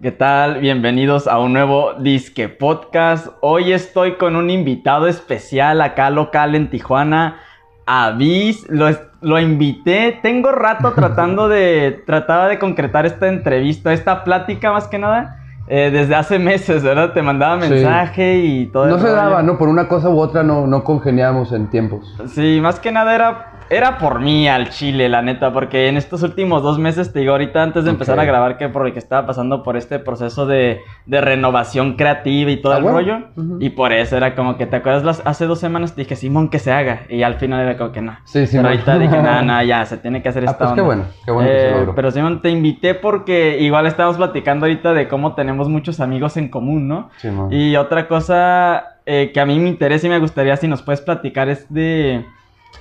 ¿Qué tal? Bienvenidos a un nuevo Disque Podcast. Hoy estoy con un invitado especial acá local en Tijuana. Avis, lo, lo invité. Tengo rato tratando de. Trataba de concretar esta entrevista, esta plática más que nada. eh, desde hace meses, ¿verdad? Te mandaba Sí. mensaje y todo No se rollo. daba, ¿no? Por una cosa u otra no, no congeniamos en tiempos. Sí, más que nada era, era por mí al chile, la neta, porque en estos últimos dos meses, te digo, ahorita antes de empezar a grabar, que por el que estaba pasando por este proceso de, de renovación creativa y todo Ah, el bueno. rollo, y por eso era como que, ¿te acuerdas? Las, hace dos semanas te dije, Simón, que se haga, y al final era como que no. Sí, Pero Simón. ahorita dije, nada, nada, ya, se tiene que hacer Ah, esta pues qué onda". bueno, qué bueno que se Eh, logró. Pero Simón, te invité porque igual estábamos platicando ahorita de cómo tenemos muchos amigos en común, ¿no? Simón. Y otra cosa eh, que a mí me interesa y me gustaría si nos puedes platicar es de...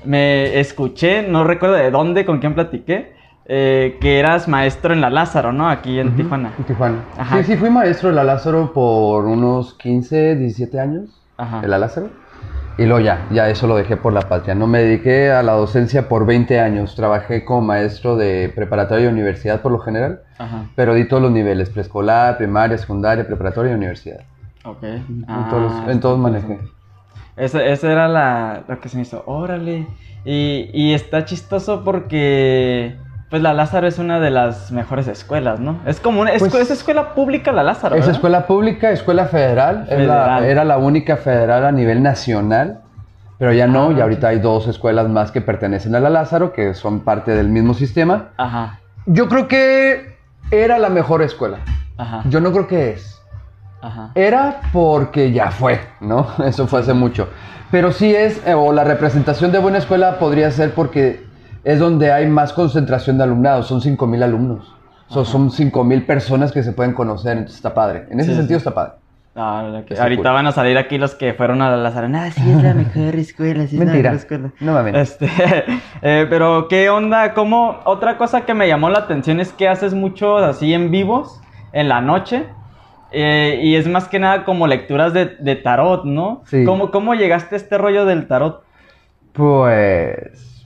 Me escuché, no recuerdo de dónde, con quién platiqué, eh, que eras maestro en la Lázaro, ¿no? Aquí en Tijuana. En Tijuana. Ajá. Sí, sí, fui maestro de la Lázaro por unos 15, 17 años. Ajá. De la Lázaro. Y luego ya, ya eso lo dejé por la patria. No me dediqué a la docencia por 20 años. Trabajé como maestro de preparatoria y universidad por lo general. Ajá. Pero di todos los niveles, preescolar, primaria, secundaria, preparatoria y universidad. Ok. en Ah, todos, en todos manejé. Esa, esa era la, lo que se me hizo. Órale. Y, y está chistoso porque... Pues la Lázaro es una de las mejores escuelas, ¿no? Es como una... Es, Pues- es escuela pública la Lázaro, Es ¿verdad? escuela pública, escuela federal, es la- Federal. era la única federal a nivel nacional, pero ya no, Ah, y ahorita hay dos escuelas más que pertenecen a la Lázaro, que son parte del mismo sistema. Ajá. Yo creo que era la mejor escuela, Ajá. yo no creo que es. Ajá. Era porque ya fue, ¿no? Eso fue hace mucho. Pero sí es, eh, o la representación de buena escuela podría ser porque es donde hay más concentración de alumnado, son 5.000 alumnos. So, son 5.000 personas que se pueden conocer, entonces está padre. En ese Sí, sentido sí. está padre. Ah, verdad que- Está ahorita cool. van a salir aquí los que fueron a la Lázaro. Ah, sí, es la mejor escuela, sí es Mentira. la mejor escuela. No mames. Este, eh, pero qué onda, ¿cómo? Otra cosa que me llamó la atención es que haces mucho así en vivos, en la noche, eh, y es más que nada como lecturas de, de tarot, ¿no? Sí. ¿Cómo, ¿Cómo llegaste a este rollo del tarot? Pues.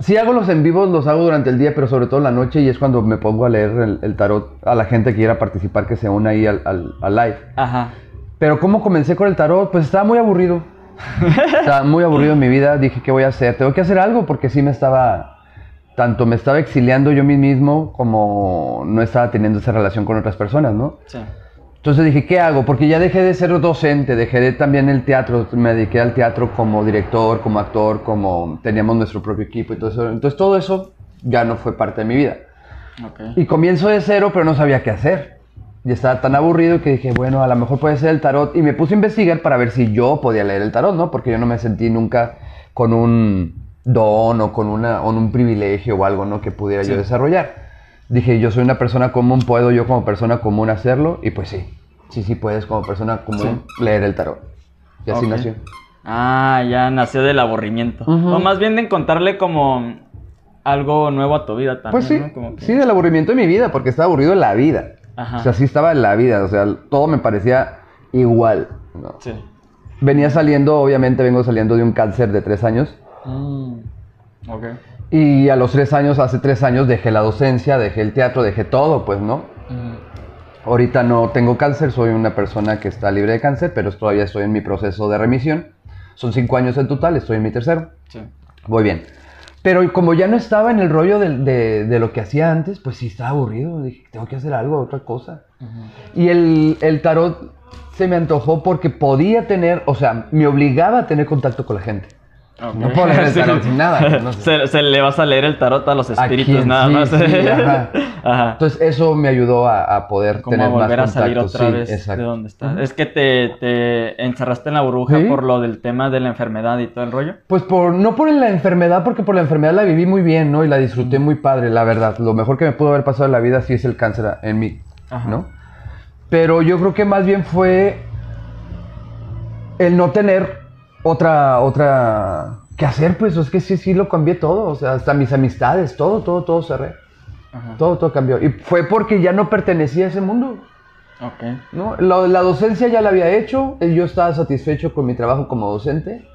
Sí hago los en vivos, los hago durante el día, pero sobre todo en la noche y es cuando me pongo a leer el, el tarot a la gente que quiera participar, que se una ahí al, al- al live. Ajá. Pero ¿cómo comencé con el tarot? Pues estaba muy aburrido. estaba muy aburrido en mi vida. Dije, ¿qué voy a hacer? Tengo que hacer algo porque sí me estaba... Tanto me estaba exiliando yo mismo como no estaba teniendo esa relación con otras personas, ¿no? Sí. Entonces dije, ¿qué hago? Porque ya dejé de ser docente, dejé de también el teatro, me dediqué al teatro como director, como actor, como teníamos nuestro propio equipo y todo eso. Entonces todo eso ya no fue parte de mi vida. Ok. Y comienzo de cero, pero no sabía qué hacer. Y estaba tan aburrido que dije, bueno, a lo mejor puede ser el tarot. Y me puse a investigar para ver si yo podía leer el tarot, ¿no? Porque yo no me sentí nunca con un don o con una, o un privilegio o algo, ¿no? Que pudiera Sí. yo desarrollar. Dije, yo soy una persona común, ¿puedo yo como persona común hacerlo? Y pues sí, sí, sí puedes como persona común leer el tarot. Y así Ok. nació. Ah, ya nació del aburrimiento. Ujú. O más bien de encontrarle como algo nuevo a tu vida también, Pues sí, ¿no? Como que- sí, del aburrimiento de mi vida, porque estaba aburrido en la vida. Ajá. O sea, sí estaba en la vida, o sea, todo me parecía igual, ¿no? Sí. Venía saliendo, obviamente vengo saliendo de un cáncer de tres años. Mm, ok. Y a los tres años, hace tres años, dejé la docencia, dejé el teatro, dejé todo, pues, ¿no? Ahorita no tengo cáncer, soy una persona que está libre de cáncer, pero todavía estoy en mi proceso de remisión. Son cinco años en total, estoy en mi tercero. Sí. Voy bien. Pero como ya no estaba en el rollo de lo que hacía antes, pues sí estaba aburrido. Dije, tengo que hacer algo, otra cosa. Y el, el tarot se me antojó porque podía tener, o sea, me obligaba a tener contacto con la gente. Ok. No puedo leer el Sí. tarot sin nada, no sé. se, se le vas a leer el tarot a los espíritus quién? nada Sí, más. sí, ajá. Ajá. Entonces eso me ayudó a, a poder Como a tener más volver a contacto. salir otra sí, vez exacto. de donde estás. Es que te, te encerraste en la burbuja Sí. por lo del tema de la enfermedad y todo el rollo. Pues por, no por la enfermedad, porque por la enfermedad la viví muy bien, ¿no? Y la disfruté muy padre, la verdad. Lo mejor que me pudo haber pasado en la vida sí es el cáncer en mí, Ajá. ¿no? Pero yo creo que más bien fue el no tener otra, otra que hacer, pues es que sí, sí lo cambié todo, o sea, hasta mis amistades, todo, todo, todo cerré, Ajá. todo, todo cambió. Y fue porque ya no pertenecía a ese mundo, Ok. ¿no? La, la docencia ya la había hecho, yo estaba satisfecho con mi trabajo como docente.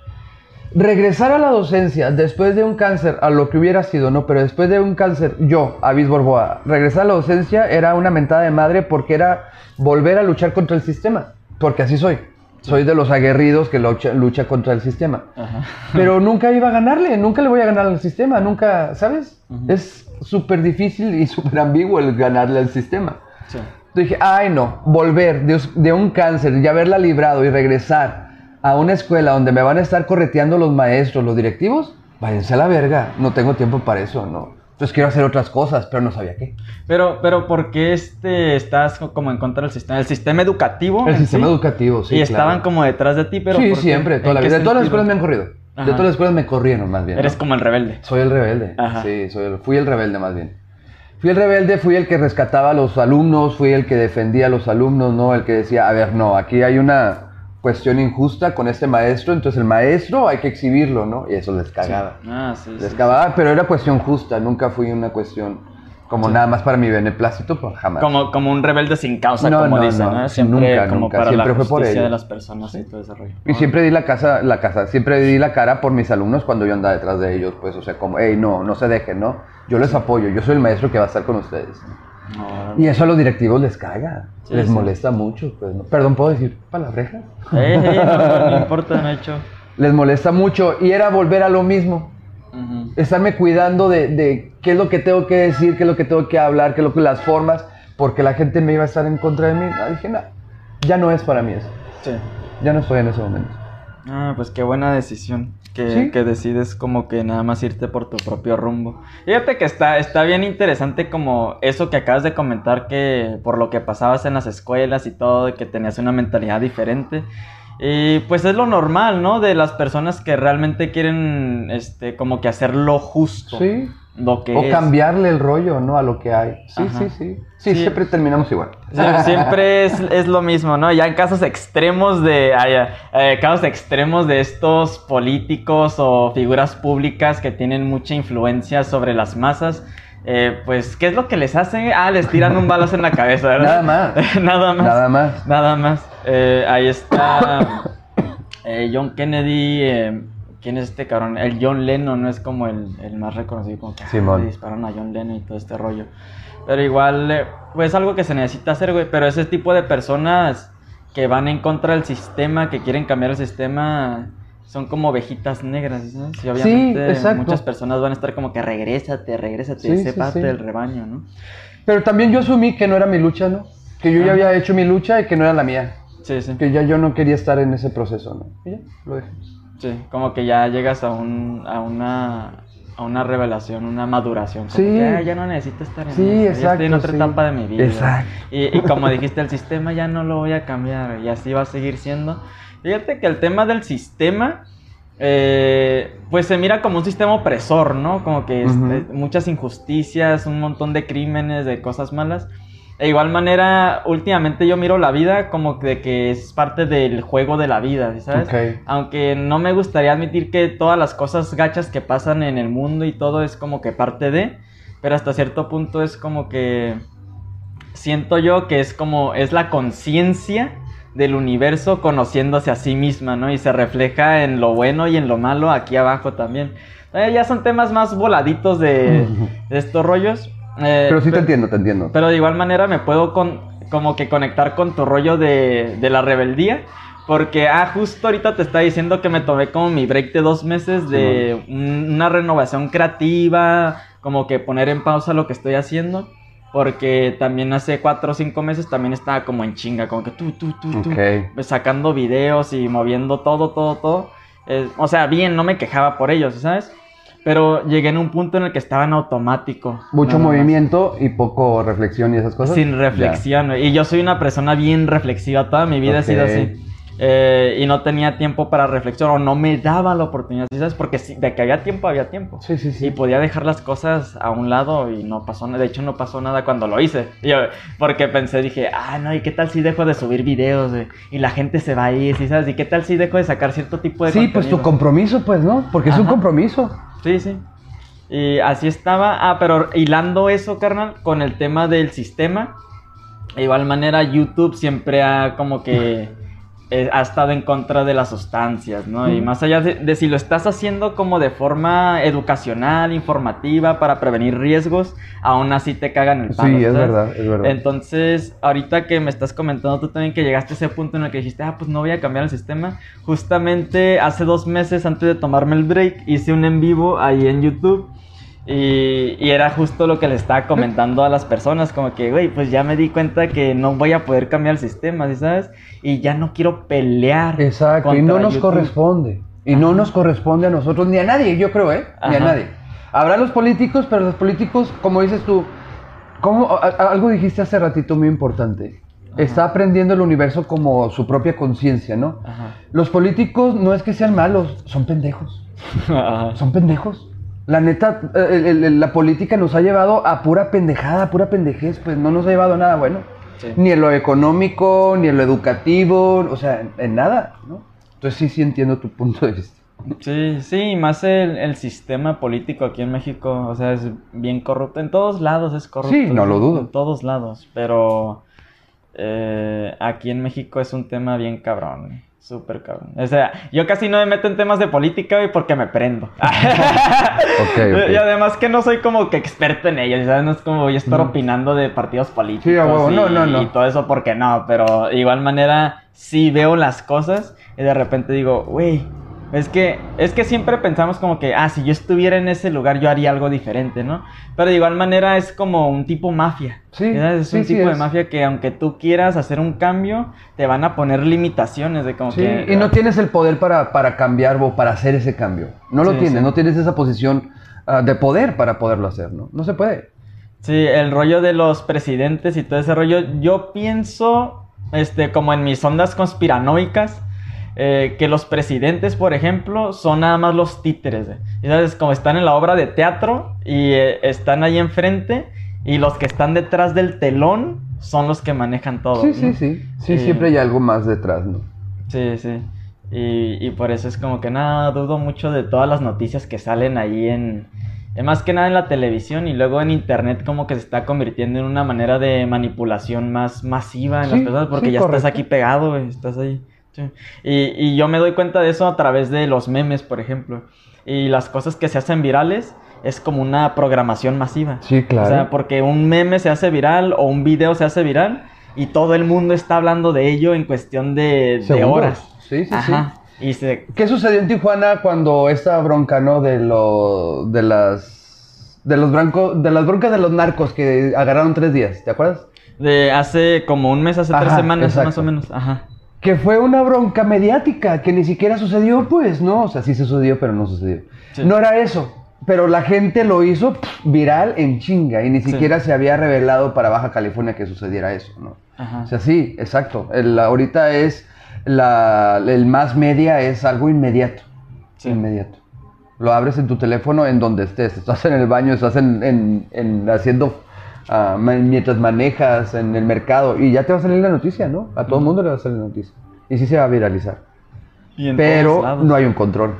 Regresar a la docencia después de un cáncer, a lo que hubiera sido, ¿no? Pero después de un cáncer, yo, Avis Borboa, regresar a la docencia era una mentada de madre porque era volver a luchar contra el sistema. Porque así soy. Soy de los aguerridos que lucha, lucha contra el sistema. Ajá. Pero nunca iba a ganarle, nunca le voy a ganar al sistema, nunca, ¿sabes? Es súper difícil y súper ambiguo el ganarle al sistema. Sí. Entonces dije, ay no, volver de, de un cáncer y haberla librado y regresar a una escuela donde me van a estar correteando los maestros, los directivos, váyanse a la verga, no tengo tiempo para eso, no. Entonces quiero hacer otras cosas, pero no sabía qué. Pero, pero ¿por qué este, estás co- como en contra del sistema? ¿El sistema educativo? El sistema sí? educativo, sí. y estaban como detrás de ti, pero sí, siempre, toda ¿En la vida. De todas las escuelas me han corrido. Ajá. De todas las escuelas me corrieron, más bien. Eres ¿no? como el rebelde. Soy el rebelde. Ajá. Sí, soy el- fui el rebelde más bien. Fui el rebelde, fui el que rescataba a los alumnos, fui el que defendía a los alumnos, ¿no? El que decía, a ver, no, aquí hay una cuestión injusta con este maestro, entonces el maestro hay que exhibirlo, ¿no? Y eso les cagaba. Ah, sí, Les sí. cagaba, pero era cuestión justa, nunca fui una cuestión como nada más para mi beneplácito, pues jamás. Como, como un rebelde sin causa, No, como no, dicen, no, Siempre nunca, como nunca. para Siempre la fue por justicia de las personas y todo ese rollo. Y siempre di la casa, la casa, siempre di la cara por mis alumnos cuando yo andaba detrás de ellos, pues, o sea, como, hey, no, no se dejen, ¿no? Yo les apoyo, yo soy el maestro que va a estar con ustedes. No, Y eso a los directivos les caga, Sí, les sí. molesta mucho, pues, ¿no? Perdón, ¿puedo decir palabrejas? Eh, eh, no, no importa, hecho. Les molesta mucho y era volver a lo mismo, estarme cuidando de, de qué es lo que tengo que decir, qué es lo que tengo que hablar, qué es lo que las formas, porque la gente me iba a estar en contra de mí. Ah, dije, no, ya no es para mí eso, Sí. ya no estoy en ese momento. Ah, pues qué buena decisión. Que, Sí. que decides como que nada más irte por tu propio rumbo. Fíjate que está, está bien interesante como eso que acabas de comentar que por lo que pasabas en las escuelas y todo, que tenías una mentalidad diferente. Y pues es lo normal, ¿no? De las personas que realmente quieren este como que hacer lo justo. Sí. Lo que O es. cambiarle el rollo, ¿no? A lo que hay. Sí, sí, sí, sí. Sí. siempre terminamos igual. Sie- Siempre es, es lo mismo, ¿no? Ya en casos extremos de. ay, eh, casos extremos de estos políticos o figuras públicas que tienen mucha influencia sobre las masas. eh, pues, ¿qué es lo que les hacen? Ah, les tiran un balazo en la cabeza, ¿verdad? Nada más. Nada más. Nada más. Nada más. Eh, ahí está John Kennedy. ¿Quién es este cabrón? El John Lennon no es como el, el más reconocido, como que ah, le dispararon a John Lennon y todo este rollo. Pero igual, eh, pues algo que se necesita hacer, güey. Pero ese tipo de personas que van en contra del sistema, que quieren cambiar el sistema, son como ovejitas negras. Y obviamente exacto. muchas personas van a estar como que regrésate, regrésate, Sí, sé sí, parte sí. del rebaño, ¿no? Pero también yo asumí que no era mi lucha, ¿no? Que yo ya Ah. había hecho mi lucha y que no era la mía. Sí, sí. Que ya yo no quería estar en ese proceso, ¿no? Y ya, lo dejé. Sí, como que ya llegas a un a una a una revelación, una maduración. Como Sí. que, "Ah, ya no necesito estar en Sí, eso, ya estoy en otra sí. etapa de mi vida. Exacto. Y, y como dijiste, el sistema ya no lo voy a cambiar y así va a seguir siendo. Fíjate que el tema del sistema, eh, pues se mira como un sistema opresor, ¿no? Como que es- Ujú. eh, muchas injusticias, un montón de crímenes, de cosas malas. De igual manera, últimamente yo miro la vida como de que es parte del juego de la vida, ¿sí ¿sabes? Ok. Aunque no me gustaría admitir que todas las cosas gachas que pasan en el mundo y todo es como que parte de, pero hasta cierto punto es como que siento yo que es como es la conciencia del universo conociéndose a sí misma, ¿no? Y se refleja en lo bueno y en lo malo aquí abajo también. Eh, ya son temas más voladitos de, de estos rollos. Eh, Pero sí te entiendo, te entiendo. pero de igual manera me puedo con, como que conectar con tu rollo de, de la rebeldía. Porque, ah, justo ahorita te está diciendo que me tomé como mi break de dos meses de un- una renovación creativa, como que poner en pausa lo que estoy haciendo. Porque también hace cuatro o cinco meses también estaba como en chinga, como que tú, tú, tú, tú, Ok. pues, sacando videos y moviendo todo, todo, todo. Eh, o sea, bien, no me quejaba por ellos, ¿sabes? Pero llegué en un punto en el que estaba en automático. Mucho movimiento y poco reflexión y esas cosas. Sin reflexión. Y yo soy una persona bien reflexiva. Toda mi vida he sido así. Eh, y no tenía tiempo para reflexión o no me daba la oportunidad, ¿sí ¿sabes? Porque si- de que había tiempo, había tiempo. Sí, sí, sí. Y podía dejar las cosas a un lado y no pasó nada. De hecho, no pasó nada cuando lo hice. Yo- porque pensé, dije, ah, no, ¿y qué tal si dejo de subir videos? Y la gente se va a ir, ¿sí sabes? ¿Y qué tal si dejo de sacar cierto tipo de Sí, pues tu compromiso, pues, ¿no? Porque es un compromiso. Sí, sí. Y así estaba. Ah, pero hilando eso, carnal, con el tema del sistema. De igual manera, YouTube siempre ha como que eh, ha estado en contra de las sustancias, ¿no? Y más allá de, de, si lo estás haciendo como de forma educacional, informativa, para prevenir riesgos, aún así te cagan el palo. Sí, es ¿sabes? verdad, es verdad. Entonces, ahorita que me estás comentando tú también que llegaste a ese punto en el que dijiste, ah, pues no voy a cambiar el sistema, justamente hace dos meses antes de tomarme el break, hice un en vivo ahí en YouTube. Y, y, era justo lo que le estaba comentando a las personas, como que, güey, pues ya me di cuenta que no voy a poder cambiar el sistema, ¿sí sabes? Y ya no quiero pelear. Exacto, y no nos YouTube. corresponde. Y Ajá. no nos corresponde a nosotros, ni a nadie, yo creo, ¿eh? Ni Ajá. a nadie. Habrá los políticos, pero los políticos, como dices tú, como algo dijiste hace ratito muy importante. Ajá. Está aprendiendo el universo como su propia conciencia, ¿no? Los políticos no es que sean malos, son pendejos. Son pendejos. La neta, el, el, la política nos ha llevado a pura pendejada, a pura pendejez, pues no nos ha llevado a nada bueno. Sí. Ni en lo económico, ni en lo educativo, o sea, en, en, nada, ¿no? Entonces sí, sí entiendo tu punto de vista. Sí, sí, más el, el, sistema político aquí en México, o sea, es bien corrupto. En todos lados es corrupto. Sí, no lo dudo. En todos lados, pero eh, aquí en México es un tema bien cabrón. Súper cabrón. O sea, yo casi no me meto en temas de política, güey, porque me prendo. okay, okay. Y además que no soy como que experto en ello, ¿sabes? No es como voy a estar opinando de partidos políticos sí, y, no, no, no. y todo eso, porque no. Pero de igual manera, sí veo las cosas y de repente digo, güey, es que, es que siempre pensamos como que, ah, si yo estuviera en ese lugar yo haría algo diferente, ¿no? Pero de igual manera es como un tipo mafia. Sí. ¿sabes? Es sí, un sí tipo es. de mafia que aunque tú quieras hacer un cambio, te van a poner limitaciones de como sí, que... y no tienes el poder para, para cambiar o para hacer ese cambio. No lo tienes, no tienes esa posición uh, de poder para poderlo hacer, ¿no? No se puede. Sí, el rollo de los presidentes y todo ese rollo, yo pienso, este, como en mis ondas conspiranoicas, eh, que los presidentes, por ejemplo, son nada más los títeres. ¿eh? Y sabes, como están en la obra de teatro y eh, están ahí enfrente, y los que están detrás del telón son los que manejan todo. Sí, ¿no? sí, sí. Sí, Y- siempre hay algo más detrás, ¿no? Sí, sí. Y, y por eso es como que nada, dudo mucho de todas las noticias que salen ahí en, más que nada en la televisión y luego en internet como que se está convirtiendo en una manera de manipulación más masiva en las personas porque sí, ya correcto. estás aquí pegado, estás ahí. Sí. Y, y yo me doy cuenta de eso a través de los memes, por ejemplo. Y las cosas que se hacen virales es como una programación masiva. Sí, claro. O sea, porque un meme se hace viral o un video se hace viral y todo el mundo está hablando de ello en cuestión de, horas. Sí, sí, Ajá. Y se... ¿Qué sucedió en Tijuana cuando esta bronca, no? De lo, de las, de los brancos, de las broncas de los narcos que agarraron tres días, ¿te acuerdas? De hace como un mes, hace tres semanas más o menos. Ajá. Que fue una bronca mediática que ni siquiera sucedió, pues, ¿no? O sea, sí sucedió, pero no sucedió. Sí. No era eso. Pero la gente lo hizo pff, viral en chinga y ni Sí. siquiera se había revelado para Baja California que sucediera eso, ¿no? Ajá. O sea, sí, exacto. El- ahorita es la, el más media es algo inmediato. Sí. Inmediato. Lo abres en tu teléfono en donde estés. Estás en el baño, estás en, en- en haciendo ah, mientras manejas en el mercado y ya te va a salir la noticia, ¿no? A todo el mundo le va a salir la noticia. Y sí se va a viralizar. Y Pero no hay un control.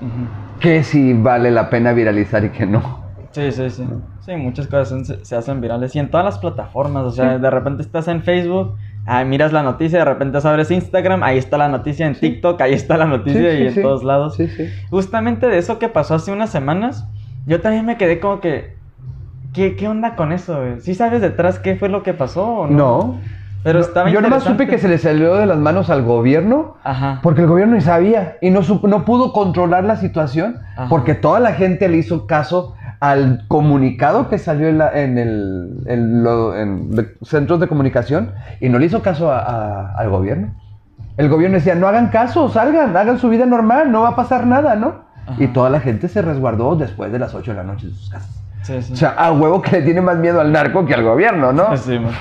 Ujú. Que si vale la pena viralizar y que no. Sí, sí, sí. Sí, muchas cosas se, se hacen virales. Y en todas las plataformas. O sea, Sí. de repente estás en Facebook, ah, miras la noticia, de repente abres Instagram, ahí está la noticia en Sí. TikTok, ahí está la noticia Sí, y sí, en todos lados. Sí, sí. Justamente de eso que pasó hace unas semanas, yo también me quedé como que. ¿Qué, qué onda con eso, güey? ¿Sí sabes detrás qué fue lo que pasó o no? No. Pero estaba Yo nomás supe que se le salió de las manos al gobierno Ajá. porque el gobierno ni sabía y no, no pudo controlar la situación Ajá. porque toda la gente le hizo caso al comunicado que salió en, la- en el en lo- en de- centros de comunicación y no le hizo caso a- a- al gobierno. El gobierno decía, no hagan caso, salgan, hagan su vida normal, no va a pasar nada, ¿no? Ajá. Y toda la gente se resguardó después de las 8 de la noche en sus casas. Sí, sí. O sea, a huevo que le tiene más miedo al narco que al gobierno, ¿no? Sí, man.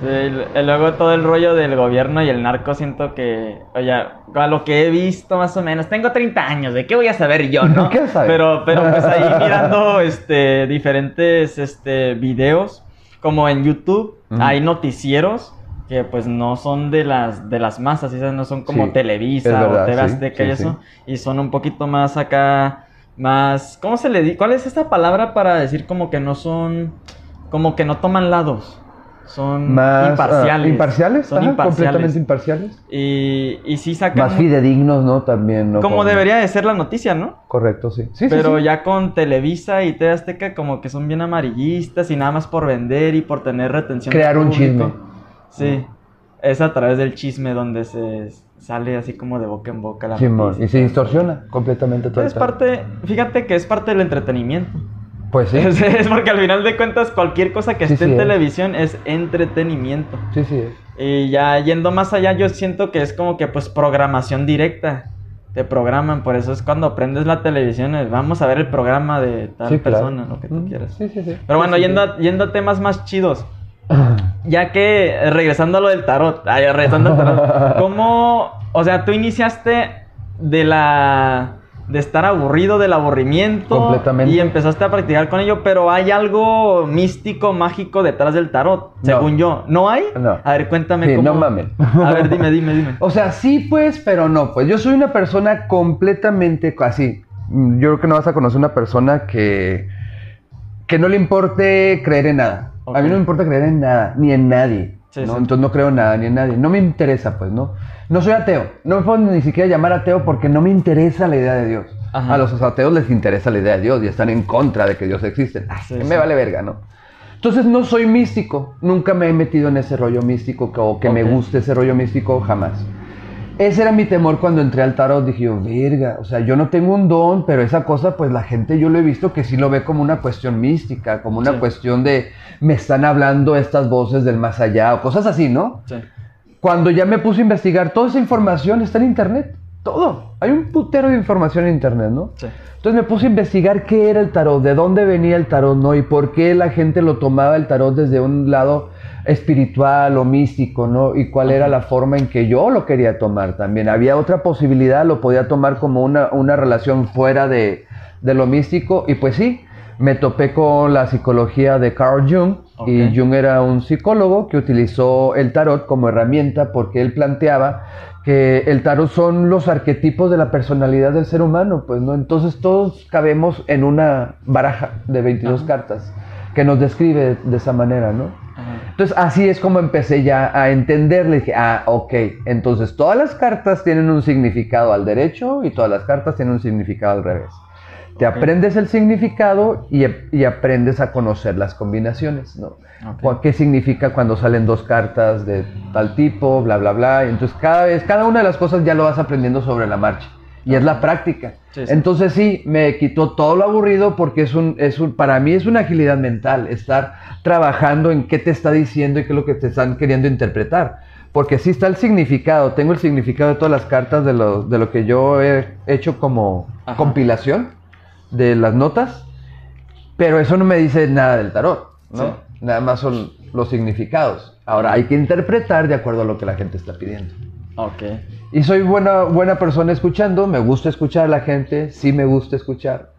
Sí, luego todo el rollo del gobierno y el narco siento que, oye, a lo que he visto más o menos, tengo 30 años, ¿de qué voy a saber yo, no? ¿Qué sabes? Pero, pero pues ahí mirando este, diferentes este, videos, como en YouTube, hay noticieros que pues no son de las, de las masas, ¿sí? no son como Sí, Televisa verdad, o TV sí, Azteca y eso, y son un poquito más acá, más, ¿cómo se le dice? ¿Cuál es esta palabra para decir como que no son, como que no toman lados? son Más ah, imparciales. imparciales, Son ajá, imparciales. completamente imparciales. Y, y sí sacan... Más fidedignos, ¿no? También, ¿no? como debería de ser la noticia, ¿no? Correcto, sí. Sí, sí, Pero sí. ya con Televisa y TV Azteca como que son bien amarillistas y nada más por vender y por tener retención. Crear un público. chisme. Sí. Es a través del chisme donde se sale así como de boca en boca la Simón, y se distorsiona completamente todo. Es parte, fíjate que es parte del entretenimiento. Pues sí. Es, es porque al final de cuentas cualquier cosa que Sí, esté sí, en es. televisión es entretenimiento. Sí, sí. Y ya yendo más allá, yo siento que es como que pues programación directa. Te programan, por eso es cuando prendes la televisión, es, vamos a ver el programa de tal Sí, claro. persona, lo que tú Mm, quieras. Sí, sí, sí. Pero bueno, yendo, a, yendo a temas más chidos, ya que regresando a lo del tarot, ay, regresando al tarot, ¿cómo, o sea, tú iniciaste de la de estar aburrido del aburrimiento Completamente. y empezaste a practicar con ello, pero hay algo místico, mágico detrás del tarot, No. según yo. ¿No hay? No. A ver, cuéntame Sí, cómo. no mamen. A ver, dime, dime, dime. O sea, sí, pues, pero no. Pues yo soy una persona completamente así. Yo creo que no vas a conocer una persona que, que no le importe creer en nada. A mí no me importa creer en nada, ni en nadie. Sí, ¿no? sí. Entonces no creo en nada, ni en nadie. No me interesa, pues, ¿no? No soy ateo. No me puedo ni siquiera llamar ateo porque no me interesa la idea de Dios. Ajá. A los ateos les interesa la idea de Dios y están en contra de que Dios existe. Ah, Sí, me vale verga, ¿no? Entonces no soy místico. Nunca me he metido en ese rollo místico que- o que me guste ese rollo místico, jamás. Ese era mi temor cuando entré al tarot. Dije yo, verga, o sea, yo no tengo un don, pero esa cosa, pues la gente yo lo he visto que sí lo ve como una cuestión mística, como una Sí. cuestión de me están hablando estas voces del más allá o cosas así, ¿no? Sí. Cuando ya me puse a investigar, toda esa información está en internet. Todo. Hay un putero de información en internet, ¿no? Sí. Entonces me puse a investigar qué era el tarot, de dónde venía el tarot, ¿no? Y por qué la gente lo tomaba el tarot desde un lado espiritual o místico, ¿no? Y cuál era la forma en que yo lo quería tomar también. Había otra posibilidad, lo podía tomar como una, una relación fuera de, de lo místico. Y pues sí, me topé con la psicología de Carl Jung. Y Jung era un psicólogo que utilizó el tarot como herramienta porque él planteaba que el tarot son los arquetipos de la personalidad del ser humano, pues, ¿no? Entonces todos cabemos en una baraja de 22 Ajá. cartas que nos describe de esa manera, ¿no? Entonces así es como empecé ya a entenderle. Dije, ah, ok, entonces todas las cartas tienen un significado al derecho y todas las cartas tienen un significado al revés. Te aprendes el significado y, y aprendes a conocer las combinaciones, ¿no? ¿Qué significa cuando salen dos cartas de tal tipo, bla, bla, bla? Entonces cada vez, cada una de las cosas ya lo vas aprendiendo sobre la marcha. Y es la práctica. Sí, sí. Entonces sí, me quitó todo lo aburrido porque es un, es un, para mí es una agilidad mental, estar trabajando en qué te está diciendo y qué es lo que te están queriendo interpretar. Porque sí está el significado, tengo el significado de todas las cartas de lo, de lo que yo he hecho como Ajá. compilación de las notas, pero eso no me dice nada del tarot, ¿no? Sí. Nada más son los significados. Ahora hay que interpretar de acuerdo a lo que la gente está pidiendo. Ok. Y soy buena, buena persona escuchando, me gusta escuchar a la gente, sí me gusta escuchar.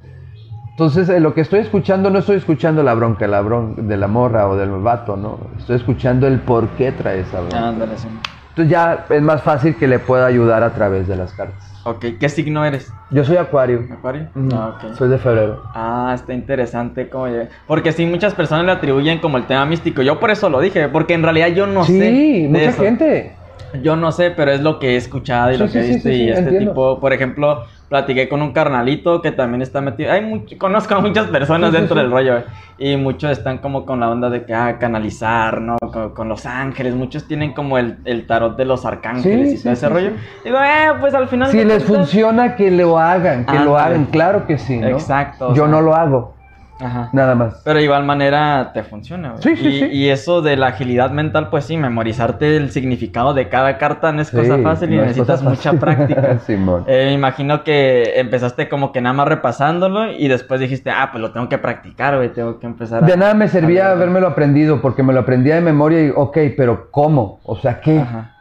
Entonces, eh, lo que estoy escuchando, no estoy escuchando la bronca, la bronca de la morra o del vato, ¿no? Estoy escuchando el por qué trae esa bronca. Ándale, sí. Entonces ya es más fácil que le pueda ayudar a través de las cartas. Ok, ¿qué signo eres? Yo soy acuario. ¿Acuario? Ujú. Ah, ok. Soy de febrero. Ah, está interesante cómo llega. Porque sí, muchas personas le atribuyen como el tema místico. Yo por eso lo dije, porque en realidad yo no sé. sí, mucha eso. gente. Yo no sé, pero es lo que he escuchado y Sí, lo que he sí, visto. sí, y este entiendo. tipo, por ejemplo, platiqué con un carnalito que también está metido. Hay mucho, conozco a muchas personas dentro del rollo. Y muchos están como con la onda de que, ah, canalizar, ¿no? Con, con los ángeles. Muchos tienen como el, el tarot de los arcángeles y todo ese rollo. Digo, eh, pues al final. Si les cuentas- funciona, que lo hagan, que lo hagan. Claro que sí, ¿no? Exacto, o Yo sea. no lo hago, Ajá. nada más. Pero de igual manera te funciona, güey. Sí, sí, y, sí. y eso de la agilidad mental, pues sí, memorizarte el significado de cada carta no es cosa fácil y no necesitas mucha práctica. Simón. Eh, me imagino que empezaste como que nada más repasándolo y después dijiste, ah, pues lo tengo que practicar, güey, tengo que empezar a... De nada me servía habérmelo aprendido, porque me lo aprendía de memoria y, ok, pero ¿cómo? O sea, ¿qué? Ajá.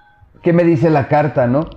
¿Qué me dice la carta, no?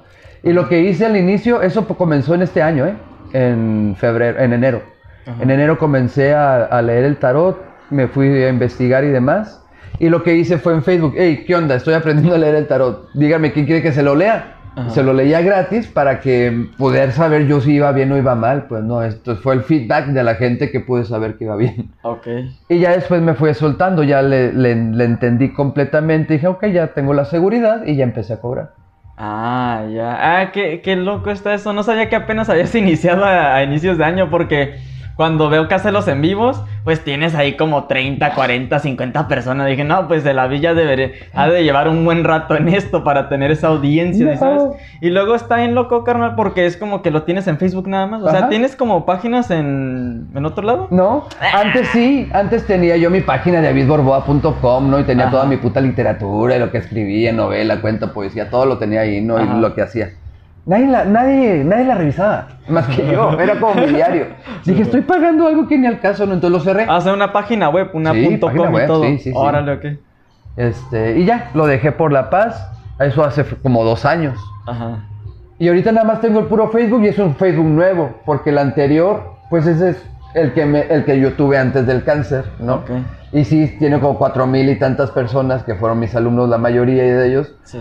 Y lo que hice al inicio, eso po- comenzó en este año, ¿eh? En febrero, en enero. Ajá. En enero comencé a, a leer el tarot, me fui a investigar y demás. Y lo que hice fue en Facebook, hey, ¿qué onda? Estoy aprendiendo a leer el tarot. Dígame, ¿quién quiere que se lo lea? Ajá. Se lo leía gratis para que poder saber yo si iba bien o iba mal. Pues no, esto fue el feedback de la gente que pude saber que iba bien. Ok. Y ya después me fue soltando, ya le, le- le entendí completamente. Dije, ok, ya tengo la seguridad y ya empecé a cobrar. Ah, ya. Ah, qué, qué loco está eso. No sabía que apenas habías iniciado a, a inicios de año porque cuando veo que hace los en vivos, pues tienes ahí como 30, 40, 50 personas. Dije, no, pues de la villa debería, ha de llevar un buen rato en esto para tener esa audiencia, No. ¿sabes? Y luego está bien loco, carnal, porque es como que lo tienes en Facebook nada más. O sea, tienes como páginas en, en otro lado. ¿No? Antes sí, antes tenía yo mi página de avidborboa.com, ¿no? Y tenía Ajá. toda mi puta literatura y lo que escribía, novela, cuento, poesía, todo lo tenía ahí, ¿no? Ajá. Y lo que hacía. Nadie la, nadie, nadie la revisaba, más que yo, era como mi diario. Dije, estoy pagando algo que ni al caso, ¿no? Entonces lo cerré. Ah, o sea, una página web, una Sí, punto com y todo. sí, sí, sí. Órale, ok. Este, y ya, lo dejé por la paz. Eso hace como dos años. Ajá. Y ahorita nada más tengo el puro Facebook y es un Facebook nuevo, porque el anterior, pues ese es el que, me, el que yo tuve antes del cáncer, ¿no? Ok. Y sí, tiene como cuatro mil y tantas personas que fueron mis alumnos, la mayoría de ellos. Sí.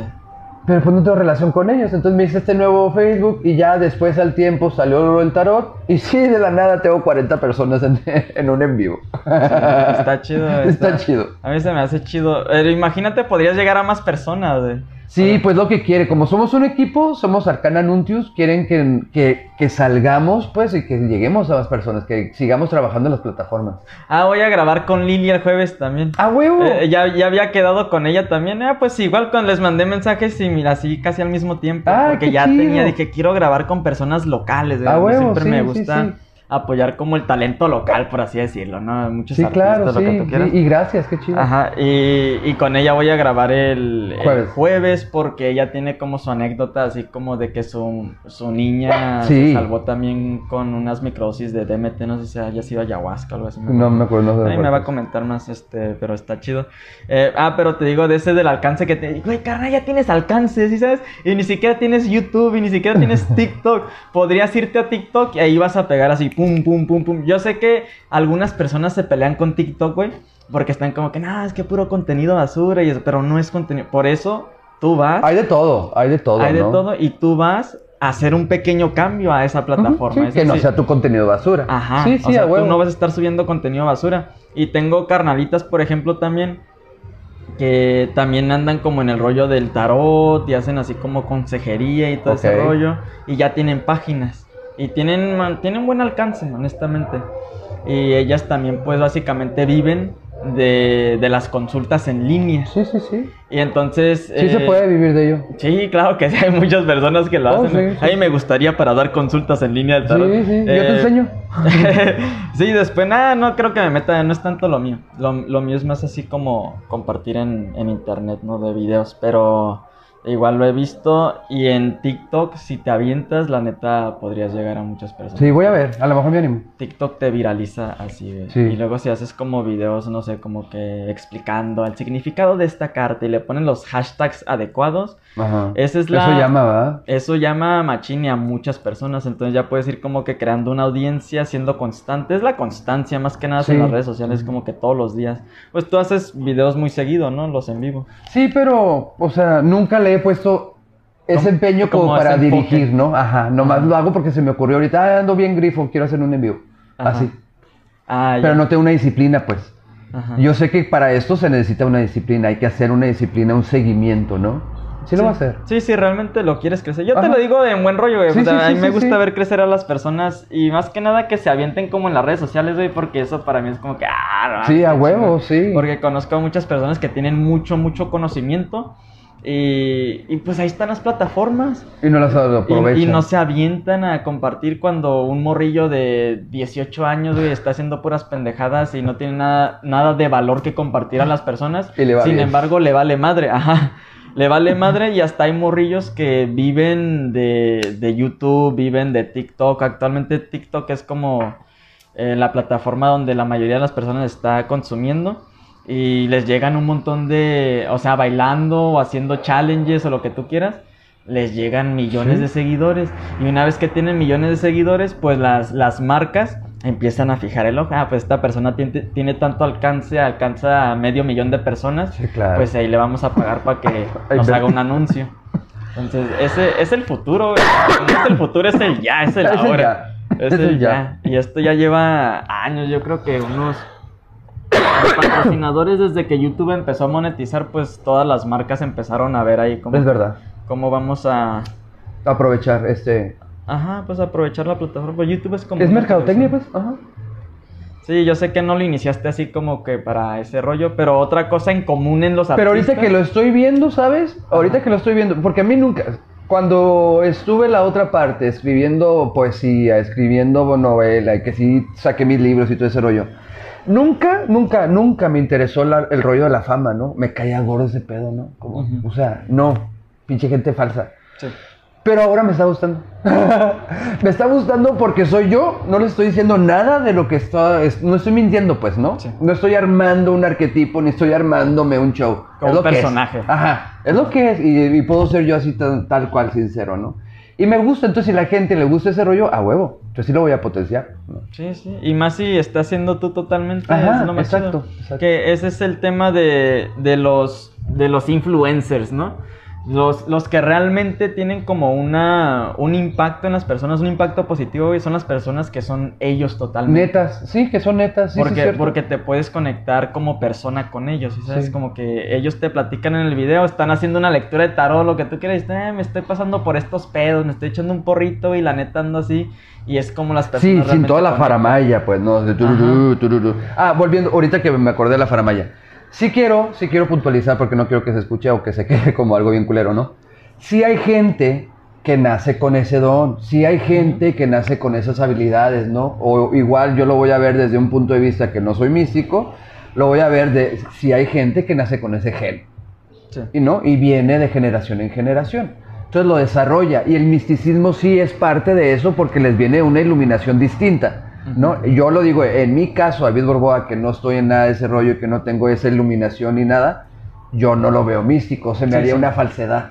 Pero pues no tengo relación con ellos. Entonces me hice este nuevo Facebook y ya después al tiempo salió el tarot. Y sí, de la nada tengo 40 personas en, en un en vivo. Está chido. Está chido. A mí se me hace chido. Pero imagínate, podrías llegar a más personas. güey. Sí, pues lo que quiere, como somos un equipo, somos Arcana Nuntius, quieren que, que, que salgamos, pues, y que lleguemos a más personas, que sigamos trabajando en las plataformas. Ah, voy a grabar con Lili el jueves también. ¡Ah, huevo! Eh, ya, ya había quedado con ella también. Ah, pues igual cuando les mandé mensajes y mira, así casi al mismo tiempo. Ah, porque qué ya chido. tenía, dije, quiero grabar con personas locales. Ah, A mí huevo, Siempre sí, me sí, gusta sí. Apoyar como el talento local, por así decirlo, ¿no? Muchos sí, artistas, claro, lo que sí. tú quieras. Y, y gracias, qué chido. Ajá, y, y con ella voy a grabar el el jueves. Porque ella tiene como su anécdota así como de que su, su niña Sí. se salvó también con unas microdosis de DMT, no sé si haya sido ayahuasca o algo así. No me acuerdo. No Ahí me va a comentar más, este, pero está chido. Eh, ah, pero te digo de ese del alcance que te... Güey, carnal, ya tienes alcance, ¿sí sabes? Y ni siquiera tienes YouTube, y ni siquiera tienes TikTok. Podrías irte a TikTok y ahí vas a pegar así, pum, pum, pum, pum. Yo sé que algunas personas se pelean con TikTok, güey, porque están como que, no, es que puro contenido basura, y eso, pero no es contenido. Por eso tú vas, Hay de todo, hay de todo, hay de ¿no? todo, y tú vas a hacer un pequeño cambio a esa plataforma. sí, Es que no decir, sea tu contenido basura. Ajá. Sí, sí, o sea, tú no vas a estar subiendo contenido basura. Y tengo carnalitas, por ejemplo, también que también andan como en el rollo del tarot y hacen así como consejería y todo ese rollo y ya tienen páginas y tienen tienen buen alcance, honestamente. Y ellas también pues básicamente viven de, de las consultas en línea. Sí, sí, sí. Y entonces Sí se eh, puede vivir de ello. Sí, claro que sí, hay muchas personas que lo Oh, hacen. sí, sí. A mí me gustaría para dar consultas en línea de tarot. Sí, sí, yo te Eh, enseño. sí, después, nada, no creo que me meta, no es tanto lo mío. Lo, lo mío es más así como compartir en, en internet, ¿no? De videos, pero igual lo he visto. Y en TikTok, si te avientas, la neta podrías llegar a muchas personas. Sí, voy a ver, a lo mejor me animo. TikTok te viraliza así, güey. Sí. Y luego si haces como videos, no sé, como que explicando el significado de esta carta y le ponen los hashtags adecuados, Ajá. esa es la... Eso llama, ¿verdad? Eso llama a machine a muchas personas, entonces ya puedes ir como que creando una audiencia, siendo constante. Es la constancia más que nada en Sí. las redes sociales, como que todos los días. Pues tú haces videos muy seguido, ¿no? Los en vivo. Sí, pero, o sea, nunca le he puesto ese empeño como, como para dirigir, ¿no? Ajá, nomás Ajá. lo hago porque se me ocurrió ahorita, ah, ando bien grifo, quiero hacer un en vivo. Ajá. Así. Ah. Pero no tengo una disciplina, pues. Ajá. Yo sé que para esto se necesita una disciplina, hay que hacer una disciplina, un seguimiento, ¿no? Sí, lo va a hacer. Sí, sí, realmente lo quieres crecer. Yo te lo digo en buen rollo, güey. Sí, O sea, sí, a mí sí, me sí, gusta sí. ver crecer a las personas y más que nada que se avienten como en las redes sociales, güey, porque eso para mí es como que, ah, no, Sí, a huevo, chingón. sí. Porque conozco a muchas personas que tienen mucho, mucho conocimiento y, y pues ahí están las plataformas. Y no las aprovechan. y no se avientan a compartir cuando un morrillo de 18 años, güey, está haciendo puras pendejadas y no tiene nada, nada de valor que compartir a las personas. Y le va Sin embargo, le vale madre, ajá. Le vale madre y hasta hay morrillos que viven de, de YouTube, viven de TikTok. Actualmente TikTok es como eh, la plataforma donde la mayoría de las personas está consumiendo. Y les llegan un montón de, o sea, bailando o haciendo challenges o lo que tú quieras. Les llegan millones Sí. de seguidores. Y una vez que tienen millones de seguidores, pues las, las marcas empiezan a fijar el ojo. Ah, pues esta persona tiene, tiene tanto alcance, alcanza a medio millón de personas. Sí, claro. Pues ahí le vamos a pagar para que nos haga un anuncio. Entonces, ese es el futuro. No es el futuro, es el ya, es el Es el ahora. ya. Es, el ya. Y esto ya lleva años, yo creo que unos patrocinadores desde que YouTube empezó a monetizar, pues todas las marcas empezaron a ver ahí cómo, Es verdad. cómo vamos a... Aprovechar este. Ajá, pues aprovechar la plataforma. YouTube es como... Es mercadotecnia, pues. Ajá. Sí, yo sé que no lo iniciaste así como que para ese rollo, pero otra cosa en común en los Pero ahorita artistas- que lo estoy viendo, ¿sabes? Ahorita que lo estoy viendo, porque a mí nunca, cuando estuve en la otra parte, escribiendo poesía, escribiendo novela, y que sí saqué mis libros y todo ese rollo, nunca, nunca, nunca me interesó la- el rollo de la fama, ¿no? Me caía gordo ese pedo, ¿no? Como. O sea, no, pinche gente falsa. Sí. Pero ahora me está gustando. me está gustando porque soy yo. No le estoy diciendo nada de lo que está. es- no estoy mintiendo, pues, ¿no? Sí. No estoy armando un arquetipo ni estoy armándome un show. Como Es lo un que es. personaje. Ajá. Es lo que es. Y, y puedo ser yo así tal cual, sincero, ¿no? Y me gusta. Entonces, si la gente le gusta ese rollo, a huevo. Entonces, sí lo voy a potenciar. ¿no? Sí, sí. Y más si estás siendo tú totalmente. Ajá, es lo más exacto, chido. exacto. Que ese es el tema de, de los, de los influencers, ¿no? Los, los que realmente tienen como una, un impacto en las personas, un impacto positivo, y son las personas que son ellos totalmente. Netas. Sí, que son netas. Sí, sí, porque, cierto. porque te puedes conectar como persona con ellos, ¿sí ¿sabes? Sí. Como que ellos te platican en el video, están haciendo una lectura de tarot, lo que tú quieras, "Eh, me estoy pasando por estos pedos, me estoy echando un porrito y la neta ando así, y es como las personas Sí, sin toda la conectan. faramaya, pues, ¿no? De tururú, tururú. Ah, volviendo, ahorita que me acordé de la faramaya. Sí quiero, sí quiero puntualizar porque no quiero que se escuche o que se quede como algo bien culero, ¿no? Sí hay gente que nace con ese don, sí hay gente que nace con esas habilidades, ¿no? O igual yo lo voy a ver desde un punto de vista que no soy místico, lo voy a ver de si hay gente que nace con ese gen. Sí. y no y viene de generación en generación entonces lo desarrolla y el misticismo sí es parte de eso porque les viene una iluminación distinta no yo lo digo en mi caso David Borboa que no estoy en nada de ese rollo y que no tengo esa iluminación ni nada yo no lo veo místico se me Sí, haría sí. una falsedad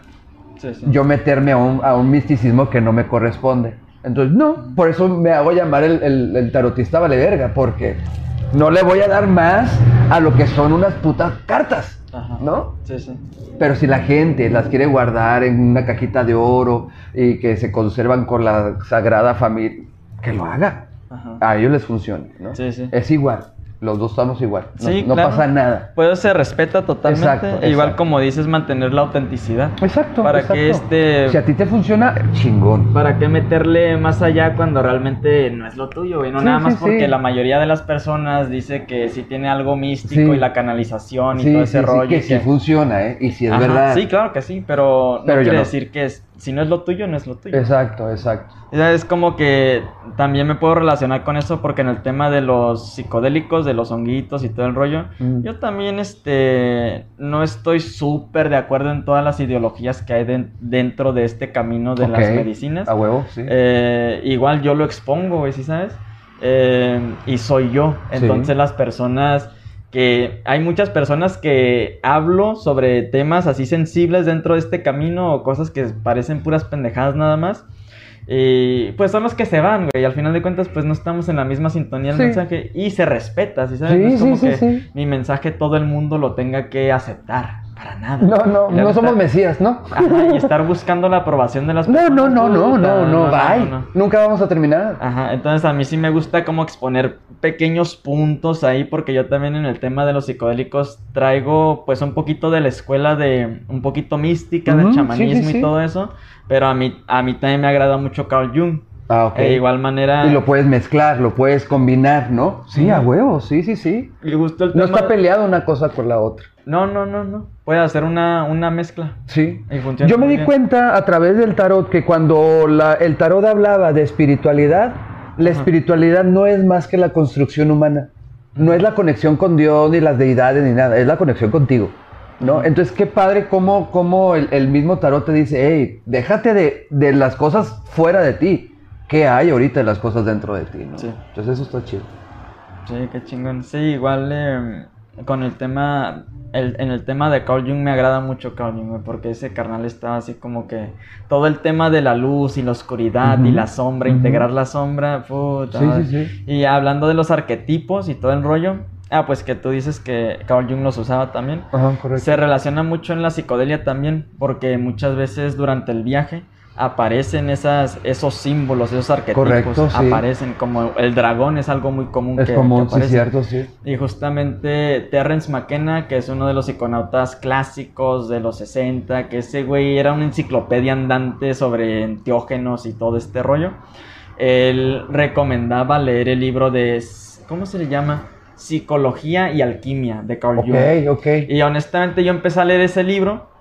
sí. yo meterme a un, a un misticismo que no me corresponde entonces no por eso me hago llamar el, el- el tarotista vale verga porque no le voy a dar más a lo que son unas putas cartas Ajá. ¿no? Sí, sí. Pero si la gente las quiere guardar en una cajita de oro y que se conservan con la sagrada familia, que lo haga. Ajá. A ellos les funciona, ¿no? Sí, sí. Es igual. Los dos estamos igual. No, Sí, no claro. pasa nada. Pues se respeta totalmente. Exacto, Igual exacto. como dices, mantener la autenticidad. Exacto. Para exacto. que este- Si a ti te funciona, chingón. ¿Para qué meterle más allá cuando realmente no es lo tuyo, güey? No Sí, nada sí, más porque la mayoría de las personas dice que sí tiene algo místico y la canalización y todo ese sí, rollo. que y sí funciona, ¿eh? Y si es Ajá, verdad. Sí, claro que sí, pero, Pero no quiere no. decir que es- si no es lo tuyo, no es lo tuyo. Exacto, exacto. Es como que también me puedo relacionar con eso porque en el tema de los psicodélicos, de los honguitos y todo el rollo, Mm. yo también este, no estoy súper de acuerdo en todas las ideologías que hay den- dentro de este camino de las medicinas. A huevo, sí. Eh, igual yo lo expongo, güey, ¿sí sabes? Eh, y soy yo. Sí. Entonces las personas que... Hay muchas personas que hablo sobre temas así sensibles dentro de este camino o cosas que parecen puras pendejadas nada más. Y pues son los que se van, güey. Y al final de cuentas, pues no estamos en la misma sintonía del Sí. mensaje. Y se respeta, ¿sí sabes? Sí, no es como sí, que mi mensaje todo el mundo lo tenga que aceptar. Para nada. no, no, no somos mesías, ¿no? Ajá, y estar buscando la aprobación de las No, personas. no, no, no, puta, no, no, bye. no. Nunca vamos a terminar. Ajá, entonces a mí sí me gusta como exponer pequeños puntos ahí porque yo también en el tema de los psicodélicos traigo pues un poquito de la escuela de un poquito mística Ujú, del sí, chamanismo sí, sí. y todo eso, pero a mí a mí también me agrada mucho Carl Jung. Ah, ok. E igual manera Y lo puedes mezclar, lo puedes combinar, ¿no? Sí, a huevo, sí, sí, sí. el No tema- está peleado una cosa con la otra. No, no, no, no. Puede hacer una, una mezcla. Sí. Yo me di bien. cuenta a través del tarot que cuando la- el tarot hablaba de espiritualidad, la espiritualidad no es más que la construcción humana. No es la conexión con Dios, ni las deidades, ni nada. Es la conexión contigo. ¿no? Entonces, qué padre cómo, cómo el, el mismo tarot te dice, hey, déjate de, de las cosas fuera de ti. ¿Qué hay ahorita de las cosas dentro de ti? ¿no? Sí. Entonces, eso está chido. Sí, qué chingón. Sí, igual eh, con el tema, el- en el tema de Carl Jung me agrada mucho Carl Jung, porque ese carnal está así como que todo el tema de la luz y la oscuridad y la sombra, integrar la sombra, puta Sí, sí, sí. Y hablando de los arquetipos y todo el rollo, Ah, pues que tú dices que Carl Jung los usaba también. Ajá, correcto. Se relaciona mucho en la psicodelia también, porque muchas veces durante el viaje aparecen esas, esos símbolos, esos arquetipos. Correcto, sí. Aparecen como el dragón es algo muy común Es que, común, que sí, cierto, sí. Y justamente Terrence McKenna, que es uno de los psiconautas clásicos de los 60, que ese güey era una enciclopedia andante sobre enteógenos y todo este rollo, él recomendaba leer el libro de, ¿cómo se le llama? Psicología y Alquimia de Carl Jung. ok. Y honestamente yo empecé a leer ese libro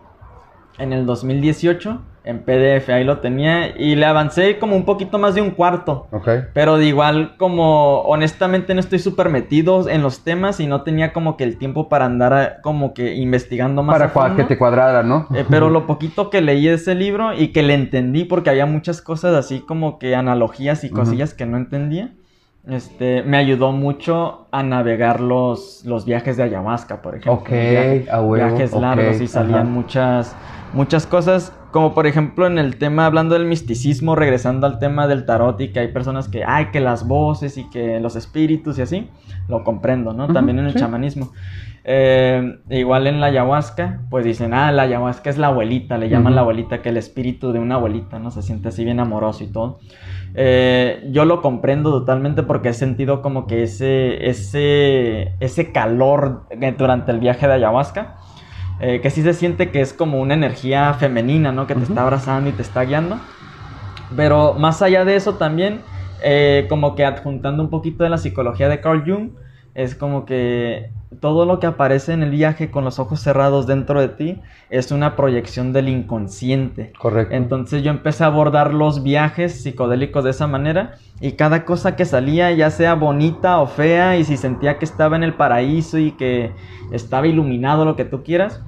en el 2018 en PDF, ahí lo tenía y le avancé como un poquito más de un cuarto. Ok. Pero de igual como honestamente no estoy súper metido en los temas y no tenía como que el tiempo para andar a- como que investigando más Para a cua- fondo. que te cuadrara, ¿no? Eh, pero lo poquito que leí de ese libro y que le entendí porque había muchas cosas así como que analogías y cosillas que no entendía. Este, me ayudó mucho a navegar los, los viajes de ayahuasca, por ejemplo. Ok, Viaje- a huevo, viajes largos y salían ajá. muchas, muchas cosas, como por ejemplo en el tema, hablando del misticismo, regresando al tema del tarot y que hay personas que, ay, que las voces y que los espíritus y así, lo comprendo, ¿no? También en el sí. chamanismo. Eh, igual en la ayahuasca, pues dicen, ah, la ayahuasca es la abuelita, le llaman la abuelita, que el espíritu de una abuelita, ¿no? Se siente así bien amoroso y todo. Eh, yo lo comprendo totalmente porque he sentido como que ese, ese, ese calor durante el viaje de ayahuasca, eh, que sí se siente que es como una energía femenina, ¿no? Que te está abrazando y te está guiando. Pero más allá de eso también, eh, como que adjuntando un poquito de la psicología de Carl Jung, es como que todo lo que aparece en el viaje con los ojos cerrados dentro de ti es una proyección del inconsciente. Correcto. Entonces yo empecé a abordar los viajes psicodélicos de esa manera y cada cosa que salía, ya sea bonita o fea, y si sentía que estaba en el paraíso y que estaba iluminado, lo que tú quieras,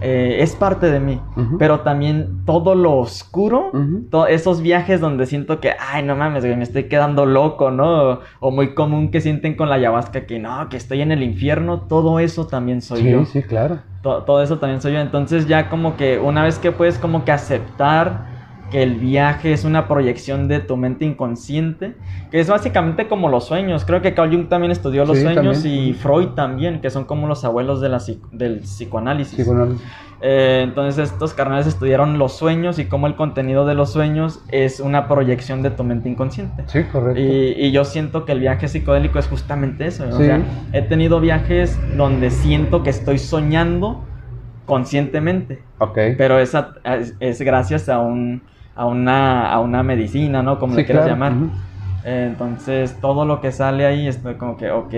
eh, es parte de mí. Pero también todo lo oscuro, to- esos viajes donde siento que, ay, no mames, güey, me estoy quedando loco, ¿no? O, o muy común que sienten con la ayahuasca que no, que estoy en el infierno, todo eso también soy sí, yo. sí, claro. To- todo eso también soy yo. Entonces ya como que una vez que puedes como que aceptar que el viaje es una proyección de tu mente inconsciente, que es básicamente como los sueños. Creo que Carl Jung también estudió los Sí, sueños también. y Freud también, que son como los abuelos de la psic- del psicoanálisis. Bueno, Eh, entonces estos carnales estudiaron los sueños y cómo el contenido de los sueños es una proyección de tu mente inconsciente. sí, correcto. Y, y yo siento que el viaje psicodélico es justamente eso. O sea, he tenido viajes donde siento que estoy soñando conscientemente, Ok. pero es, a- es, es gracias a, un, a, una, a una medicina, ¿no? Como Sí, le quieras claro, llamar. Entonces, todo lo que sale ahí estoy como que, ok,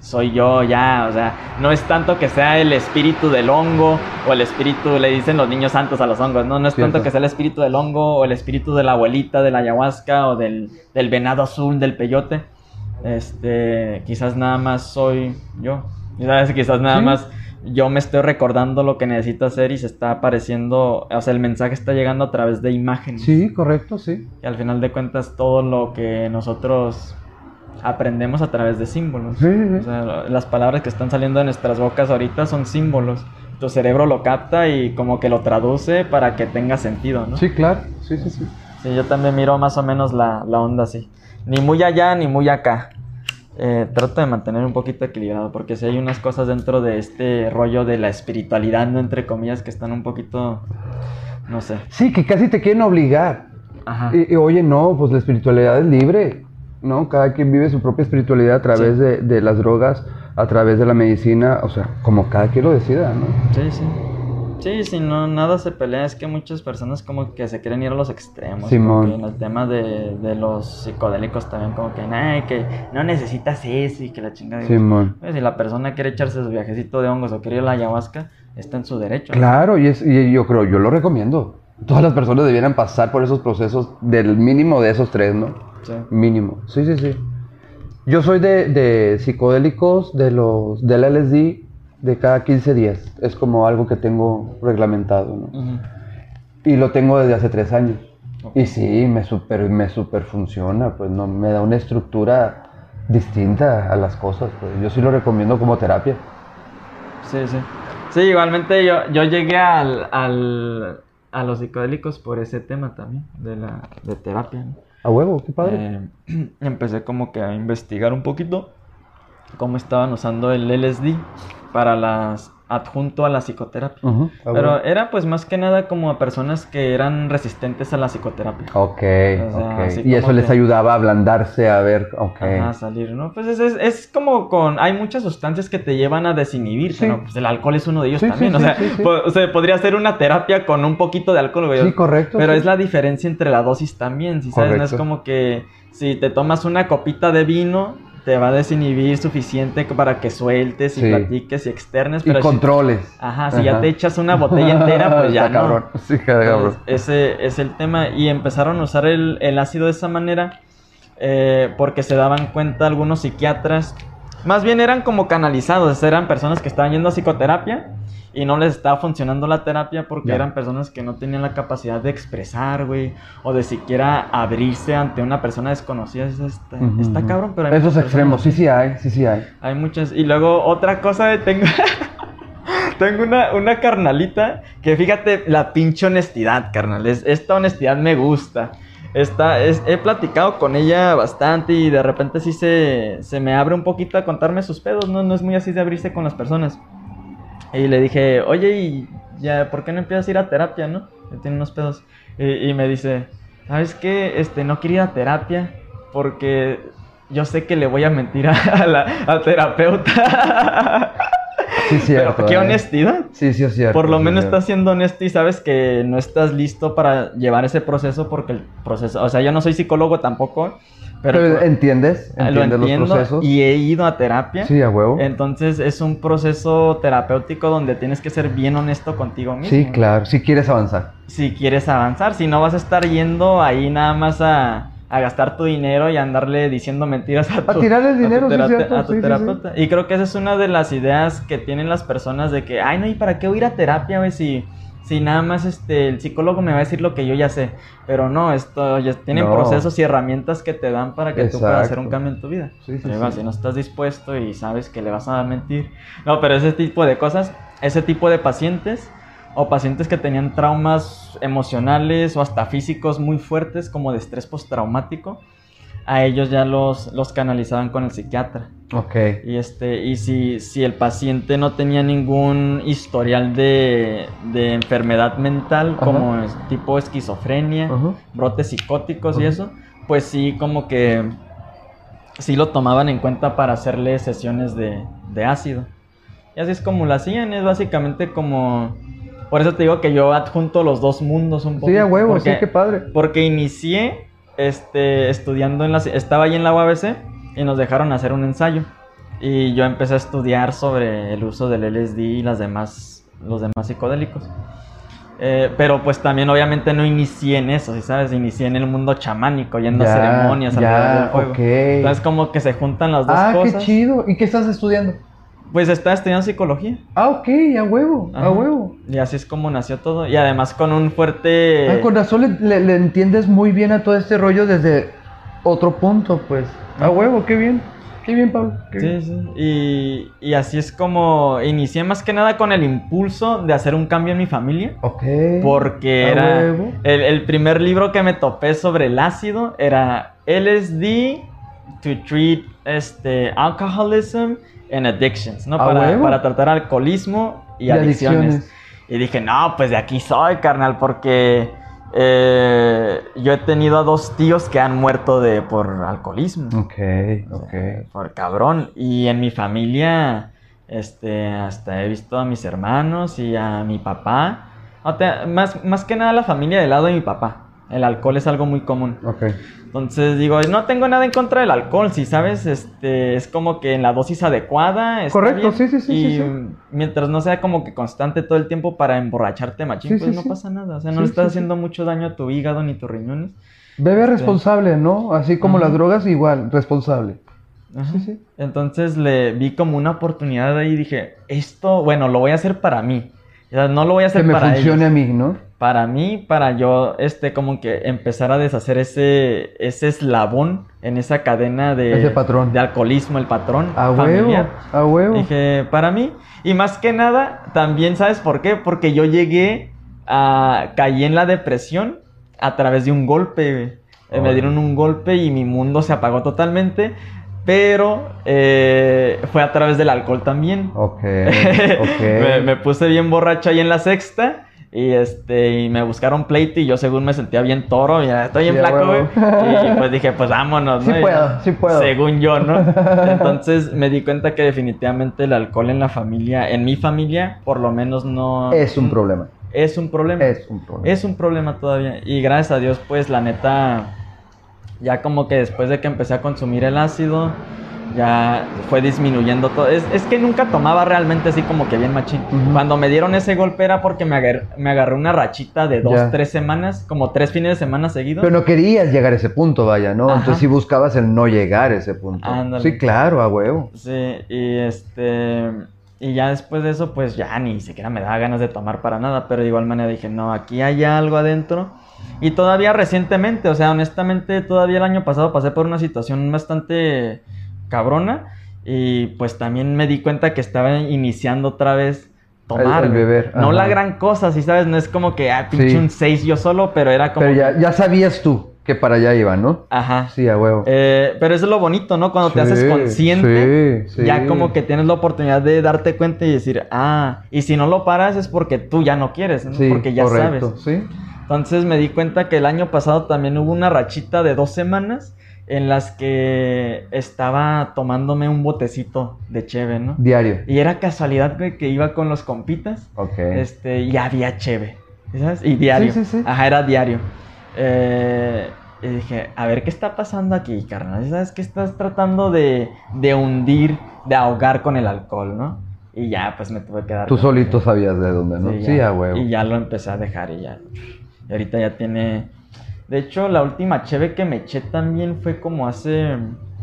soy yo ya, o sea, no es tanto que sea el espíritu del hongo o el espíritu, le dicen los niños santos a los hongos, no, no es tanto que sea el espíritu del hongo o el espíritu de la abuelita de la ayahuasca o del, del venado azul, del peyote, este, quizás nada más soy yo, ¿sabes? quizás nada Sí. más yo me estoy recordando lo que necesito hacer y se está apareciendo, o sea, el mensaje está llegando a través de imágenes. Sí, correcto, sí. Y al final de cuentas todo lo que nosotros aprendemos a través de símbolos. Sí, sí. O sea, las palabras que están saliendo de nuestras bocas ahorita son símbolos. Tu cerebro lo capta y como que lo traduce para que tenga sentido, ¿no? Sí, claro. Sí, sí, sí. Sí, yo también miro más o menos la, la onda así. Ni muy allá ni muy acá. Eh, trato de mantener un poquito equilibrado porque si hay unas cosas dentro de este rollo de la espiritualidad, ¿no? entre comillas, que están un poquito, no sé. Sí, que casi te quieren obligar. Ajá. Y, y, oye, no, pues la espiritualidad es libre, ¿no? Cada quien vive su propia espiritualidad a través Sí. de, de las drogas, a través de la medicina, o sea, como cada quien lo decida, ¿no? Sí, sí. Sí, si no, nada se pelea, es que muchas personas como que se quieren ir a los extremos. Simón. en el tema de, de los psicodélicos también como que, "Ay, que no necesitas eso y que la chingada. Simón. Pues, si la persona quiere echarse su viajecito de hongos o quiere ir a la ayahuasca, está en su derecho. Claro, y, es, y yo creo, yo lo recomiendo. Todas las personas debieran pasar por esos procesos del mínimo de esos tres, ¿no? Sí. Mínimo. Sí, sí, sí. Yo soy de, de psicodélicos, de los, del LSD, de cada 15 días. Es como algo que tengo reglamentado. Y lo tengo desde hace tres años. Y sí, me super, me super funciona, pues no, me da una estructura distinta a las cosas, pues yo sí lo recomiendo como terapia. Sí, sí. Sí, igualmente yo, yo llegué al, al, a los psicodélicos por ese tema también, de la de terapia. ¿no? A huevo, qué padre. Eh, empecé como que a investigar un poquito cómo estaban usando el LSD para las adjunto a la psicoterapia. Ah, Pero era pues más que nada como a personas que eran resistentes a la psicoterapia. Ok, O sea, ok. así Y eso les ayudaba a ablandarse, a ver, ok. Ajá, salir, ¿no? Pues es, es, es como con... Hay muchas sustancias que te llevan a desinhibirse, Sí. ¿no? Pues el alcohol es uno de ellos Sí, sí, también, o sí, sea, sí, sí. po- o sea, podría ser una terapia con un poquito de alcohol, güey. Sí, correcto. Pero sí. es la diferencia entre la dosis también, si sabes, no es como que si te tomas una copita de vino, te va a desinhibir suficiente para que sueltes y Sí. platiques y externes, Y pero si- controles. Ajá, si ya te echas una botella entera, pues ya Está no. cabrón. Sí, cabrón. Entonces, ese es el tema. Y empezaron a usar el, el ácido de esa manera eh, porque se daban cuenta algunos psiquiatras. Más bien eran como canalizados, eran personas que estaban yendo a psicoterapia y no les estaba funcionando la terapia porque eran personas que no tenían la capacidad de expresar, güey, o de siquiera abrirse ante una persona desconocida. Eso Está, está ujú. cabrón, pero hay Esos extremos, personas sí, sí hay, sí, sí hay. hay muchas. Y luego otra cosa, tengo, tengo una, una carnalita que fíjate la pinche honestidad, carnal. Es- esta honestidad me gusta. Esta, es, he platicado con ella bastante y de repente sí se, se me abre un poquito a contarme sus pedos. No, no es muy así de abrirse con las personas. Y le dije, oye, ¿y ya por qué no empiezas a ir a terapia, no? Que tiene unos pedos. Y, y me dice, ¿sabes qué? Este, no quiero ir a terapia porque yo sé que le voy a mentir a, a la al terapeuta. Sí, cierto. Pero qué ¿eh? honestidad. Sí, sí, es cierto. Por lo sí, menos cierto. estás siendo honesto y sabes que no estás listo para llevar ese proceso porque el proceso, o sea, yo no soy psicólogo tampoco, pero, Pero, entiendes, lo entiendes los entiendo procesos. y he ido a terapia. Sí, a huevo. Entonces es un proceso terapéutico donde tienes que ser bien honesto contigo mismo. Sí, claro, si quieres avanzar. Si quieres avanzar, si no vas a estar yendo ahí nada más a, a gastar tu dinero y andarle diciendo mentiras a tu, A tirarle el a tu dinero, sí, terapeuta- cierto, a tu sí, sí, sí. terapeuta. Y creo que esa es una de las ideas que tienen las personas de que, ay, no, ¿y para qué voy a ir a terapia, güey? Si, si nada más este, el psicólogo me va a decir lo que yo ya sé. Pero no, esto ya tienen No. procesos y herramientas que te dan para que tú puedas hacer un Exacto. cambio en tu vida. Sí, sí, Pero sí. si no estás dispuesto y sabes que le vas a mentir. No, pero ese tipo de cosas, ese tipo de pacientes o pacientes que tenían traumas emocionales o hasta físicos muy fuertes como de estrés postraumático, a ellos ya los, los canalizaban con el psiquiatra. Ok. Y, este, y si, si el paciente no tenía ningún historial de, de enfermedad mental, Ajá. como tipo esquizofrenia, Ajá. brotes psicóticos y eso, pues sí, como que sí lo tomaban en cuenta para hacerle sesiones de, de ácido. Y así es como lo hacían, es básicamente como... Por eso te digo que yo adjunto los dos mundos un poco. Sí, a huevo, porque, sí, qué padre. Porque inicié este, estudiando en la... Estaba ahí en la UABC y nos dejaron hacer un ensayo. Y yo empecé a estudiar sobre el uso del LSD y las demás, los demás psicodélicos. Eh, pero pues también obviamente no inicié en eso, ¿sí sabes? Inicié en el mundo chamánico, yendo a Ya, ceremonias alrededor del ya, fuego. ok. Entonces como que se juntan las dos Ah, cosas. qué chido. ¿Y qué estás estudiando? Pues estaba estudiando psicología. Ah, ok, a huevo, Ajá. a huevo. Y así es como nació todo. Y además con un fuerte... Ah, con razón le, le- le entiendes muy bien a todo este rollo desde otro punto, pues. A huevo, qué bien. Qué bien, Pablo. qué bien. Sí, sí. Y, y así es como inicié más que nada con el impulso de hacer un cambio en mi familia. Ok. Porque a era huevo. el, el primer libro que me topé sobre el ácido era LSD to treat este alcoholism and addictions, ¿no? Para, para tratar alcoholismo y, Y adicciones. adicciones. Y dije, no, pues de aquí soy, carnal, porque eh, yo he tenido a dos tíos que han muerto de por alcoholismo. Ok, ok. Por cabrón. Y en mi familia, este, hasta he visto a mis hermanos y a mi papá. O te- más, más que nada la familia del lado de mi papá. El alcohol es algo muy común. Ok. Entonces digo, no tengo nada en contra del alcohol, si sabes, este, es como que en la dosis adecuada. está Correcto, bien. sí, sí, sí, Y sí, sí. mientras no sea como que constante todo el tiempo para emborracharte machín, Sí, pues sí, no sí. pasa nada. O sea, no Sí, le estás sí, sí. haciendo mucho daño a tu hígado ni tus riñones. Bebe Este- responsable, ¿no? Así como Ajá. las drogas, igual, responsable. Ajá. Sí, sí. Entonces le vi como una oportunidad ahí y dije, esto, bueno, lo voy a hacer para mí. O sea, no lo voy a Que hacer me para funcione ellos. a mí, ¿no? Para mí, para yo, este, como que empezar a deshacer ese, ese eslabón en esa cadena de, Ese patrón. de alcoholismo, el patrón A huevo, a huevo. Dije, para mí. Y más que nada, también, ¿sabes por qué? Porque yo llegué a... caí en la depresión a través de un golpe. Eh, Me dieron un golpe y mi mundo se apagó totalmente. Pero eh, fue a través del alcohol también. Ok, ok. me, me puse bien borracho ahí en la sexta. Y este, y me buscaron pleito y yo según me sentía bien toro, estoy Sí, a flaco, güey. Y pues dije, pues vámonos, Sí ¿no? Y puedo, sí puedo. Según yo, ¿no? Entonces me di cuenta que definitivamente el alcohol en la familia, en mi familia, por lo menos no... Es un problema. Es un problema. Es un problema. Es un problema todavía. Y gracias a Dios, pues la neta, ya como que después de que empecé a consumir el ácido, ya fue disminuyendo todo. Es, es que nunca tomaba realmente así como que bien machín. Cuando me dieron ese golpe era porque me agarré, me agarré una rachita de dos, Ya. tres semanas, como tres fines de semana seguidos. Pero no querías llegar a ese punto, vaya, ¿no? Ajá. Entonces sí buscabas el no llegar a ese punto. Ándale. Sí, claro, a huevo. Sí, y este. Y ya después de eso, pues ya ni siquiera me daba ganas de tomar para nada. Pero de igual manera dije, no, aquí hay algo adentro. Y todavía recientemente, o sea, honestamente, todavía el año pasado pasé por una situación bastante cabrona. Y pues también me di cuenta que estaba iniciando otra vez tomar. El- el güey. beber, No ajá. la gran cosa, si sabes, no es como que, ah, pinche Sí. un 6 yo solo, pero era como. Pero ya, ya sabías tú que para allá iba, ¿no? Ajá. Sí, a huevo. Eh, pero eso es lo bonito, ¿no? Cuando te haces Sí, consciente, sí, sí. ya como que tienes la oportunidad de darte cuenta y decir, ah, y si no lo paras es porque tú ya no quieres, ¿no? Sí, porque ya correcto, sabes. Sí. Entonces me di cuenta que el año pasado también hubo una rachita de dos semanas en las que estaba tomándome un botecito de cheve, ¿no? Diario. Y era casualidad, güey, que iba con los compitas Ok. este, y había cheve, ¿sabes? Y diario. Sí, sí, sí. Ajá, era diario. Eh, y dije, a ver qué está pasando aquí, carnal. ¿Sabes que estás tratando de, de hundir, de ahogar con el alcohol, no? Y ya, pues me tuve que dar. Tú solito sabías de dónde, ¿no? Sí, ya. a huevo. Y ya lo empecé a dejar y ya. Y ahorita ya tiene. De hecho, la última cheve que me eché también fue como hace.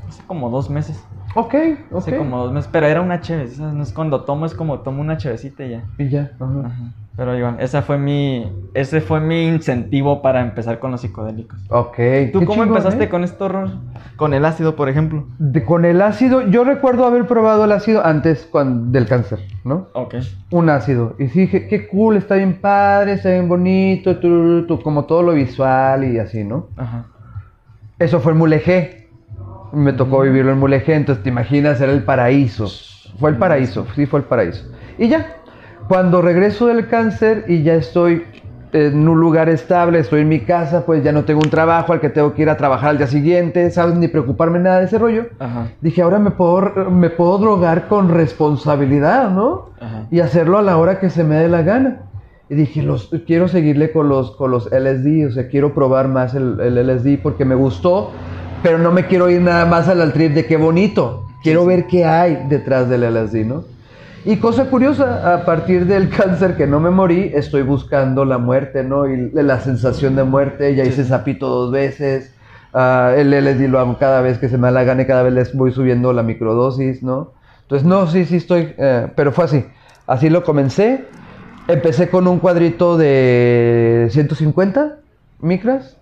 Hace como dos meses. Ok, ok. Hace como dos meses. Pero era una cheve, ¿sabes? No es cuando tomo, es como tomo una chevecita y ya. Y ya. ajá. Ajá. Pero igual, esa fue mi, ese fue mi incentivo para empezar con los psicodélicos. Ok. ¿Tú cómo chingón, empezaste ¿eh? con esto, Ror? Con el ácido, por ejemplo. De- con el ácido, yo recuerdo haber probado el ácido antes del cáncer, ¿no? Ok. Un ácido. Y sí dije, qué cool, está bien padre, está bien bonito, tu, tu, como todo lo visual y así, ¿no? Ajá. Eso fue en Mulegé. Me tocó vivirlo en Mulegé, entonces te imaginas, era el paraíso. Fue el paraíso, sí fue el paraíso. Y ya, cuando regreso del cáncer y ya estoy en un lugar estable, estoy en mi casa, pues ya no tengo un trabajo al que tengo que ir a trabajar al día siguiente, ¿sabes? Ni preocuparme nada de ese rollo. Ajá. Dije, ahora me puedo, me puedo drogar con responsabilidad, ¿no? Ajá. y hacerlo a la hora que se me dé la gana. Y dije, los, quiero seguirle con los, con los LSD, o sea, quiero probar más el, el LSD porque me gustó, pero no me quiero ir nada más al trip de qué bonito. Quiero ver qué hay detrás del LSD, ¿no? Y cosa curiosa, a partir del cáncer que no me morí, estoy buscando la muerte, ¿no? Y la sensación de muerte, ya hice sapito dos veces, ah, el LSD lo hago cada vez que se me la gana y cada vez les voy subiendo la microdosis, ¿no? Entonces, no, sí, sí estoy, eh, pero fue así. Así lo comencé. Empecé con un cuadrito de 150 micras.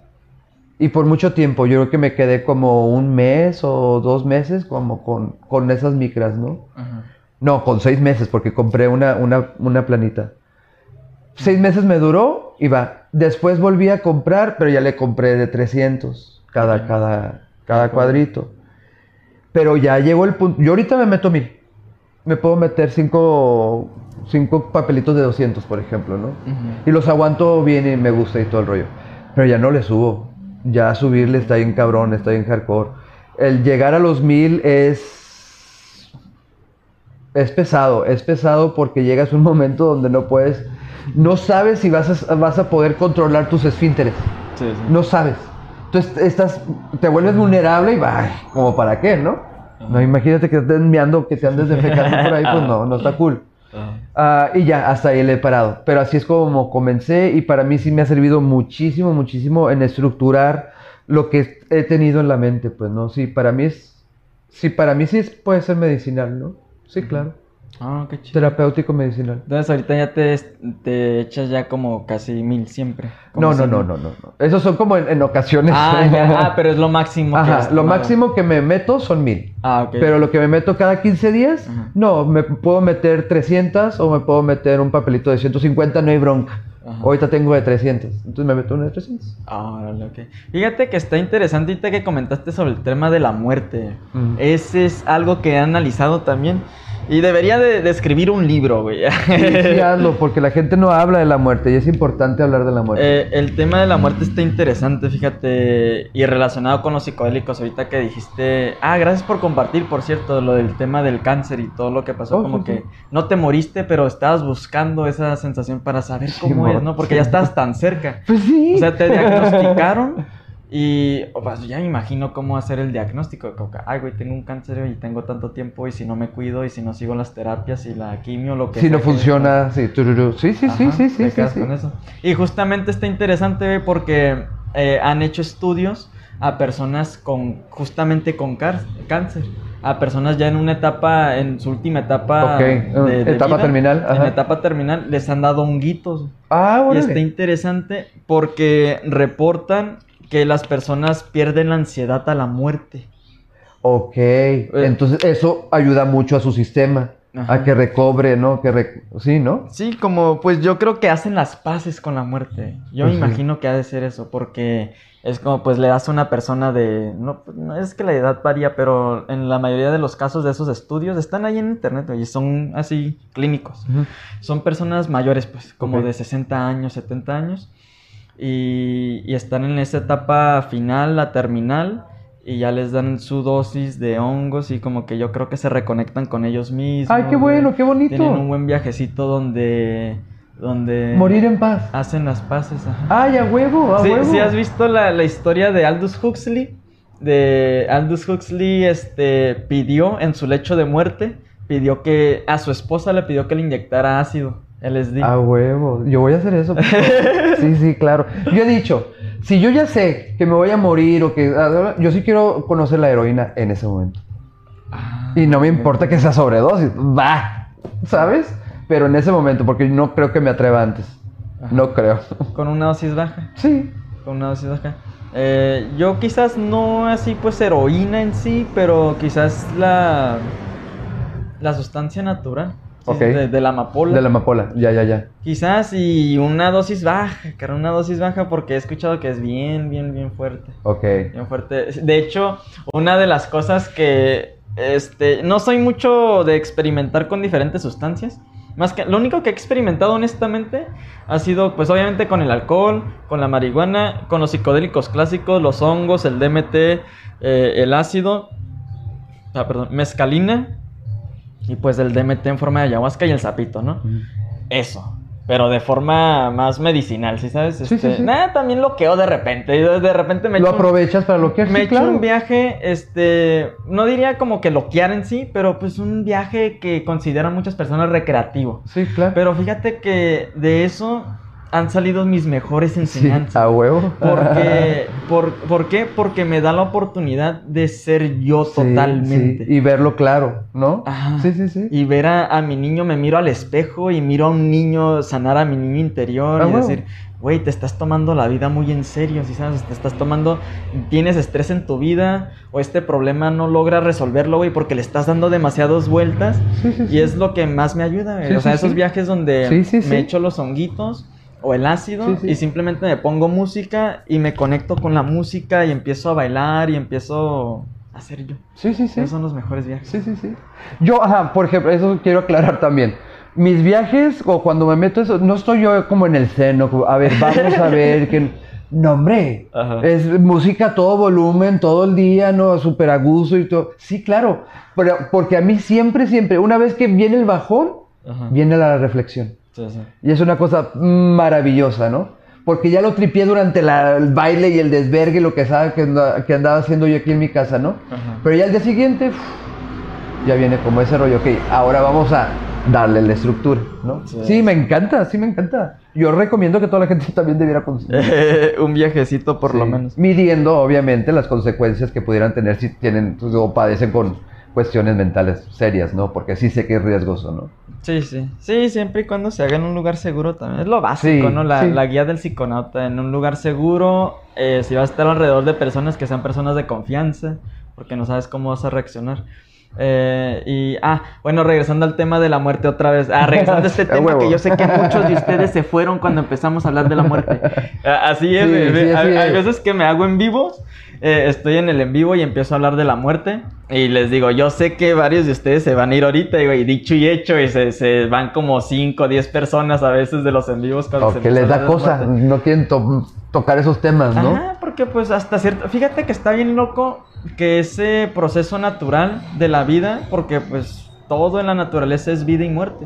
Y por mucho tiempo, yo creo que me quedé como un mes o dos meses como con, con esas micras, ¿no? Ajá. No, con seis meses, porque compré una, una, una planita. Seis meses me duró y va. Después volví a comprar, pero ya le compré de 300 cada, cada, cada cuadrito. Pero ya llegó el punto. Yo ahorita me meto mil. Me puedo meter cinco, cinco papelitos de 200, por ejemplo, ¿no? Y los aguanto bien y me gusta y todo el rollo. Pero ya no le subo. Ya subirle está bien cabrón, está bien hardcore. El llegar a los mil es. Es pesado, es pesado porque llegas a un momento donde no puedes. No sabes si vas a, vas a poder controlar tus esfínteres. Sí, sí. No sabes. Entonces estás, te vuelves vulnerable y va, como para qué, ¿no? No, imagínate que estés meando, que te andes defecando por ahí, pues no, no está cool. Ah, y ya, hasta ahí le he parado. Pero así es como comencé y para mí sí me ha servido muchísimo, muchísimo en estructurar lo que he tenido en la mente, pues, ¿no? Sí, para mí es... Sí, para mí sí es- puede ser medicinal, ¿no? Sí, claro. Ah, qué chido. Terapéutico medicinal. Entonces ahorita ya te, te echas ya como casi mil siempre. No, no, no, no, no. Esos son como en, en ocasiones. Ah, ya. Ah, pero es lo máximo. que Ajá, has lo máximo que me meto son mil. Ah, ok. Pero lo que me meto cada 15 días, Ajá. no, me puedo meter 300 o me puedo meter un papelito de 150, no hay bronca. Ajá. Ahorita tengo de 300. Entonces me meto una de 300. Ah, órale, ok. Fíjate que está interesante ahorita que comentaste sobre el tema de la muerte. Mm. Ese es algo que he analizado también. Y debería de, de escribir un libro, güey. Sí, sí, hazlo, porque la gente no habla de la muerte y es importante hablar de la muerte. Eh, el tema de la muerte está interesante, fíjate, y relacionado con los psicodélicos, ahorita que dijiste, ah, gracias por compartir, por cierto, lo del tema del cáncer y todo lo que pasó, Oh, como sí, que sí. no te moriste, pero estabas buscando esa sensación para saber cómo mo- es, ¿no? Porque ya estabas tan cerca. pues sí. O sea, te diagnosticaron y pues, ya me imagino cómo hacer el diagnóstico. como que, Ay, güey, tengo un cáncer y tengo tanto tiempo y si no me cuido y si no sigo las terapias y la quimio, lo que si no funciona, sí, tururú. sí, sí, sí, Ajá, sí, sí, te sí, quedas sí. con eso. Y justamente está interesante porque eh, han hecho estudios a personas con justamente con cáncer, a personas ya en una etapa, en su última etapa, Ok, etapa terminal, en ajá. etapa terminal, les han dado honguitos. Ah, Y órale. está interesante porque reportan que las personas pierden la ansiedad a la muerte. Ok, entonces eso ayuda mucho a su sistema, Ajá. a que recobre, ¿no? Que rec- Sí, ¿no? Sí, como pues yo creo que hacen las paces con la muerte. Yo me Pues sí. imagino que ha de ser eso, porque es como pues le das a una persona de... No, no es que la edad varía, pero en la mayoría de los casos de esos estudios están ahí en internet y son así clínicos. Son personas mayores, pues, como de 60 años, 70 años, y, y están en esa etapa final, la terminal, y ya les dan su dosis de hongos y como que yo creo que se reconectan con ellos mismos. Ay, qué bueno, qué bonito. Tienen un buen viajecito donde... donde Morir en paz. Hacen las paces, ajá. Ay, a huevo, a Sí, huevo. sí has visto la, la historia de Aldous Huxley? De Aldous Huxley este, pidió en su lecho de muerte, pidió que a su esposa le pidió que le inyectara ácido, LSD. A huevo. Yo voy a hacer eso. favor. sí, sí, claro. Yo he dicho, si yo ya sé que me voy a morir o que... Yo sí quiero conocer la heroína en ese momento. Ah, Y no me importa que sea sobredosis. Va. ¿Sabes? Pero en ese momento, porque no creo que me atreva antes. Ajá. No creo. Con una dosis baja, Sí. con una dosis baja. Eh, yo quizás no así pues heroína en sí, pero quizás la, la sustancia natural. Sí, Ok. De, de la amapola. De la amapola. Ya, ya, ya. Quizás y una dosis baja, cara, una dosis baja porque he escuchado que es bien, bien, bien fuerte. Ok. Bien fuerte. De hecho, una de las cosas que este no soy mucho de experimentar con diferentes sustancias. Más que lo único que he experimentado honestamente ha sido pues obviamente con el alcohol, con la marihuana, con los psicodélicos clásicos, los hongos, el DMT, eh, el ácido, ah, perdón, mezcalina y pues el DMT en forma de ayahuasca y el sapito, ¿no? Eso. Pero de forma más medicinal, ¿sí sabes? Sí, sí, Este, sí. Nada, también loqueo de repente. De repente me Lo un- aprovechas para lo que me sí, echo claro. un viaje, este, no diría como que loquear en sí, pero pues un viaje que consideran muchas personas recreativo. Sí, claro. Pero fíjate que de eso han salido mis mejores sí, enseñanzas. a huevo. Porque, por, ¿Por qué? Porque me da la oportunidad de ser yo Sí, totalmente. sí, Y verlo claro, ¿no? Ajá. Sí, sí, sí. Y ver a, a mi niño, me miro al espejo y miro a un niño sanar a mi niño interior y huevo. decir, güey, te estás tomando la vida muy en serio, ¿sí sabes? Te estás tomando, tienes estrés en tu vida o este problema no logras resolverlo, güey, porque le estás dando demasiadas vueltas Sí, sí, y es lo que más me ayuda, güey. O sea, esos viajes donde me echo los honguitos o el ácido Sí, sí. y simplemente me pongo música y me conecto con la música y empiezo a bailar y empiezo a ser yo. Sí, sí, sí. Esos son los mejores viajes. Sí, sí, sí. Yo, ajá, por ejemplo, eso quiero aclarar también. Mis viajes, o cuando me meto eso, no estoy yo como en el seno, como, a ver, vamos a ver que... No, hombre, Ajá. es música a todo volumen, todo el día, ¿no? Súper a gusto y todo. Sí, claro, pero porque a mí siempre, siempre, una vez que viene el bajón, Ajá. viene la reflexión. Sí, sí. Y es una cosa maravillosa, ¿no? Porque ya lo tripié durante la- el baile y el desvergue, lo que, sabe, que, anda- que andaba haciendo yo aquí en mi casa, ¿no? Ajá. Pero ya al día siguiente, ya viene como ese rollo, ok, ahora vamos a darle la estructura, ¿no? Sí. Sí, me encanta, sí me encanta. Yo recomiendo que toda la gente también debiera consumir. un viajecito por lo menos. Midiendo, obviamente, las consecuencias que pudieran tener si tienen pues, o padecen con cuestiones mentales serias, ¿no? Porque sí sé que es riesgoso, ¿no? Sí, sí. Sí, siempre y cuando se haga en un lugar seguro también. Es lo básico, Sí, ¿no? La, sí. la guía del psiconauta. En un lugar seguro, eh, si vas a estar alrededor de personas que sean personas de confianza, porque no sabes cómo vas a reaccionar. Eh, y, ah, bueno, regresando al tema de la muerte otra vez. Ah, regresando a este tema que yo sé que muchos de ustedes se fueron cuando empezamos a hablar de la muerte. Así es, Sí, me- sí, así hay, es. veces que me hago en vivo, eh, estoy en el en vivo y empiezo a hablar de la muerte. Y les digo, yo sé que varios de ustedes se van a ir ahorita, y, dicho y hecho, y se, se van como 5 o 10 personas a veces de los en vivos cuando O se que les da cosa, no quieren to- tocar esos temas, ¿no? Ajá, porque pues hasta cierto... Fíjate que está bien loco que ese proceso natural de la vida, porque pues todo en la naturaleza es vida y muerte.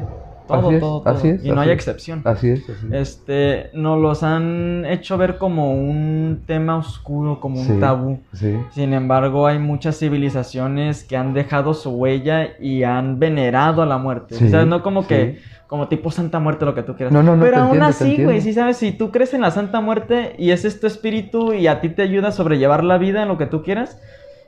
Todo, Así es, todo, todo. así es, y no así hay excepción. Así es, así es. Este, nos los han hecho ver como un tema oscuro, como un tabú. Sí. Sin embargo, hay muchas civilizaciones que han dejado su huella y han venerado a la muerte. Sí, ¿Sabes? No como que, como tipo Santa Muerte, lo que tú quieras. No, no, no, Pero aún entiendo, así, güey, sí sabes, si tú crees en la Santa Muerte y ese es tu espíritu y a ti te ayuda a sobrellevar la vida en lo que tú quieras,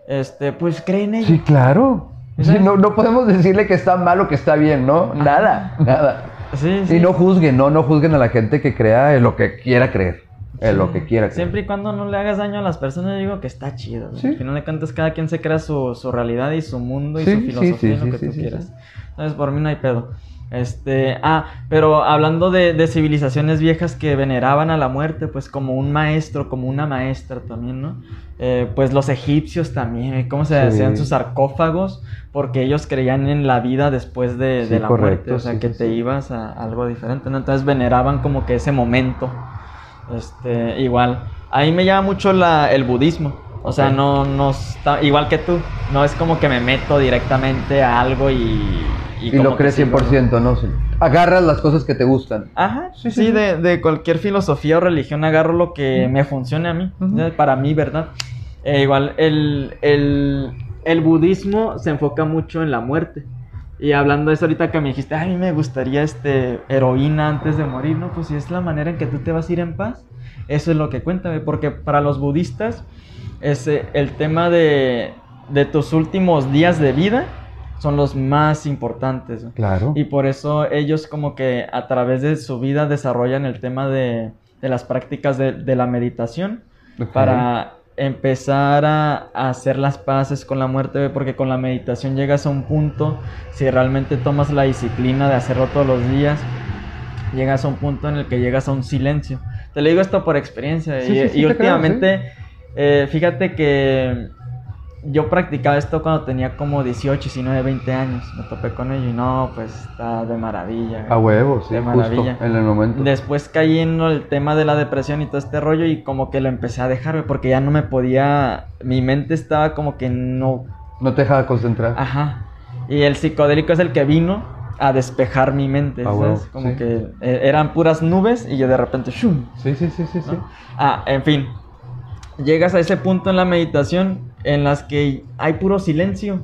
este, pues cree en ello. Sí, claro. No, no podemos decirle que está mal o que está bien, ¿no? Nada, nada. Sí, sí. Y no juzguen, no, no juzguen a la gente que crea en lo que quiera creer. En lo que quiera creer. Siempre y cuando no le hagas daño a las personas, digo que está chido. Sí. Al final de cuentas, cada quien se crea su, su realidad y su mundo y su filosofía sí, y lo sí, que tú quieras. sí. Entonces, por mí no hay pedo. Este, ah, pero hablando de, de civilizaciones viejas que veneraban a la muerte, pues como un maestro, como una maestra también, ¿no? Eh, pues los egipcios también, ¿eh? cómo se Sí. hacían sus sarcófagos, porque ellos creían en la vida después de, la correcto, muerte, o sea, sí, que te ibas a algo diferente, ¿no? Entonces veneraban como que ese momento. Este, igual. Ahí me llama mucho la, el budismo. O sea, no, no está, igual que tú, no es como que me meto directamente a algo y... Y, lo crees sí lo- 100%, ¿no? Sí. Agarras las cosas que te gustan. Ajá, Sí, sí, sí. De, de cualquier filosofía o religión agarro lo que me funcione a mí, para mí, ¿verdad? Eh, igual, el, el, el budismo se enfoca mucho en la muerte. Y hablando de eso ahorita que me dijiste, "Ay, a mí me gustaría este, heroína antes de morir, ¿no? Pues si es la manera en que tú te vas a ir en paz, eso es lo que cuenta, güey, porque para los budistas, ese, el tema de, de tus últimos días de vida son los más importantes. Claro. Y por eso ellos como que a través de su vida desarrollan el tema de, de las prácticas de, de la meditación para empezar a, a hacer las paces con la muerte, porque con la meditación llegas a un punto, si realmente tomas la disciplina de hacerlo todos los días, llegas a un punto en el que llegas a un silencio. Te lo digo esto por experiencia Sí, y, sí, sí, y te creo, últimamente, eh, fíjate que yo practicaba esto cuando tenía como 18, 19, 20 años. Me topé con ello y no, pues está de maravilla. A huevo, sí, De justo maravilla. en el momento. Después caí en el tema de la depresión y todo este rollo y como que lo empecé a dejar, porque ya no me podía, mi mente estaba como que no, No te deja concentrar. ajá. Y el psicodélico es el que vino a despejar mi mente, Ah, ¿sabes? Como sí. que eh, eran puras nubes y yo de repente, ¡shum! Sí, sí, sí, sí, sí. Ah, en fin. Llegas a ese punto en la meditación en las que hay puro silencio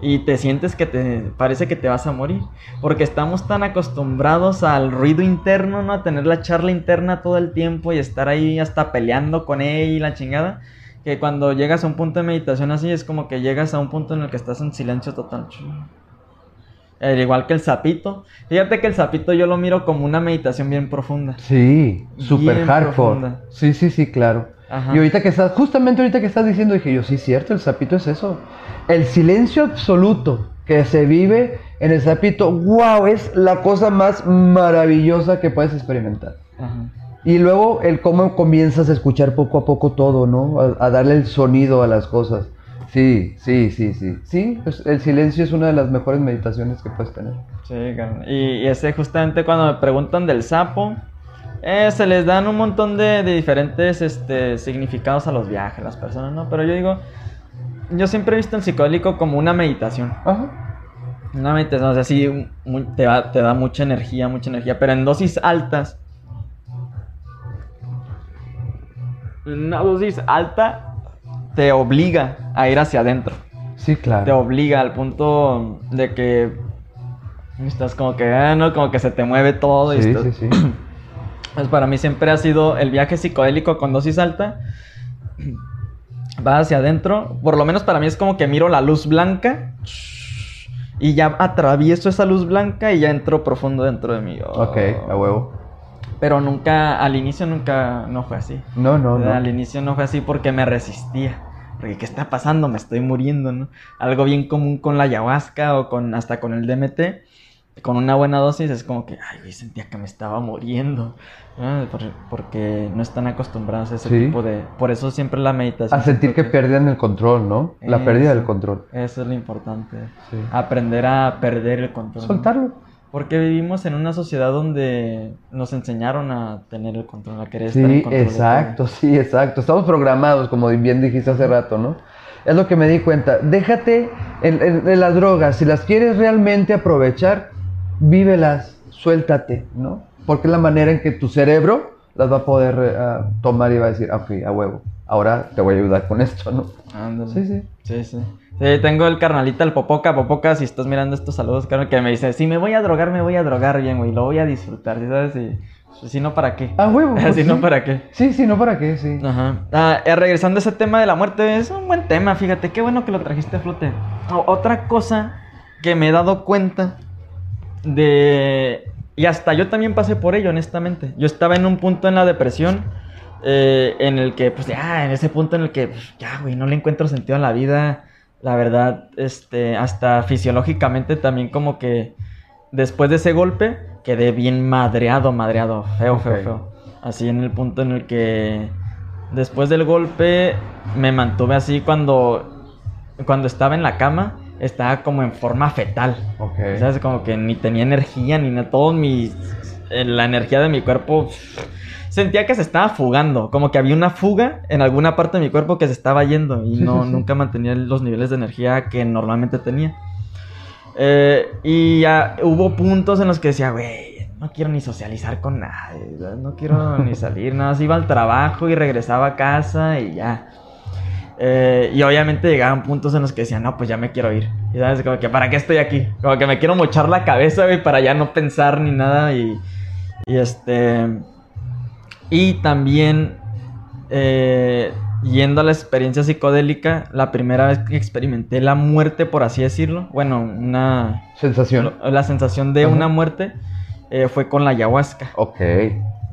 y te sientes que te parece que te vas a morir, porque estamos tan acostumbrados al ruido interno, ¿no? A tener la charla interna todo el tiempo y estar ahí hasta peleando con ella y la chingada, que cuando llegas a un punto de meditación así es como que llegas a un punto en el que estás en silencio total. Al igual que el sapito. Fíjate que el sapito yo lo miro como una meditación bien profunda. Sí, Bien hardcore. profunda. Sí, sí, sí, claro. Ajá. Y ahorita que estás, justamente ahorita que estás diciendo, dije yo, sí, cierto, el sapito es eso. El silencio absoluto que se vive en el sapito, wow, es la cosa más maravillosa que puedes experimentar. Ajá. Y luego el cómo comienzas a escuchar poco a poco todo, ¿no? A, a darle el sonido a las cosas. Sí, sí, sí, sí. Sí, pues, el silencio es una de las mejores meditaciones que puedes tener. Sí, y, y ese justamente cuando me preguntan del sapo, eh, se les dan un montón de, de diferentes este, significados a los viajes, las personas, ¿no? Pero yo digo, yo siempre he visto el psicodélico como una meditación. Ajá. Una meditación, o sea, sí, te, da- te da mucha energía, mucha energía, pero en dosis altas. Una dosis alta te obliga a ir hacia adentro. Sí, te claro. obliga al punto de que estás como que, ah, no, como que se te mueve todo. y Sí, estás- sí, sí. Pues para mí siempre ha sido el viaje psicodélico con dosis alta. Va hacia adentro. Por lo menos para mí es como que miro la luz blanca. Y ya atravieso esa luz blanca y ya entro profundo dentro de mí. Oh. Ok, a huevo. Pero nunca, al inicio nunca, no fue así. No, no, no. Al inicio no fue así porque me resistía. Porque ¿qué está pasando? Me estoy muriendo, ¿no? Algo bien común con la ayahuasca o con hasta con el DMT. Con una buena dosis es como que, ay, sentía que me estaba muriendo. porque no están acostumbrados a ese Sí. tipo de... Por eso siempre la meditación... A sentir que siento perdían el control, ¿no? La pérdida del control. Eso es lo importante. Sí. Aprender a perder el control. ¿no? Porque vivimos en una sociedad donde nos enseñaron a tener el control, a querer estar en Sí, control. exacto, sí, exacto. Estamos programados, como bien dijiste hace rato, ¿no? Es lo que me di cuenta. Déjate en, en- en las drogas. Si las quieres realmente aprovechar, vívelas, suéltate, ¿no? Porque es la manera en que tu cerebro las va a poder eh, ah, tomar y va a decir, ok, a huevo, ahora te voy a ayudar con esto, ¿no? Ándale. Sí, sí. Sí, sí. Sí, tengo el carnalita, el Popoca. Popoca, si estás mirando estos saludos, carnal, que me dice, si me voy a drogar, me voy a drogar bien, güey. Lo voy a disfrutar, ¿sí sabes? Y, pues, si no, ¿para qué? A huevo. pues, si no, sí. ¿para qué? Sí, sí, no para qué, sí. Ajá. Ah, eh, regresando a ese tema de la muerte, es un buen tema, fíjate, qué bueno que lo trajiste a flote. O- otra cosa que me he dado cuenta de... Y hasta yo también pasé por ello, honestamente. Yo estaba en un punto en la depresión eh, en el que, pues ya, en ese punto en el que, pues, ya, güey, no le encuentro sentido a la vida. La verdad, este, hasta fisiológicamente también como que después de ese golpe quedé bien madreado, madreado, feo, feo, feo. Así en el punto en el que después del golpe me mantuve así cuando, cuando estaba en la cama, estaba como en forma fetal. Ok. ¿Sabes? Como que ni tenía energía, ni nada. Todo mi. La energía de mi cuerpo. Sentía que se estaba fugando. Como que había una fuga en alguna parte de mi cuerpo que se estaba yendo. Y no, nunca mantenía los niveles de energía que normalmente tenía. Eh, y ya hubo puntos en los que decía, güey, no quiero ni socializar con nadie. No quiero ni salir. Nada más iba al trabajo y regresaba a casa y ya. Eh, y obviamente llegaban puntos en los que decía, no, pues ya me quiero ir. Y sabes, como que, ¿para qué estoy aquí? Como que me quiero mochar la cabeza, güey, para ya no pensar ni nada. Y, y este. Y también, eh, yendo a la experiencia psicodélica, la primera vez que experimenté la muerte, por así decirlo, bueno, una. Sensación. La sensación de Ajá. una muerte eh, fue con la ayahuasca. Ok.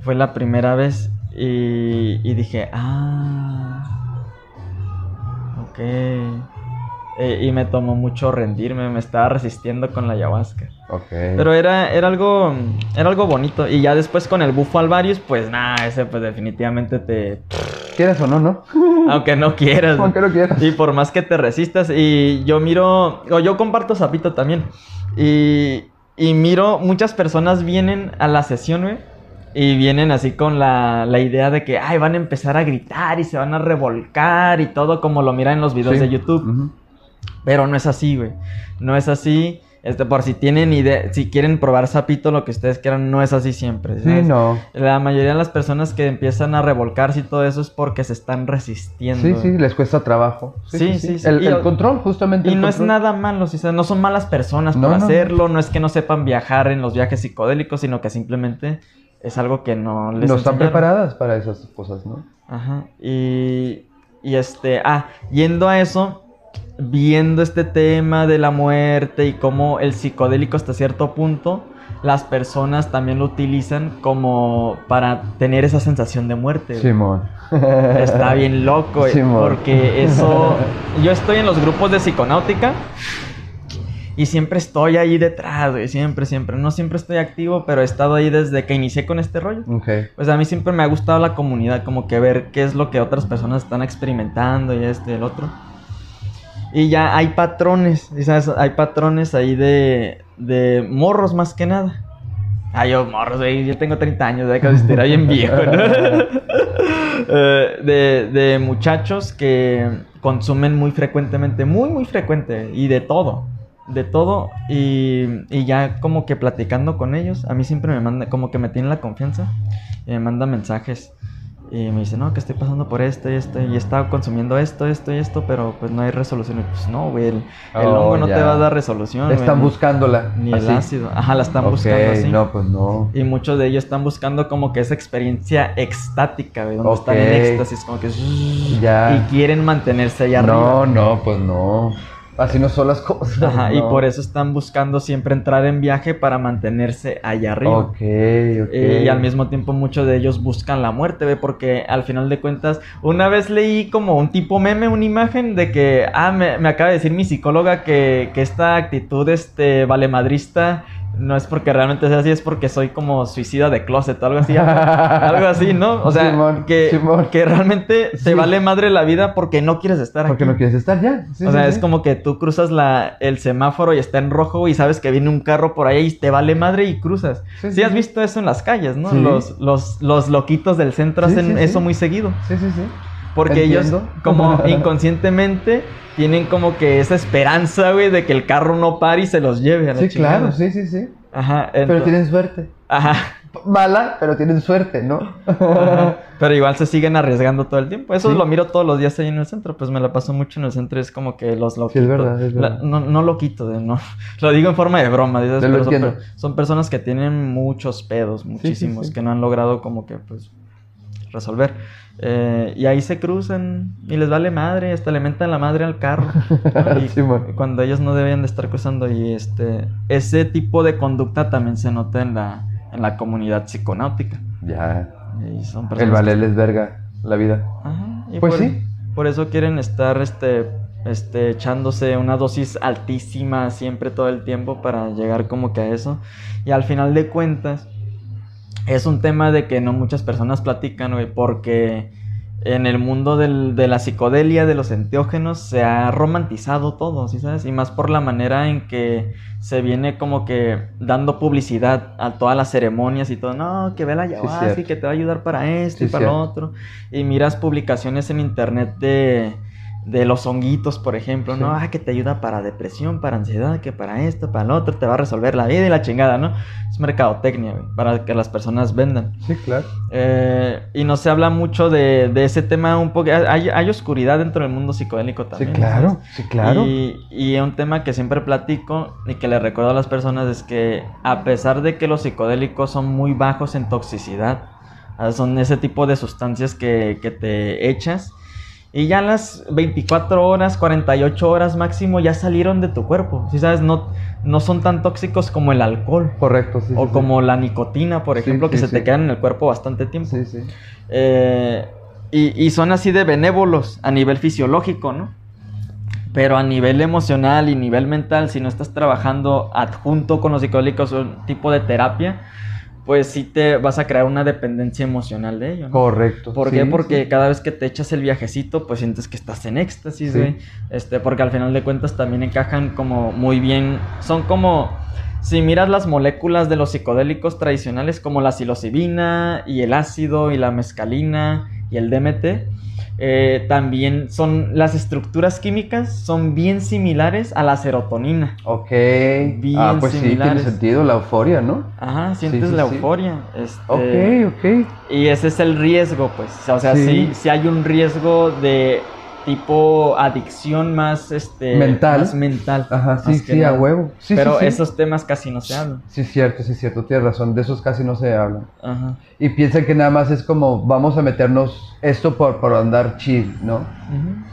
Fue la primera vez y, y dije, ah, ok. Eh, y me tomó mucho rendirme, me estaba resistiendo con la ayahuasca. Pero era, era, algo, era algo bonito. Y ya después con el bufo alvarius, pues nada, ese pues definitivamente te... ¿Quieres o no, no? Aunque no quieras. Aunque no quieras. Y por más que te resistas, y yo miro, o yo comparto Zapito también, y, y miro, muchas personas vienen a la sesión, güey, y vienen así con la, la idea de que, ay, van a empezar a gritar y se van a revolcar y todo como lo miran en los videos Sí. de YouTube. Ujú. Pero no es así, güey. No es así. Este, por si tienen idea, si quieren probar sapito, lo que ustedes quieran, no es así siempre. Sí, ¿sabes? no. La mayoría de las personas que empiezan a revolcarse y todo eso es porque se están resistiendo. Sí, sí, les cuesta trabajo. Sí, sí, sí. El, Y- el control, justamente. Y el no es nada malo, ¿sí? Sea, no son malas personas No, por no. hacerlo, no es que no sepan viajar en los viajes psicodélicos, sino que simplemente es algo que no les No están enseñaron. preparadas para esas cosas, ¿no? Ajá. Y, y este, ah, yendo a eso, viendo este tema de la muerte y cómo el psicodélico hasta cierto punto, las personas también lo utilizan como para tener esa sensación de muerte. Simón. Está bien loco, Simón. porque eso... Yo estoy en los grupos de psiconáutica y siempre estoy ahí detrás, güey, siempre, siempre. No siempre estoy activo, pero he estado ahí desde que inicié con este rollo. Ok. Pues a mí siempre me ha gustado la comunidad, como que ver qué es lo que otras personas están experimentando y este y el otro. Y ya hay patrones, ¿sí ¿sabes? Hay patrones ahí de, de morros más que nada. Ay, yo morros, güey, yo tengo 30 años, de que estar bien viejo, ¿no? Eh, de, de muchachos que consumen muy frecuentemente, muy, muy frecuente, y de todo, de todo, y, y ya como que platicando con ellos, a mí siempre me manda, como que me tienen la confianza, y me manda mensajes, y me dice, no, que estoy pasando por esto y esto, y he estado consumiendo esto, esto y esto, pero pues no hay resolución, y pues no, güey, el, el Oh, hongo no te va a dar resolución, Están buscándola. Ni así. el ácido, ajá, la están buscando así. no, pues no. Y muchos de ellos están buscando como que esa experiencia extática, güey, donde están en éxtasis, como que... Ya. Y quieren mantenerse allá no, arriba. no, pues no. Así no son las cosas. Ajá, y por eso están buscando siempre entrar en viaje para mantenerse allá arriba. Ok, ok. Eh, y al mismo tiempo muchos de ellos buscan la muerte, ¿ve? Porque al final de cuentas, una vez leí como un tipo meme, una imagen de que, ah, me, me acaba de decir mi psicóloga que, que esta actitud, este, valemadrista, no es porque realmente sea así, es porque soy como suicida de closet o algo así. algo, así, ¿no? O sea, Simón, que, Simón. que realmente te Sí. vale madre la vida porque no quieres estar Porque aquí. no quieres estar ya. Sí, o sí, sea, es como que tú cruzas la, el semáforo y está en rojo y sabes que viene un carro por ahí y te vale madre y cruzas. Sí, has visto eso en las calles, ¿no? Los, los, los loquitos del centro hacen eso muy seguido. Sí, sí, sí. Porque ellos, como inconscientemente, tienen como que esa esperanza, güey, de que el carro no pare y se los lleve a la Sí, chingada. claro, sí, sí, sí. Ajá. Pero tienen suerte. Ajá. Mala, pero tienen suerte, ¿no? Ajá. Pero igual se siguen arriesgando todo el tiempo. Eso Sí. lo miro todos los días ahí en el centro. Pues me la paso mucho en el centro. Es como que los loquitos. Sí, es verdad, es la- verdad. no, no loquito, de, no. Lo digo en forma de broma. dices, lo pero son, per- son personas que tienen muchos pedos, muchísimos, sí. que no han logrado como que pues resolver. Eh, y ahí se cruzan y les vale madre, hasta le mentan la madre al carro. ¿no? Y Simón. cuando ellos no debían de estar cruzando y este ese tipo de conducta también se nota en la en la comunidad psiconáutica. Ya. Y son El que- valerles verga la vida. Ajá, y Pues por, sí. Por eso quieren estar este, este, echándose una dosis altísima siempre todo el tiempo para llegar como que a eso. Y al final de cuentas, es un tema de que no muchas personas platican, güey, porque en el mundo del- de la psicodelia, de los enteógenos, se ha romantizado todo, ¿sí sabes? Y más por la manera en que se viene como que dando publicidad a todas las ceremonias y todo. No, que ve la ayahuasca y que te va a ayudar para esto y para lo otro. Y miras publicaciones en internet de, de los honguitos, por ejemplo, ¿no? Sí. Ah, que te ayuda para depresión, para ansiedad, que para esto, para lo otro, te va a resolver la vida y la chingada, ¿no? Es mercadotecnia, güey, para que las personas vendan. Sí, claro. Eh, y no se habla mucho de, de ese tema un poco. Hay, hay oscuridad dentro del mundo psicodélico Sí, también. claro. ¿sabes? Sí, claro. Y, y un tema que siempre platico y que le recuerdo a las personas es que a pesar de que los psicodélicos son muy bajos en toxicidad, ah, son ese tipo de sustancias que, que te echas y ya las 24 horas, 48 horas máximo ya salieron de tu cuerpo. Si sabes, no, no son tan tóxicos como el alcohol Correcto, sí. o sí, como la nicotina, por ejemplo, que se te quedan en el cuerpo bastante tiempo. Sí, sí. Eh, y, y son así de benévolos a nivel fisiológico, ¿no? Pero a nivel emocional y nivel mental, si no estás trabajando adjunto con los psicodélicos o un tipo de terapia, pues sí te vas a crear una dependencia emocional de ello, ¿no? Correcto. ¿Por sí, qué? Porque sí. cada vez que te echas el viajecito, pues sientes que estás en éxtasis, Sí. güey. Este, porque al final de cuentas también encajan como muy bien. Son como. Si miras las moléculas de los psicodélicos tradicionales, como la psilocibina y el ácido y la mescalina y el DMT, eh, también son. Las estructuras químicas son bien similares a la serotonina. Ok. Bien ah, pues sí, tiene sentido la euforia, ¿no? Ajá, sientes sí, la sí. euforia. Este, Ok, ok. Y ese es el riesgo, pues. O sea, Sí. sí, sí hay un riesgo de tipo adicción más este Mental. más mental. Ajá, sí, sí, a huevo. Sí, Pero sí, sí. esos temas casi no se hablan. Sí, es cierto, sí, es cierto, tienes razón. De esos casi no se habla. Ajá. Y piensan que nada más es como, vamos a meternos esto por, por andar chill, ¿no?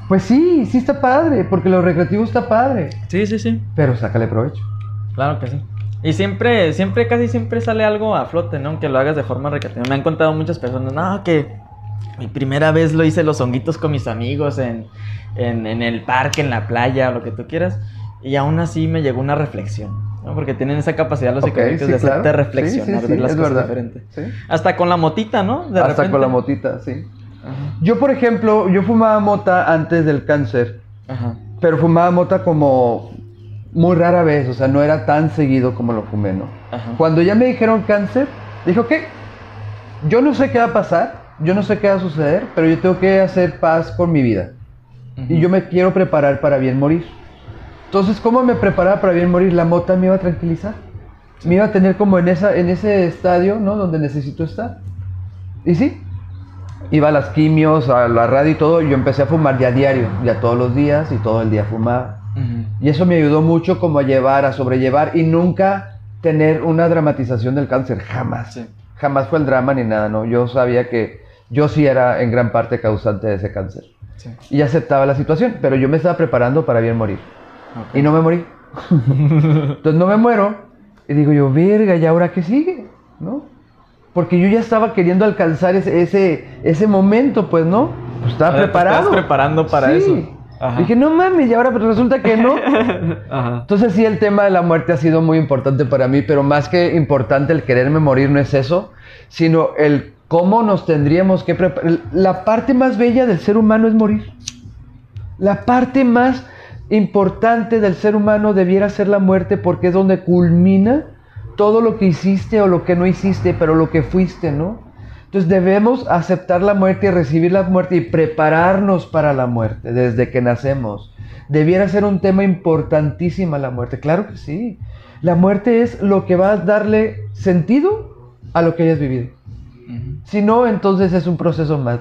Pues sí, sí está padre, porque lo recreativo está padre. Sí, sí, sí. Pero sácale provecho. Claro que sí. Y siempre, siempre, casi siempre sale algo a flote, ¿no? Aunque lo hagas de forma recreativa. Me han contado muchas personas, no, que mi primera vez lo hice los honguitos con mis amigos en, en, en el parque, en la playa, lo que tú quieras. Y aún así me llegó una reflexión, ¿no? Porque tienen esa capacidad los Ok, psicodélicos sí, de hacerte claro. reflexionar, Sí, ver las cosas verdad. diferentes. Hasta con la motita, ¿no? De Hasta repente. con la motita, sí. Ajá. Yo, por ejemplo, yo fumaba mota antes del cáncer, Ajá. pero fumaba mota como muy rara vez, o sea, no era tan seguido como lo fumé, ¿no? Ajá. Cuando ya me dijeron cáncer, dije, ok, yo no sé qué va a pasar, yo no sé qué va a suceder, pero yo tengo que hacer paz con mi vida. Y yo me quiero preparar para bien morir. Entonces, ¿cómo me preparaba para bien morir? La mota me iba a tranquilizar. Me iba a tener como en, esa, en ese estadio, ¿no? Donde necesito estar. Y sí, iba a las quimios, a la radio y todo. Y yo empecé a fumar ya diario, ya todos los días y todo el día fumaba. Y eso me ayudó mucho como a llevar, a sobrellevar y nunca tener una dramatización del cáncer. Jamás. Sí. Jamás fue el drama ni nada, ¿no? Yo sabía que yo sí era en gran parte causante de ese cáncer Sí. y aceptaba la situación, pero yo me estaba preparando para bien morir. Ok. Y no me morí. Entonces no me muero. Y digo yo, verga, ¿y ahora qué sigue? ¿No? Porque yo ya estaba queriendo alcanzar ese, ese, ese momento, pues, ¿no? Pues estaba O sea, te preparado. estabas preparando para Sí. eso. Ajá. Dije, no mames, y ahora pues resulta que no. Ajá. Entonces sí, el tema de la muerte ha sido muy importante para mí, pero más que importante el quererme morir no es eso, sino el cómo nos tendríamos que preparar. La parte más bella del ser humano es morir. La parte más importante del ser humano debiera ser la muerte porque es donde culmina todo lo que hiciste o lo que no hiciste, pero lo que fuiste, ¿no? Entonces debemos aceptar la muerte y recibir la muerte y prepararnos para la muerte desde que nacemos. Debiera ser un tema importantísimo la muerte. Claro que sí. La muerte es lo que va a darle sentido a lo que hayas vivido. Si no, entonces es un proceso más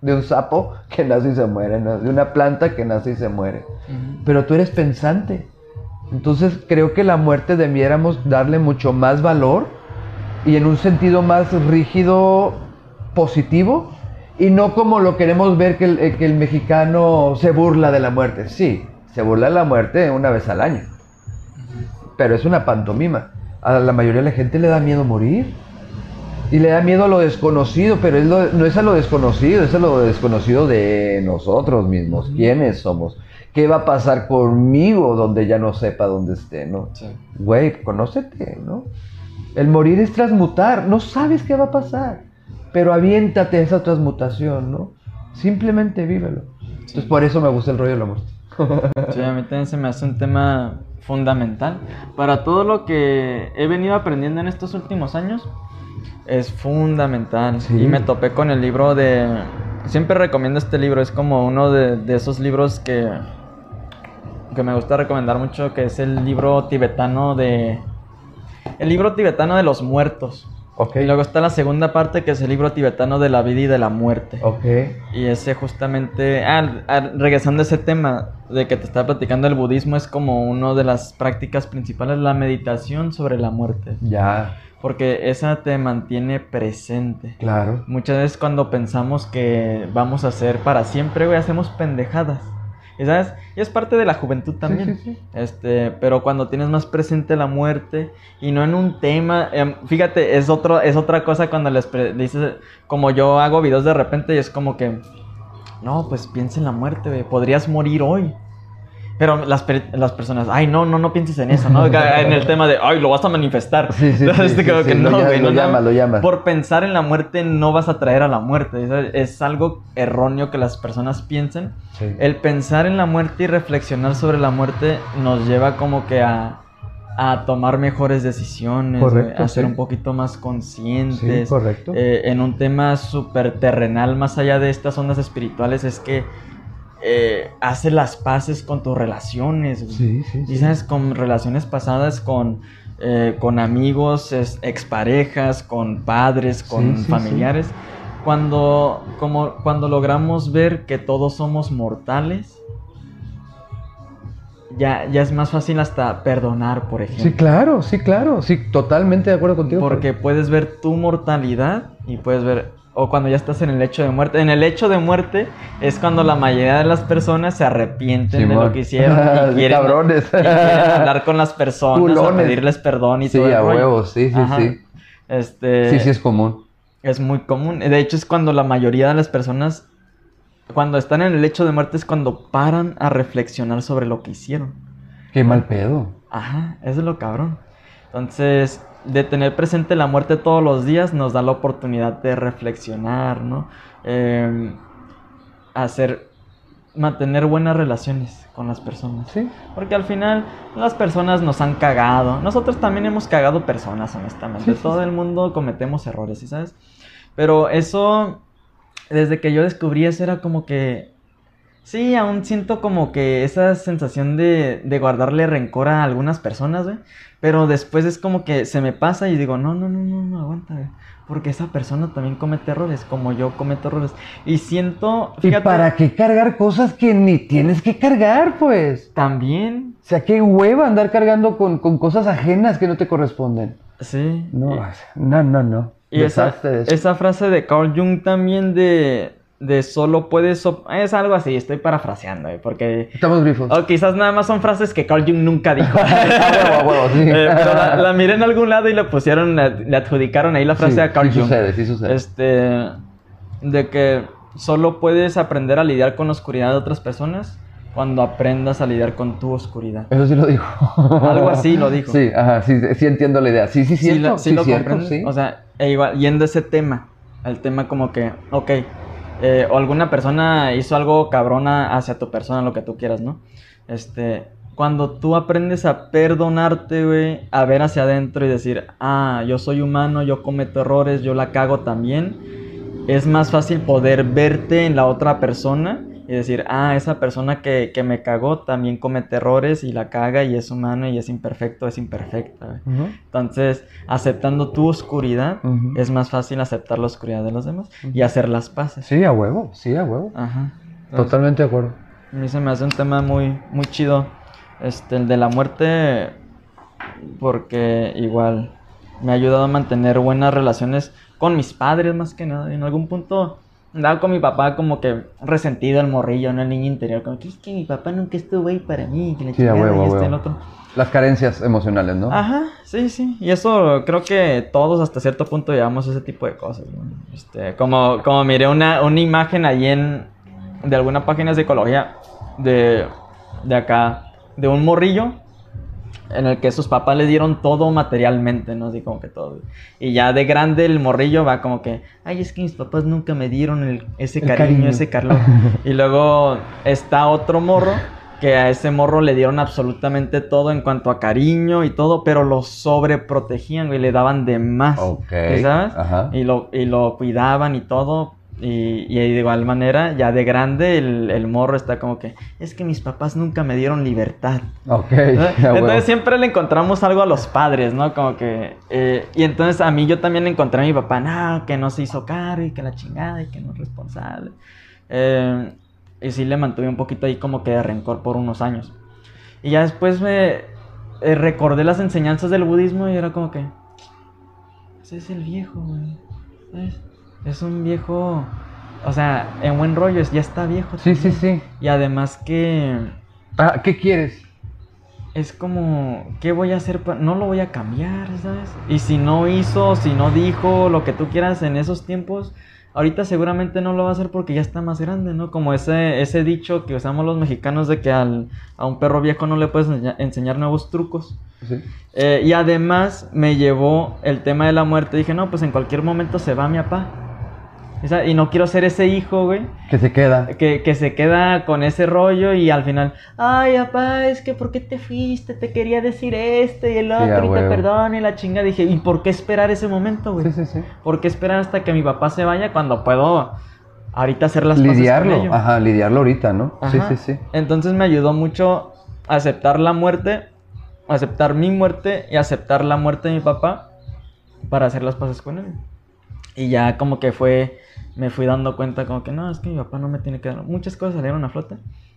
de un sapo que nace y se muere, ¿no? de una planta que nace y se muere. Pero tú eres pensante. Entonces creo que la muerte debiéramos darle mucho más valor y en un sentido más rígido, positivo, y no como lo queremos ver que el, eh, que el mexicano se burla de la muerte. Sí, se burla de la muerte una vez al año, pero es una pantomima. A la mayoría de la gente le da miedo morir. Y le da miedo a lo desconocido, pero es lo- no es a lo desconocido, es a lo desconocido de nosotros mismos. ¿Quiénes somos? ¿Qué va a pasar conmigo donde ya no sepa dónde esté, no? Sí. Güey, conócete, ¿no? El morir es transmutar, no sabes qué va a pasar, pero aviéntate a esa transmutación, ¿no? Simplemente vívelo. Entonces por eso me gusta el rollo de la muerte. Sí, a mí también se me hace un tema fundamental. Para todo lo que he venido aprendiendo en estos últimos años, es fundamental. Sí. Y me topé con el libro de... Siempre recomiendo este libro, es como uno de, de esos libros que, que me gusta recomendar mucho, que es el libro tibetano de... El libro tibetano de los muertos. Ok. Y luego está la segunda parte, que es el libro tibetano de la vida y de la muerte. Ok. Y ese justamente, ah, ah, regresando a ese tema de que te estaba platicando, el budismo es como una de las prácticas principales, la meditación sobre la muerte, Ya, porque esa te mantiene presente. claro. Muchas veces cuando pensamos que vamos a ser para siempre, güey, hacemos pendejadas. Y sabes, y es parte de la juventud también. sí, sí. Este, pero cuando tienes más presente la muerte y no en un tema, em, fíjate, es otro, es otra cosa cuando les dices, como yo hago videos de repente y es como que, no, pues piensa en la muerte, güey, podrías morir hoy. Pero las, las personas, ay, no, no, no pienses en eso, ¿no? En el tema de, ay, lo vas a manifestar. Sí, sí, Entonces, que lo no, llama- güey, lo no, llama, no. lo llama. Por pensar en la muerte no vas a traer a la muerte. Es, es algo erróneo que las personas piensen. El pensar en la muerte y reflexionar sobre la muerte nos lleva como que a, a tomar mejores decisiones, Correcto, güey, a ser un poquito más conscientes. Correcto. Eh, en un tema súper terrenal, más allá de estas ondas espirituales, es que eh, hace las paces con tus relaciones. Sí, sí, Y sabes, con relaciones pasadas, con, eh, con amigos, es- exparejas, con padres, con familiares. Cuando, como, cuando logramos ver que todos somos mortales, ya, ya es más fácil hasta perdonar, por ejemplo. Sí, claro, sí, claro. Sí, totalmente de acuerdo contigo. Porque puedes ver tu mortalidad y puedes ver, o cuando ya estás en el hecho de muerte. En el hecho de muerte es cuando la mayoría de las personas se arrepienten de lo que hicieron y Sí, quieren, cabrones. y quieren hablar con las personas, a pedirles perdón y Sí, todo el a huevos, sí, sí, Ajá. sí. Este, Sí, sí es común. es muy común. De hecho, es cuando la mayoría de las personas, cuando están en el hecho de muerte, es cuando paran a reflexionar sobre lo que hicieron. Qué mal pedo. Ajá, eso es lo cabrón. Entonces, de tener presente la muerte todos los días nos da la oportunidad de reflexionar, ¿no? Eh, hacer, mantener buenas relaciones con las personas. Sí. Porque al final las personas nos han cagado. Nosotros también hemos cagado personas, honestamente. Sí, Todo sí. el mundo cometemos errores, ¿sí sabes? Pero eso, desde que yo descubrí eso, era como que... Sí, aún siento como que esa sensación de, de guardarle rencor a algunas personas, güey. Pero después es como que se me pasa y digo, no, no, no, no, no, aguanta, güey. Porque esa persona también comete errores, como yo cometo errores. Y siento, ¿Y para qué cargar cosas que ni tienes que cargar, pues? también, O sea, qué hueva andar cargando con, con cosas ajenas que no te corresponden. sí. No, y- no, no, no. Y esa frase de Carl Jung también de, de solo puedes... Es algo así, estoy parafraseando, eh, porque... Estamos grifos. O quizás nada más son frases que Carl Jung nunca dijo. A huevo, a huevo, sí. Eh, pero la, la miré en algún lado y le pusieron, le, adjudicaron ahí la frase Sí, a Carl sí Jung. sucede, sí sucede. Este, de que solo puedes aprender a lidiar con la oscuridad de otras personas cuando aprendas a lidiar con tu oscuridad. Eso sí lo dijo. Algo así lo dijo. Sí, ajá, sí, sí entiendo la idea. Sí, sí, Sí, cierto. la- sí sí, lo cierto, comprendes. sí. O sea, e igual, yendo a ese tema, el tema como que, ok, eh, o alguna persona hizo algo cabrona hacia tu persona, lo que tú quieras, ¿no? Este, cuando tú aprendes a perdonarte, güey, a ver hacia adentro y decir, ah, yo soy humano, yo cometo errores, yo la cago también, es más fácil poder verte en la otra persona y decir, ah, esa persona que, que me cagó también comete errores y la caga y es humano y es imperfecto, es imperfecta. Entonces, aceptando tu oscuridad, es más fácil aceptar la oscuridad de los demás y hacer las paces. Sí, a huevo, sí, a huevo. Ajá. Entonces, Totalmente de acuerdo. A mí se me hace un tema muy, muy chido. Este, el de la muerte, porque igual me ha ayudado a mantener buenas relaciones con mis padres más que nada. En algún punto andaba con mi papá como que resentido el morrillo, ¿no? El niño interior. Como que es que mi papá nunca estuvo ahí para mí, que la Sí, huevo, y este, el otro. Las carencias emocionales, ¿no? Ajá, sí, sí. Y eso creo que todos hasta cierto punto llevamos ese tipo de cosas. ¿no? Este, como, como miré una, una imagen ahí en de alguna página de psicología de, de acá, de un morrillo en el que sus papás le dieron todo materialmente, ¿no? Así como que todo. Y ya de grande el morrillo va como que, ay, es que mis papás nunca me dieron el- ese El cariño, cariño. ese calor. y luego está otro morro que a ese morro le dieron absolutamente todo en cuanto a cariño y todo, pero lo sobreprotegían y le daban de más. Ok, ¿sí ¿Sabes? ajá. Y lo, y lo cuidaban y todo. Y, y de igual manera, ya de grande, el, el morro está como que, es que mis papás nunca me dieron libertad. Ok. Entonces siempre le encontramos algo a los padres, ¿no? Como que... eh, y entonces a mí yo también le encontré a mi papá, no, que no se hizo caro y que la chingada y que no es responsable. Eh, y sí le mantuve un poquito ahí como que de rencor por unos años. Y ya después me eh, recordé las enseñanzas del budismo y era como que... Ese es el viejo, güey. ¿sabes? Es un viejo... O sea, en buen rollo, ya está viejo. Sí, sí, también. sí. Y además que Ah, ¿Qué quieres? es como, ¿qué voy a hacer? No lo voy a cambiar, ¿sabes? Y si no hizo, si no dijo lo que tú quieras en esos tiempos, ahorita seguramente no lo va a hacer porque ya está más grande, ¿no? Como ese, ese dicho que usamos los mexicanos de que al, a un perro viejo no le puedes enseña- enseñar nuevos trucos. Sí. Eh, y además me llevó el tema de la muerte. Dije, no, pues en cualquier momento se va mi papá. Y no quiero ser ese hijo, güey, Que se queda. que, que se queda con ese rollo y al final, ay, papá, es que ¿por qué te fuiste? Te quería decir esto y el otro, y te perdón y la chinga. Dije, ¿y por qué esperar ese momento, güey? Sí, sí, sí. ¿Por qué esperar hasta que mi papá se vaya cuando puedo ahorita hacer las cosas con Lidiarlo, ajá, lidiarlo ahorita, ¿no? Sí, Ajá. sí, sí. Entonces me ayudó mucho a aceptar la muerte, aceptar mi muerte y aceptar la muerte de mi papá para hacer las paces con él. Y ya como que fue, me fui dando cuenta como que no, es que mi papá no me tiene que dar. Muchas cosas salieron a flote.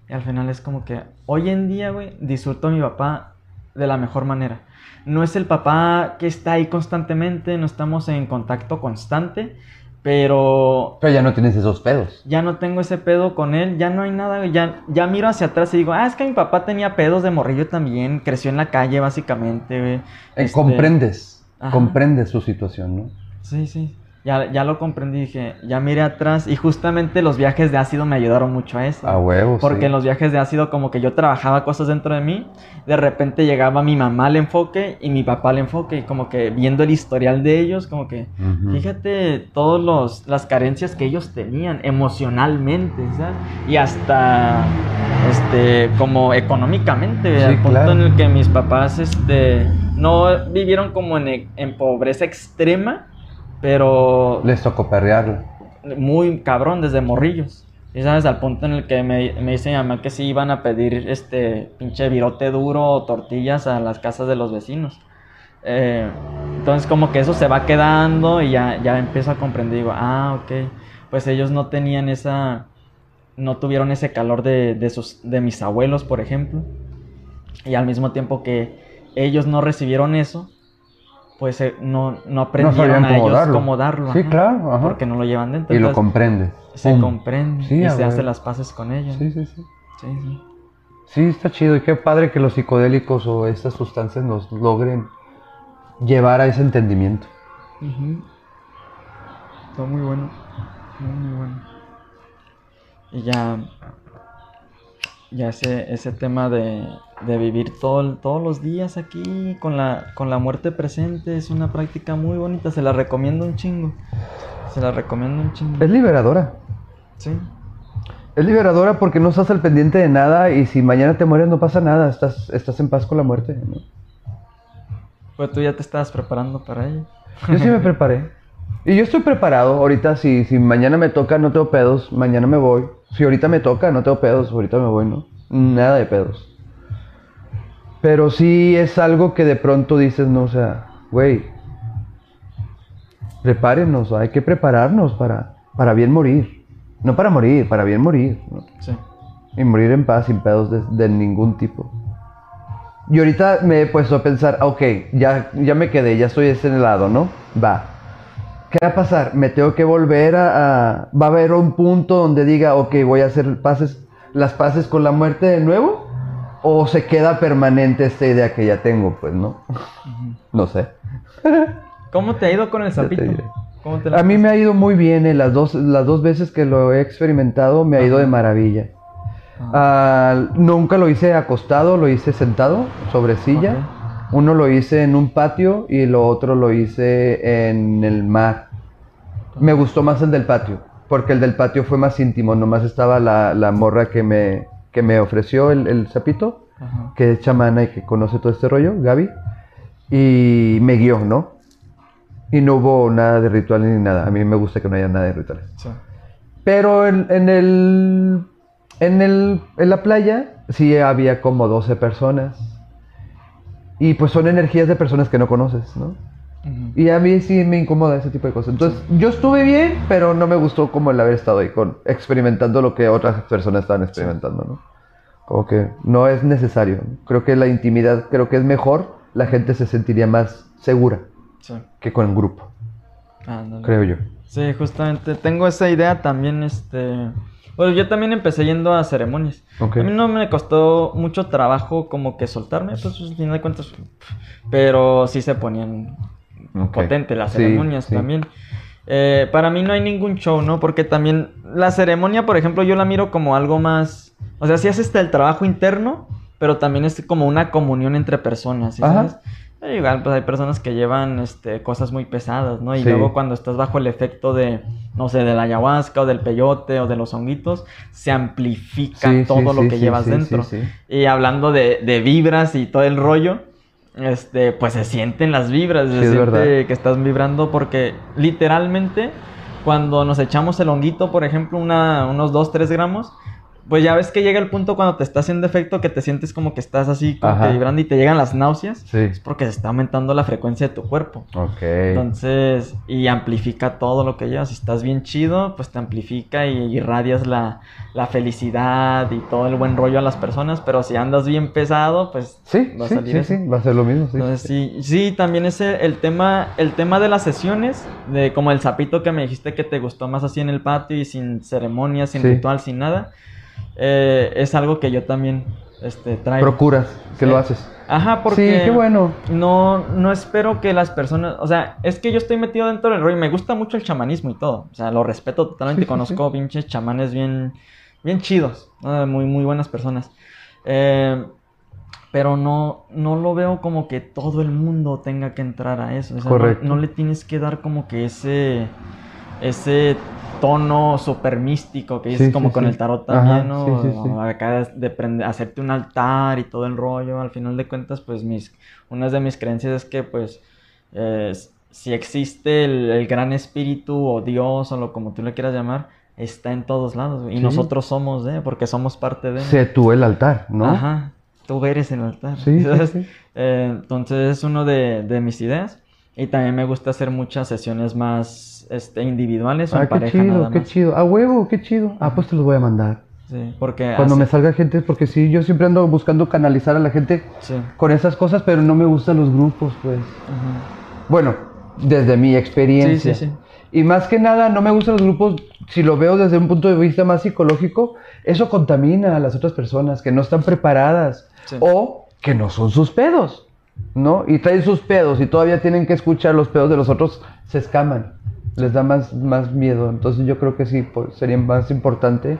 Y al final es como que hoy en día, güey, disfruto a mi papá de la mejor manera. No es el papá que está ahí constantemente, no estamos en contacto constante, pero Pero ya no tienes esos pedos. ya no tengo ese pedo con él, ya no hay nada, ya, ya miro hacia atrás y digo, ah, es que mi papá tenía pedos de morrillo también, creció en la calle básicamente, güey. Eh, Este, Comprendes. ajá. Comprendes su situación, ¿no? Sí, sí, ya, ya lo comprendí, dije, ya miré atrás y justamente los viajes de ácido me ayudaron mucho a eso. A huevos. Porque sí. en los viajes de ácido como que yo trabajaba cosas dentro de mí, de repente llegaba mi mamá al enfoque y mi papá al enfoque y como que viendo el historial de ellos, como que Ujú. fíjate todas las carencias que ellos tenían emocionalmente, ¿sabes? Y hasta este como económicamente, Sí, al punto claro. en el que mis papás este no vivieron como en, en pobreza extrema, pero Les tocó perrearlo. muy cabrón desde morrillos. Y sabes, al punto en el que me, me dice mi mamá que sí iban a pedir este pinche virote duro o tortillas a las casas de los vecinos. Eh, entonces como que eso se va quedando y ya, ya empiezo a comprender. Digo, ah, ok. Pues ellos no tenían esa... No tuvieron ese calor de, de, sus, de mis abuelos, por ejemplo. Y al mismo tiempo que ellos no recibieron eso, pues eh, no, no aprendieron sabían a ellos darlo. cómo darlo. Sí, ajá, claro, ajá. Porque no lo llevan dentro. Y lo Entonces, comprendes. se comprende Sí, y se hace las paces con ella. Sí, sí, sí. sí, sí. Sí, está chido. Y qué padre que los psicodélicos o estas sustancias nos logren llevar a ese entendimiento. Ujú. Está muy bueno. Muy, muy bueno. Y ya. Ya ese, ese tema de, de vivir todo, todos los días aquí con la, con la muerte presente es una práctica muy bonita. Se la recomiendo un chingo. Se la recomiendo un chingo. Es liberadora. Sí. Es liberadora porque no estás al pendiente de nada y si mañana te mueres no pasa nada. Estás, estás en paz con la muerte. ¿no? Pues tú ya te estabas preparando para ello. Yo sí me preparé. Y yo estoy preparado. Ahorita, si, si mañana me toca, no tengo pedos. Mañana me voy. Si ahorita me toca, no tengo pedos. Ahorita me voy, ¿no? Nada de pedos. Pero sí es algo que de pronto dices, no, o sea, güey, prepárenos, hay que prepararnos para, para bien morir. No para morir, para bien morir. ¿no? Sí. Y morir en paz, sin pedos de, de ningún tipo. Y ahorita me he puesto a pensar, ok, ya, ya me quedé, ya estoy de ese lado, ¿no? Va. ¿Qué va a pasar? Me tengo que volver a, a- Va a haber un punto donde diga, ok, voy a hacer pases, las paces con la muerte de nuevo. ¿O se queda permanente esta idea que ya tengo? Pues no. No sé. ¿Cómo te ha ido con el sapito? ¿Cómo te A mí me ha ido muy bien, eh, las, dos, las dos veces que lo he experimentado me ha ido de maravilla. Ah, nunca lo hice acostado, lo hice sentado sobre silla. Uno lo hice en un patio y lo otro lo hice en el mar. Me gustó más el del patio, porque el del patio fue más íntimo. Nomás estaba la, la morra que me, que me ofreció el, el sapito, Ajá. que es chamana y que conoce todo este rollo, Gaby. Y me guió, ¿no? Y no hubo nada de ritual ni nada. A mí me gusta que no haya nada de rituales. Sí. Pero en, en el, en el en la playa sí había como 12 personas. Y pues son energías de personas que no conoces, ¿no? Ujú. Y a mí sí me incomoda ese tipo de cosas. Entonces, yo estuve bien, pero no me gustó como el haber estado ahí con experimentando lo que otras personas estaban experimentando, ¿no? Como que no es necesario. Creo que la intimidad, creo que es mejor, la gente se sentiría más segura Sí. que con el grupo, Ándale. creo yo. Sí, justamente tengo esa idea también, este... Bueno, yo también empecé yendo a ceremonias. Ok. A mí no me costó mucho trabajo como que soltarme, pues al final de cuentas, pero sí se ponían Ok. potentes las Sí, ceremonias sí. también. Eh, para mí no hay ningún show, ¿no? Porque también la ceremonia, por ejemplo, yo la miro como algo más... O sea, sí es este el trabajo interno, pero también es como una comunión entre personas, ¿sí Ajá. sabes? Pero igual, pues hay personas que llevan este, cosas muy pesadas, ¿no? Y Sí. luego cuando estás bajo el efecto de, no sé, de la ayahuasca o del peyote o de los honguitos, se amplifica Sí, todo lo que llevas dentro. Y hablando de, de vibras y todo el rollo, este, pues se sienten las vibras, se Sí, es siente que estás vibrando porque literalmente cuando nos echamos el honguito, por ejemplo, una, unos 2, 3 gramos, pues ya ves que llega el punto cuando te está haciendo efecto que te sientes como que estás así como Ajá. que vibrando y te llegan las náuseas. Sí. Es porque se está aumentando la frecuencia de tu cuerpo. Ok. Entonces, y amplifica todo lo que llevas. Si estás bien chido, pues te amplifica y irradias la, la felicidad y todo el buen rollo a las personas. Pero si andas bien pesado, pues Sí, va a sí, salir sí, sí, va a ser lo mismo, sí. Entonces, sí, sí, también ese, el tema, el tema de las sesiones, de como el sapito que me dijiste que te gustó más así en el patio y sin ceremonia, sin Sí. ritual, sin nada, eh, es algo que yo también este, traigo. Procuras que Sí. lo haces. Ajá, porque Sí, qué bueno. no, no espero que las personas, o sea, es que yo estoy metido dentro del rollo y me gusta mucho el chamanismo y todo, o sea, lo respeto totalmente, Sí, conozco pinches chamanes bien, bien chidos, ¿no? muy, muy buenas personas, Eh, pero no, no lo veo como que todo el mundo tenga que entrar a eso, o sea, no- Correcto. No, le tienes que dar como que ese, ese tono súper místico que dices Sí, como sí, con sí. el tarot Ajá, también, ¿no? sí, sí, sí. O acá de prende- hacerte un altar y todo el rollo, al final de cuentas, pues mis, una de mis creencias es que pues eh, si existe el, el gran espíritu o Dios o lo como tú le quieras llamar, está en todos lados y nosotros somos de, porque somos parte de. Sé tú el altar, ¿no? Ajá, tú eres el altar. Sí. Eh, entonces es uno de, de mis ideas y también me gusta hacer muchas sesiones más este, individuales o Ah, en qué pareja chido, nada qué más. chido. A huevo, qué chido. Ah, pues te los voy a mandar. Sí, porque Cuando hace- me salga gente, porque sí, yo siempre ando buscando canalizar a la gente sí, con esas cosas, pero no me gustan los grupos, pues. ajá. Bueno, desde mi experiencia. Sí, sí, sí. Y más que nada, no me gustan los grupos, si lo veo desde un punto de vista más psicológico, eso contamina a las otras personas que no están preparadas Sí. o que no son sus pedos, ¿no? Y traen sus pedos y todavía tienen que escuchar los pedos de los otros, se escaman, les da más, más miedo. Entonces yo creo que sí, pues, sería más importante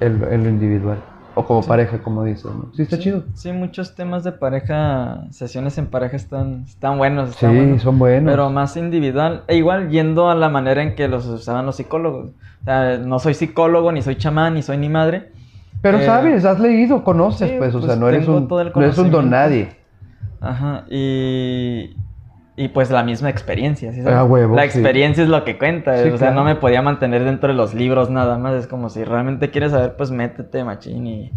el, el lo individual, o como pareja, como dices, ¿no? Sí, está Sí, chido. Sí, muchos temas de pareja, sesiones en pareja están, están buenos. Están Sí, buenos. son buenos. Pero más individual, e igual yendo a la manera en que los usaban los psicólogos. O sea, no soy psicólogo, ni soy chamán, ni soy ni madre. Pero Eh, sabes, has leído, conoces, sí, pues, o pues, sea, no eres, un, no eres un don nadie. Ajá, y, y pues la misma experiencia, ¿sí sabes? Ah, huevo, La sí. experiencia es lo que cuenta, Sí, o sea, claro. no me podía mantener dentro de los libros nada más, es como si realmente quieres saber, pues métete, machín, y,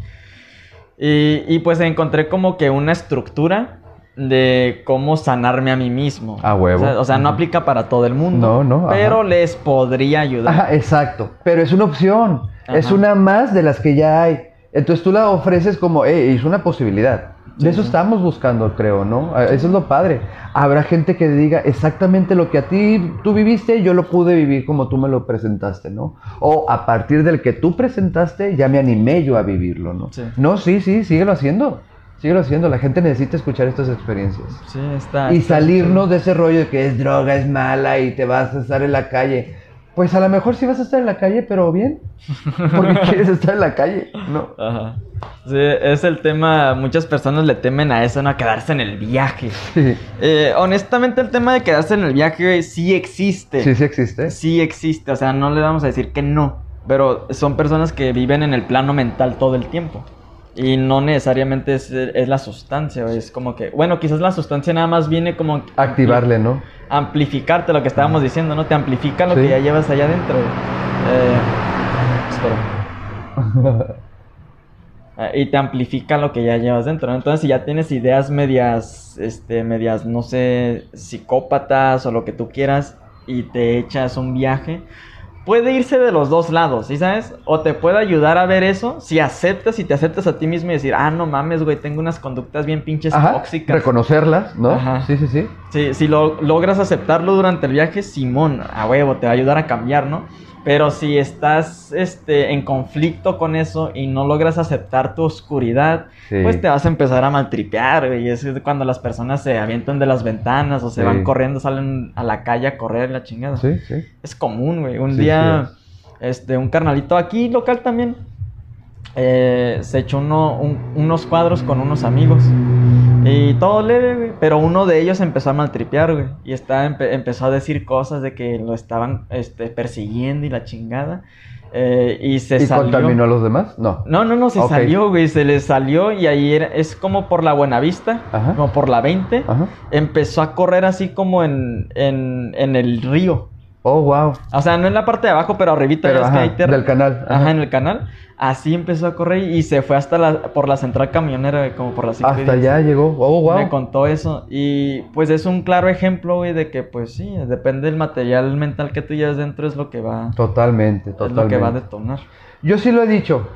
y, y, pues encontré como que una estructura de cómo sanarme a mí mismo. Ah, huevo. O sea, o sea, no aplica para todo el mundo, No, no, ajá. pero les podría ayudar. Ajá, exacto. Pero es una opción. Es una más de las que ya hay. Entonces tú la ofreces como, hey, es una posibilidad. De eso estamos buscando, creo, ¿no? Ah, Eso es lo padre. Habrá gente que diga exactamente lo que a ti tú viviste, yo lo pude vivir como tú me lo presentaste, ¿no? O a partir del que tú presentaste, ya me animé yo a vivirlo, ¿no? Sí. No, sí, sí, síguelo haciendo. Síguelo haciendo. La gente necesita escuchar estas experiencias. Sí, está. Y está salirnos de ese rollo de que es droga, es mala y te vas a estar en la calle. Pues a lo mejor sí vas a estar en la calle, pero bien. Porque quieres estar en la calle, ¿no? Ajá. Sí, es el tema, muchas personas le temen a eso, ¿no? A quedarse en el viaje. Sí, Eh, honestamente, el tema de quedarse en el viaje sí existe. sí, sí existe. Sí existe, o sea, no le vamos a decir que no. Pero son personas que viven en el plano mental todo el tiempo. Y no necesariamente es, es la sustancia, güey, es como que, bueno, quizás la sustancia nada más viene como Activarle, ¿no? amplificarte lo que estábamos diciendo, ¿no? Te amplifica lo Sí. que ya llevas allá adentro. Eh, espera. Eh, y te amplifica lo que ya llevas dentro. ¿no? Entonces, si ya tienes ideas medias, este, medias, no sé, psicópatas o lo que tú quieras, y te echas un viaje, puede irse de los dos lados, ¿sí sabes? O te puede ayudar a ver eso, si aceptas y te aceptas a ti mismo y decir, ah, no mames, güey, tengo unas conductas bien pinches Ajá, tóxicas. reconocerlas, ¿no? Ajá. Sí, sí, sí. Si, si lo, logras aceptarlo durante el viaje, Simón, a huevo, te va a ayudar a cambiar, ¿no? Pero si estás este, en conflicto con eso y no logras aceptar tu oscuridad, Sí. pues te vas a empezar a maltripear, güey. Y es cuando las personas se avientan de las ventanas o se Sí. van corriendo, salen a la calle a correr la chingada. Sí, sí. Es común, güey. Un Sí, día, este, un carnalito aquí local también, eh, se echó uno- un- unos cuadros con unos amigos. Y todo leve, güey. Pero uno de ellos empezó a maltripear, güey. Y está, empe- empezó a decir cosas de que lo estaban este, persiguiendo y la chingada. Eh, y se ¿Y salió. contaminó a los demás? No. No, no, no, se salió, güey. Se le salió y ahí era- es como por la Buenavista, Ajá. como por la 20. Ajá. Empezó a correr así como en, en, en el río. Oh, wow. O sea, no en la parte de abajo, pero arribita Pero, ajá, del canal. Ajá. en el canal. Así empezó a correr y se fue hasta la, por la central camionera, como por la cinco y Hasta diez. allá llegó. Oh, wow. Me contó eso. Y pues es un claro ejemplo, güey, de que pues sí, depende del material mental que tú llevas dentro, es lo que va, Totalmente, es lo que totalmente. va a detonar. Yo sí lo he dicho.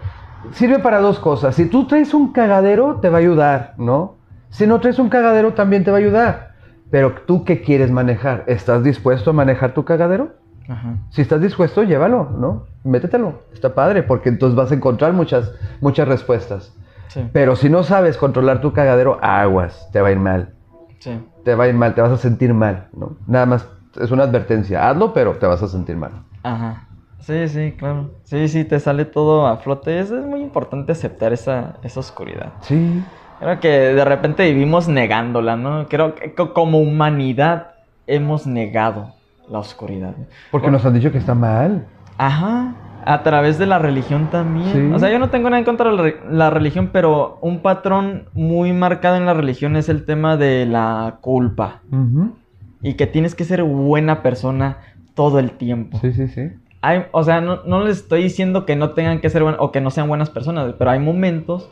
Sirve para dos cosas. Si tú traes un cagadero, te va a ayudar, ¿no? Si no traes un cagadero, también te va a ayudar. Pero tú, ¿qué quieres manejar? ¿Estás dispuesto a manejar tu cagadero? Ajá. Si estás dispuesto, llévalo, ¿no? Métetelo. Está padre, porque entonces vas a encontrar muchas, muchas respuestas. Sí, Pero si no sabes controlar tu cagadero, aguas, te va a ir mal. sí. Te va a ir mal, te vas a sentir mal, ¿no? Nada más es una advertencia. Hazlo, pero te vas a sentir mal. Ajá. Sí, sí, claro. Sí, sí, te sale todo a flote. Es, es muy importante aceptar esa, esa oscuridad. Sí. Creo que de repente vivimos negándola, ¿no? Creo que co- como humanidad hemos negado la oscuridad. Porque nos han dicho que está mal. Ajá, a través de la religión también. Sí. O sea, yo no tengo nada en contra de la, re- la religión, pero un patrón muy marcado en la religión es el tema de la culpa. Ujú. Y que tienes que ser buena persona todo el tiempo. Sí, sí, sí. Hay, o sea, no, no les estoy diciendo que no tengan que ser o que no sean buenas personas, pero hay momentos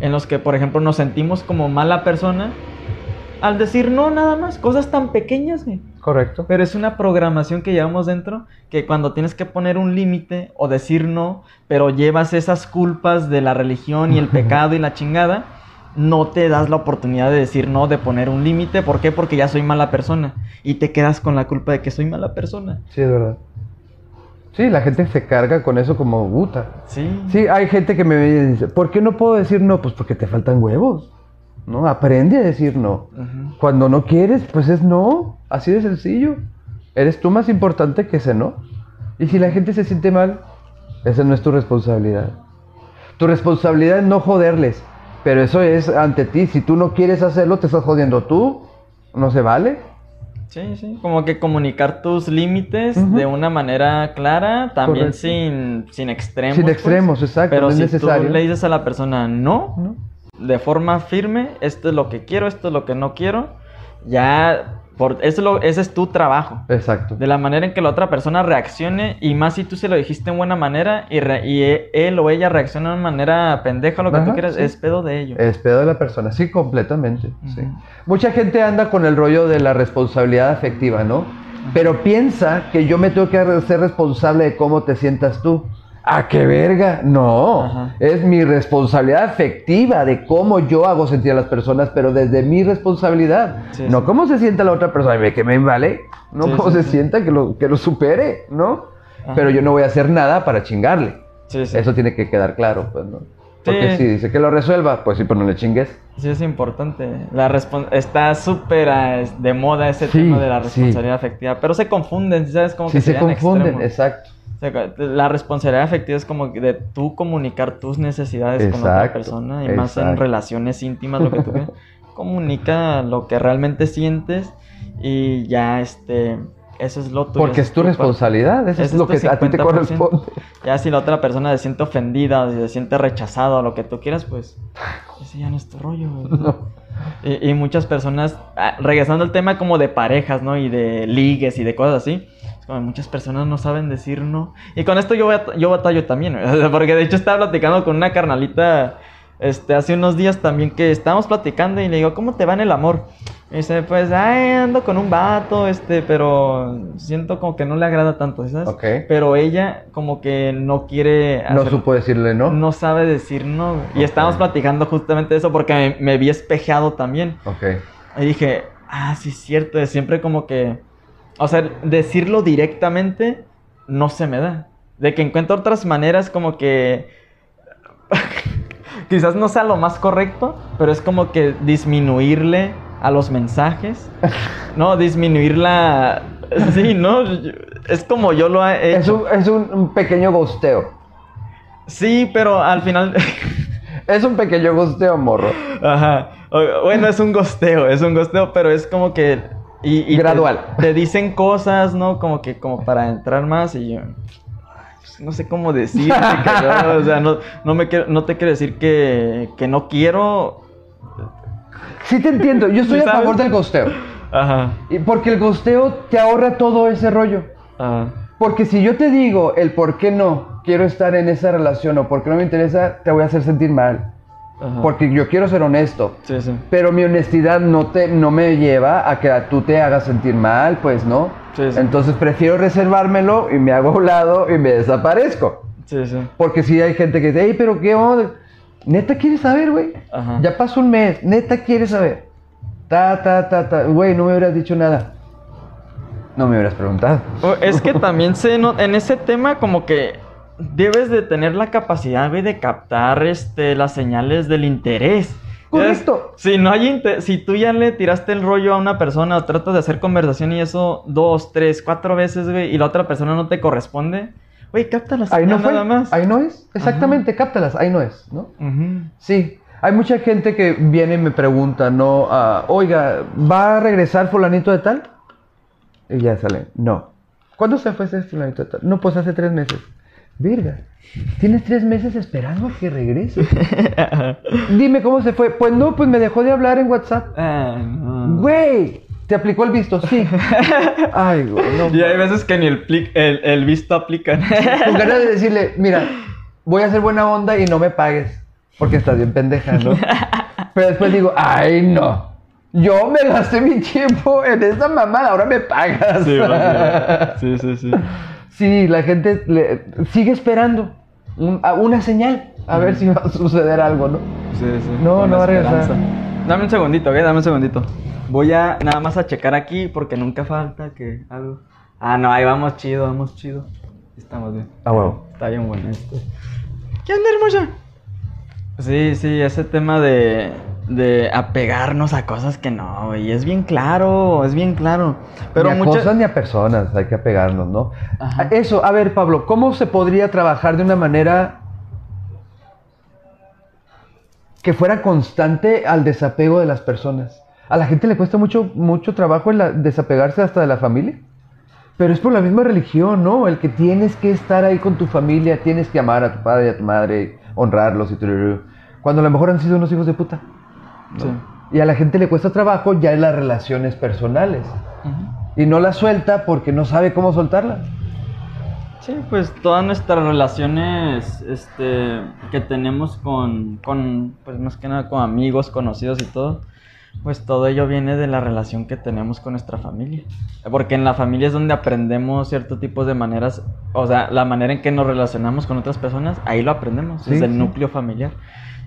en los que, por ejemplo, nos sentimos como mala persona al decir no nada más, cosas tan pequeñas, güey. Correcto. Pero es una programación que llevamos dentro que cuando tienes que poner un límite o decir no, pero llevas esas culpas de la religión y el pecado y la chingada, no te das la oportunidad de decir no, de poner un límite. ¿Por qué? Porque ya soy mala persona. Y te quedas con la culpa de que soy mala persona. Sí, es verdad. Sí, la gente se carga con eso como puta. Sí. Sí, hay gente que me dice, ¿por qué no puedo decir no? Pues porque te faltan huevos. ¿No? Aprende a decir no. Cuando no quieres, pues es no. Así de sencillo. Eres tú más importante que ese no. Y si la gente se siente mal, esa no es tu responsabilidad. Tu responsabilidad es no joderles. Pero eso es ante ti. Si tú no quieres hacerlo, te estás jodiendo tú. No se vale. Sí, sí. Como que comunicar tus límites de una manera clara, también Correcto. sin, sin extremos. Sin pues. extremos, exacto. Pero no es si necesario. tú le dices a la persona no, ¿No? de forma firme, esto es lo que quiero, esto es lo que no quiero, ya, por, eso lo, ese es tu trabajo. Exacto. De la manera en que la otra persona reaccione, y más si tú se lo dijiste en buena manera y, re- y e- él o ella reacciona de una manera pendeja, lo que Ajá, tú quieras, sí. es pedo de ellos. Es pedo de la persona, sí, completamente. sí. Mucha gente anda con el rollo de la responsabilidad afectiva, ¿no? Pero piensa que yo me tengo que ser responsable de cómo te sientas tú. ¿A qué verga? No, Ajá. es mi responsabilidad afectiva de cómo yo hago sentir a las personas, pero desde mi responsabilidad. Sí, no sí. cómo se sienta la otra persona, que me vale, no Sí, cómo se sienta, que lo, que lo supere, ¿no? Ajá. Pero yo no voy a hacer nada para chingarle. Eso tiene que quedar claro, pues, ¿no? Porque si dice que lo resuelva, pues sí, pero no le chingues. Sí, es importante. La respon- está súper ah, de moda ese tema de la responsabilidad afectiva, pero se confunden, ¿sabes? Como que se confunden, extremos. exacto. O sea, la responsabilidad afectiva es como de tú comunicar tus necesidades con otra Exacto, persona y más en exacto. relaciones íntimas, lo que tú quieras. Comunica lo que realmente sientes y ya, este, eso es lo tuyo. Porque es tu pa- responsabilidad, eso es ese lo que a ti te 50%. corresponde. Ya si la otra persona se siente ofendida o si se siente rechazada o lo que tú quieras, pues ese ya no es tu rollo. No. Y, y muchas personas, ah, regresando al tema como de parejas, ¿no? Y de ligues y de cosas así. Como muchas personas no saben decir no. Y con esto yo, bat- yo batallo también, porque de hecho estaba platicando con una carnalita este, hace unos días también que estábamos platicando y le digo, ¿cómo te va en el amor? Y dice, pues, ay, ando con un vato, este, pero siento como que no le agrada tanto, ¿sabes? Ok. Pero ella como que no quiere... No supo decirle no. no sabe decir no. Y estábamos platicando justamente eso porque me, me vi espejeado también. Ok. Y dije, ah, sí es cierto, es siempre como que, o sea, decirlo directamente no se me da. De que encuentro otras maneras como que, quizás no sea lo más correcto, pero es como que disminuirle a los mensajes, ¿no? Disminuir la... Sí, ¿no? Es como yo lo he Es, un, es un, pequeño gosteo. Sí, pero al final... Es un pequeño gosteo, morro. Ajá. Bueno, es un gosteo, es un gosteo, pero es como que... Y, Gradual. Te, dicen cosas, ¿no? Como que como para entrar más y yo... pues, No sé cómo decir. o sea, no, no, me quiero, no te quiero decir que, que no quiero... Sí te entiendo, yo estoy ¿Sí a sabes? favor del gosteo. Ajá. Y porque el gosteo te ahorra todo ese rollo. Ajá. Porque si yo te digo el por qué no quiero estar en esa relación o por qué no me interesa, te voy a hacer sentir mal. Ajá. Porque yo quiero ser honesto. Sí, sí. Pero mi honestidad no, te, no me lleva a que tú te hagas sentir mal, pues no. Sí, sí. Entonces prefiero reservármelo y me hago a un lado y me desaparezco. Sí, sí. Porque si hay gente que dice, hey, pero qué onda. Neta quieres saber, güey. Ya pasó un mes, neta quieres saber. Ta, ta, ta, ta. Güey, no me hubieras dicho nada. No me hubieras preguntado. Es que también se no- en ese tema como que debes de tener la capacidad, güey, de captar este las señales del interés. Correcto. Si no hay si tú ya le tiraste el rollo a una persona o tratas de hacer conversación y eso dos, tres, cuatro veces, güey, y la otra persona no te corresponde, güey, capta la Ahí no fue. nada más. Ahí no es. Exactamente, cáptalas. Ahí no es, ¿no? Sí. Hay mucha gente que viene y me pregunta, ¿no? Ah, Oiga, ¿va a regresar fulanito de tal? Y ya sale, no. ¿Cuándo se fue ese fulanito de tal? No, pues hace tres meses. Virga, tienes tres meses esperando a que regrese. Dime cómo se fue. Pues no, pues me dejó de hablar en WhatsApp. Ah, no. Güey, ¿te aplicó el visto? Sí. Ay, güey, no. Y hay veces que ni el, pli- el, el visto aplica. Con ganas de decirle, mira, voy a hacer buena onda y no me pagues. Porque estás bien pendeja, ¿no? Pero después digo, ay, no. Yo me gasté mi tiempo en esa mamada, ahora me pagas. sí, sí, sí, sí, sí. La gente le- sigue esperando. un- a- una señal, a ver si va a suceder algo, ¿no? Sí, sí. No, con no va a regresar. Dame un segundito, ¿ok? Dame un segundito. Voy a nada más a checar aquí porque nunca falta que algo. Ah, no, ahí vamos chido, vamos chido. Estamos bien. A huevo. Está bien bueno esto. ¿Qué onda, hermosa? Sí, sí, ese tema de, de apegarnos a cosas que no, güey. Es bien claro, es bien claro. Pero ni a muchas. cosas ni a personas, hay que apegarnos, ¿no? Ajá. Eso, a ver, Pablo, ¿cómo se podría trabajar de una manera que fuera constante al desapego de las personas? A la gente le cuesta mucho, mucho trabajo el la- desapegarse hasta de la familia. Pero es por la misma religión, ¿no? El que tienes que estar ahí con tu familia, tienes que amar a tu padre y a tu madre, honrarlos y tururú, Cuando a lo mejor han sido unos hijos de puta. ¿No? Sí. Y a la gente le cuesta trabajo ya en las relaciones personales. Ujú. Y no la suelta porque no sabe cómo soltarla. Sí, pues todas nuestras relaciones este, que tenemos con, con, pues más que nada con amigos, conocidos y todo, pues todo ello viene de la relación que tenemos con nuestra familia. Porque en la familia es donde aprendemos ciertos tipos de maneras, o sea, la manera en que nos relacionamos con otras personas, ahí lo aprendemos, Sí, desde el sí. núcleo familiar.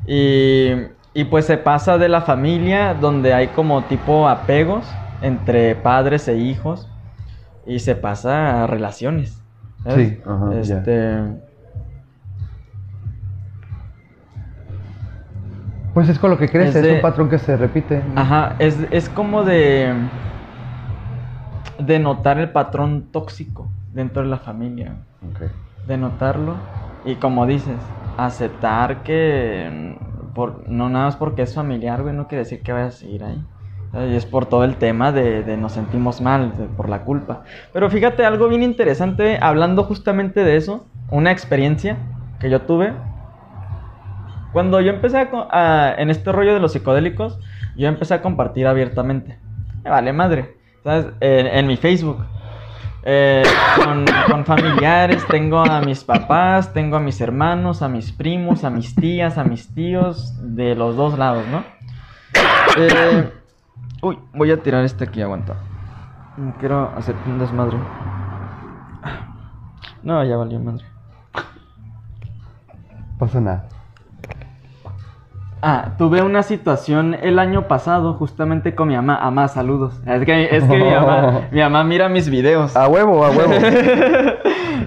Y, y pues se pasa de la familia, donde hay como tipo apegos entre padres e hijos, y se pasa a relaciones. ¿sabes? Sí, ajá, ya. este, Pues es con lo que creces, Es es, un patrón que se repite. Ajá, es, es como de, de notar el patrón tóxico dentro de la familia. Ok. De notarlo y como dices, aceptar que no nada más porque es familiar, güey, no quiere decir que vayas a seguir ahí. Y es por todo el tema de, de nos sentimos mal, por la culpa. Pero fíjate, algo bien interesante, hablando justamente de eso, una experiencia que yo tuve. Cuando yo empecé a en este rollo de los psicodélicos, yo empecé a compartir abiertamente. Me vale madre, ¿sabes? En mi Facebook. Eh, con, familiares, tengo a mis papás, tengo a mis hermanos, a mis primos, a mis tías, a mis tíos, de los dos lados, ¿no? Eh, uy, voy a tirar este aquí, aguanta. Quiero hacer un desmadre. No, ya valió madre. Pasa nada. Ah, tuve una situación el año pasado justamente con mi mamá. Mamá, saludos. Es que, es que mi, mamá, mi mamá mira mis videos. A huevo, a huevo.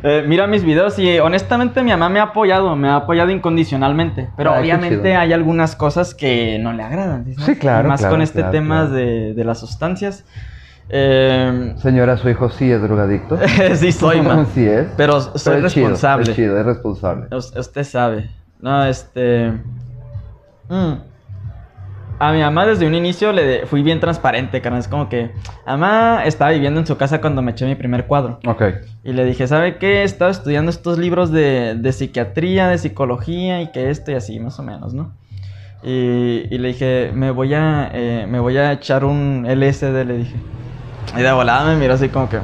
Eh, mira mis videos y honestamente mi mamá me ha apoyado, me ha apoyado incondicionalmente. Pero qué obviamente hay algunas cosas que no le agradan. ¿sí? Sí, claro, más claro, con este claro, tema claro. De, de las sustancias. Eh, Señora, su hijo sí es drogadicto. sí soy, man. sí es. Pero soy Pero es chido, responsable. es chido, es responsable. Us- Usted sabe. No, este. Mm. A mi mamá desde un inicio le fui bien transparente, carnal. Es como que. Mamá estaba viviendo en su casa cuando me eché mi primer cuadro. Ok. Y le dije, ¿sabe qué? Estaba estudiando estos libros de, de psiquiatría, de psicología y que esto y así, más o menos, ¿no? Y, y le dije, me voy a, eh, me voy a echar un LSD, le dije. Y de volada me miró así como que...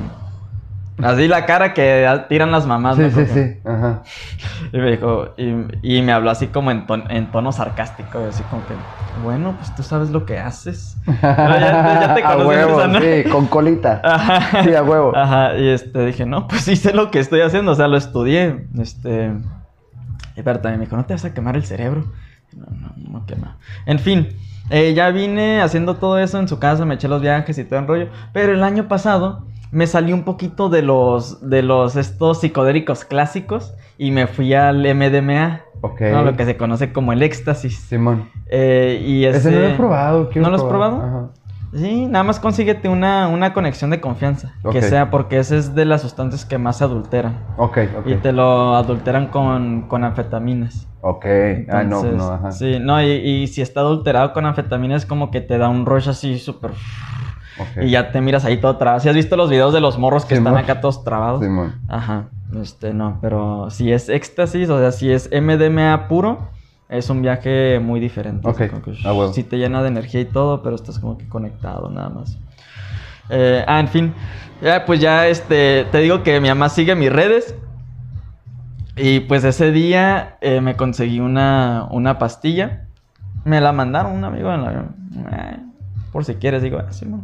Así la cara que tiran las mamás, Sí, ¿no? sí, sí. Ajá. y me dijo, y, y me habló así como en, ton- en tono sarcástico, así como que, bueno, pues tú sabes lo que haces. Pero ya, ya te a conoces huevo, esa, ¿no? sí, con colita. Ajá. Sí, a huevo. Ajá, y este, dije, no, pues sí sé lo que estoy haciendo, o sea, lo estudié. Este, y pero también me dijo, ¿no te vas a quemar el cerebro? No, no, no quema. En fin, eh, ya vine haciendo todo eso en su casa, me eché los viajes y todo el rollo. Pero el año pasado me salí un poquito de los, de los, estos psicodélicos clásicos y me fui al MDMA. Ok. ¿no? Lo que se conoce como el éxtasis. Simón. Eh, y Ese ese... no lo he probado. quiero ¿No lo has probado? Ajá. Sí, nada más consíguete una, una conexión de confianza. Que Ok. sea, porque ese es de las sustancias que más se adulteran. Ok, ok. Y te lo adulteran con, con anfetaminas. Ok. ah, no, Entonces, no, ajá. Sí, no, y, y si está adulterado con anfetaminas como que te da un rush así súper... Y ya te miras ahí todo trabado. Si has visto los videos de los morros que están acá todos trabados. Simón. Ajá, este no, pero si es éxtasis, o sea, si es MDMA puro, es un viaje muy diferente. Ok, así como que, ah. Sí te llena de energía y todo, pero estás como que conectado nada más. Eh, ah, en fin, ya pues ya este, te digo que mi mamá sigue mis redes. Y pues ese día eh, me conseguí una, una pastilla. Me la mandaron un amigo en la... eh, por si quieres, digo, ah, sí, man.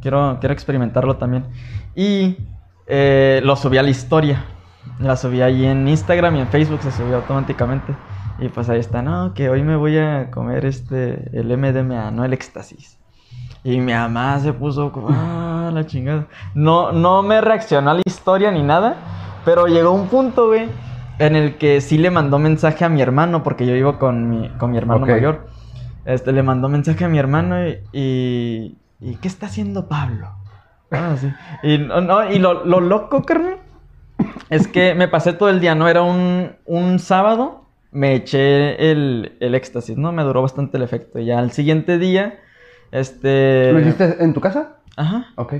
Quiero, quiero experimentarlo también. Y eh, lo subí a la historia. La subí ahí en Instagram y en Facebook, se subió automáticamente. Y pues ahí está, no, que hoy me voy a comer este, el MDMA, no el éxtasis. Y mi mamá se puso como, ah, la chingada. No, no me reaccionó a la historia ni nada, pero llegó un punto, güey, en el que sí le mandó mensaje a mi hermano, porque yo vivo con mi, con mi hermano mayor. Este, le mandó mensaje a mi hermano y, y, ¿y qué está haciendo Pablo? Ah, sí. Y, no, no, y lo, lo loco, carnal, es que me pasé todo el día, ¿no? Era un, un sábado, me eché el, el éxtasis, ¿no? Me duró bastante el efecto. Y ya al siguiente día, este... ¿Lo hiciste en tu casa? Ajá, Ok.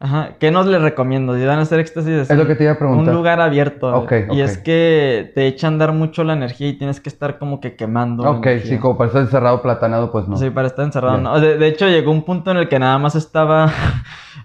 Ajá. ¿Qué nos les recomiendo? Si van a hacer éxtasis, Es lo que te iba a preguntar. un lugar abierto. Y es que te echa a andar mucho la energía y tienes que estar como que quemando. Ok, energía. sí, como para estar encerrado, platanado, pues no. Sí, para estar encerrado. No. De, de hecho, llegó un punto en el que nada más estaba.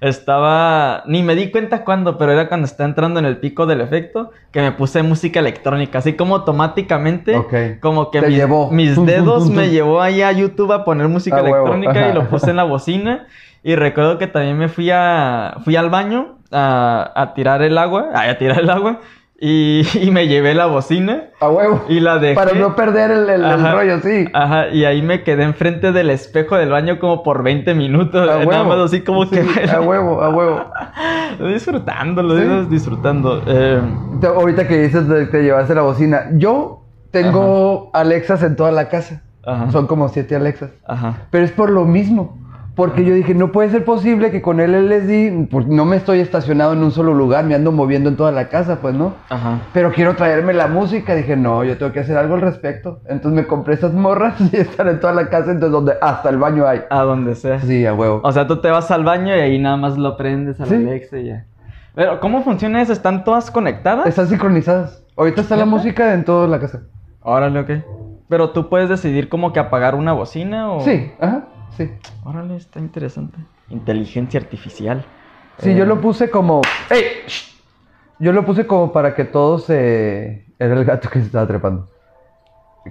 Estaba. Ni me di cuenta cuándo, pero era cuando estaba entrando en el pico del efecto que me puse música electrónica. Así como automáticamente. Como que Te mis, llevó. mis Tum, tum, dedos tum, me llevó ahí a YouTube a poner música electrónica y lo puse en la bocina. Y recuerdo que también me fui a. Fui al baño a, a tirar el agua. ay, A tirar el agua. Y, y me llevé la bocina. A huevo. Y la dejé. Para no perder el, el- el Ajá. rollo, sí. Ajá, y ahí me quedé enfrente del espejo del baño como por 20 minutos. A Nada huevo. más así como que. A huevo, a huevo. disfrutando, lo Sí. disfrutando. Eh, Te- ahorita que dices de que llevaste la bocina, yo tengo Alexas en toda la casa. Ajá. Son como siete Alexas. ajá. Pero es por lo mismo. Porque yo dije, no puede ser posible que con el LSD, pues no me estoy estacionado en un solo lugar, me ando moviendo en toda la casa, pues no. Ajá. Pero quiero traerme la música. Dije, no, yo tengo que hacer algo al respecto. Entonces me compré estas morras y están en toda la casa, entonces donde hasta el baño hay. A donde sea. Sí, a huevo. O sea, tú te vas al baño y ahí nada más lo prendes a la Sí. Alexa y ya. Pero, ¿cómo funciona eso? ¿Están todas conectadas? Están sincronizadas. Ahorita está la música en toda la casa. Órale, ok. Pero tú puedes decidir como que apagar una bocina o. Sí, ajá, sí. Órale, está interesante. Inteligencia artificial. Sí, Eh, yo lo puse como. ¡Ey! Shh. Yo lo puse como para que todos se. Era el gato que se estaba trepando.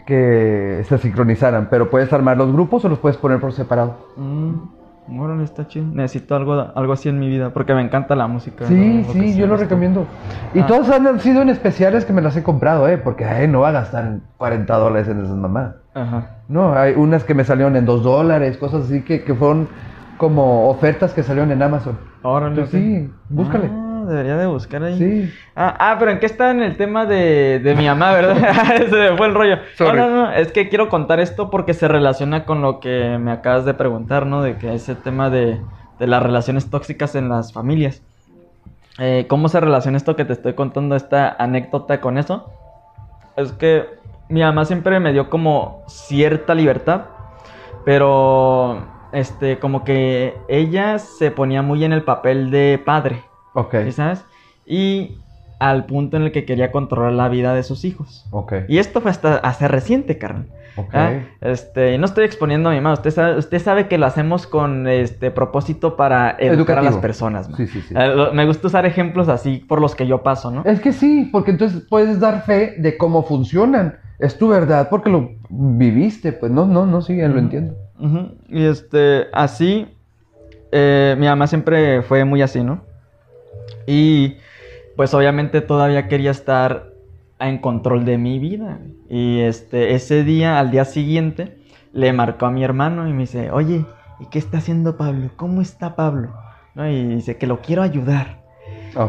Que se sincronizaran. Pero puedes armar los grupos o los puedes poner por separado. Mm, órale, está chido. Necesito algo, algo así en mi vida porque me encanta la música. Sí, sí, yo lo recomiendo. Y Ah. todos han sido en especiales que me las he comprado, ¿eh? Porque ay, no va a gastar 40 dólares en esas mamás. Ajá. No, hay unas que me salieron en 2 dólares, cosas así que, que fueron como ofertas que salieron en Amazon. Órale. Entonces, sí, búscale. Ah, debería de buscar ahí. Sí. Ah, ah, pero ¿en qué está en el tema de, de mi mamá, verdad? se me fue el rollo. Sorry. No, no, no, es que quiero contar esto porque se relaciona con lo que me acabas de preguntar, ¿no? De que ese tema de, de las relaciones tóxicas en las familias. Eh, ¿Cómo se relaciona esto que te estoy contando, esta anécdota con eso? Es que mi mamá siempre me dio como cierta libertad, pero este, como que ella se ponía muy en el papel de padre. Ok. ¿Sí sabes? Y al punto en el que quería controlar la vida de sus hijos. Ok. Y esto fue hasta hace reciente, carnal. Ok. ¿ah? Este, no estoy exponiendo a mi mamá. Usted sabe, usted sabe que lo hacemos con este propósito para educar a las personas. ¿no? Sí, sí, sí. Eh, lo- me gusta usar ejemplos así por los que yo paso, ¿no? Es que sí, porque entonces puedes dar fe de cómo funcionan. Es tu verdad porque lo viviste. Pues no, no, no, sí, ya lo entiendo. Y este, así, eh, mi mamá siempre fue muy así, ¿no? Y pues obviamente todavía quería estar en control de mi vida. Y este, ese día, al día siguiente, le marcó a mi hermano y me dice, oye, ¿y qué está haciendo Pablo? ¿Cómo está Pablo? ¿No? Y dice que lo quiero ayudar.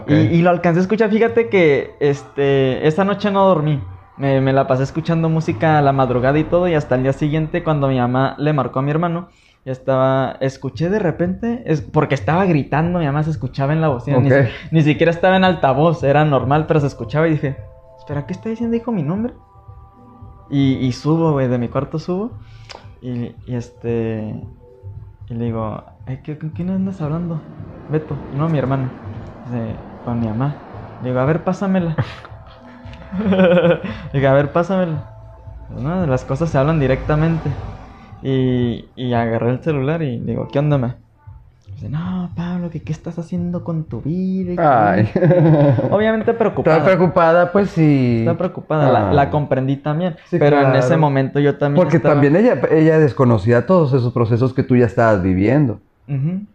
Y lo alcancé a escuchar. Fíjate que este, esa noche no dormí. Me, me la pasé escuchando música a la madrugada y todo. Y hasta el día siguiente, cuando mi mamá le marcó a mi hermano, ya estaba. Escuché de repente. Es, porque estaba gritando, mi mamá se escuchaba en la bocina. Ni, Ok. si- ni siquiera estaba en altavoz, era normal, pero se escuchaba. Y dije, Espera, ¿qué está diciendo? Dijo mi nombre. Y, y subo, güey, de mi cuarto subo. Y, y este. Y le digo, "Ay, ¿qué- ¿con quién andas hablando? Beto, no, mi hermano. Dice, con mi mamá. Le digo, a ver, pásamela. Digo, a ver, pásamela. Pues, no, las cosas se hablan directamente. Y, y agarré el celular y digo, ¿qué onda, ma? Dice, no, Pablo, ¿qué, ¿qué estás haciendo con tu vida? y qué?" Ay. Obviamente preocupada. Estaba preocupada, pues sí. Está preocupada, la, Ah. la comprendí también. Sí, pero en ese momento yo también. Porque estaba- también ella, ella desconocía todos esos procesos que tú ya estabas viviendo.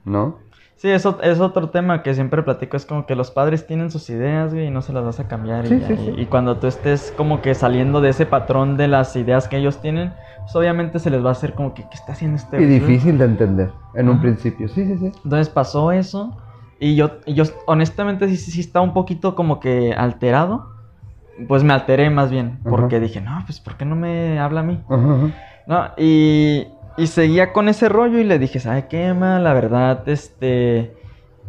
¿no? Sí, eso es otro tema que siempre platico, es como que los padres tienen sus ideas, güey, y no se las vas a cambiar. y, Sí, ya, sí, y- sí. y cuando tú estés como que saliendo de ese patrón de las ideas que ellos tienen, pues obviamente se les va a hacer como que, ¿qué está haciendo este Y güey?" difícil de entender en un Ajá. principio. Sí, sí, sí. Entonces pasó eso, y yo, y yo honestamente sí, sí, sí estaba un poquito como que alterado. Pues me alteré más bien, porque dije, no, pues ¿por qué no me habla a mí? Ajá, ajá. No, y, y seguía con ese rollo y le dije, ¿sabe qué, Emma? La verdad, este,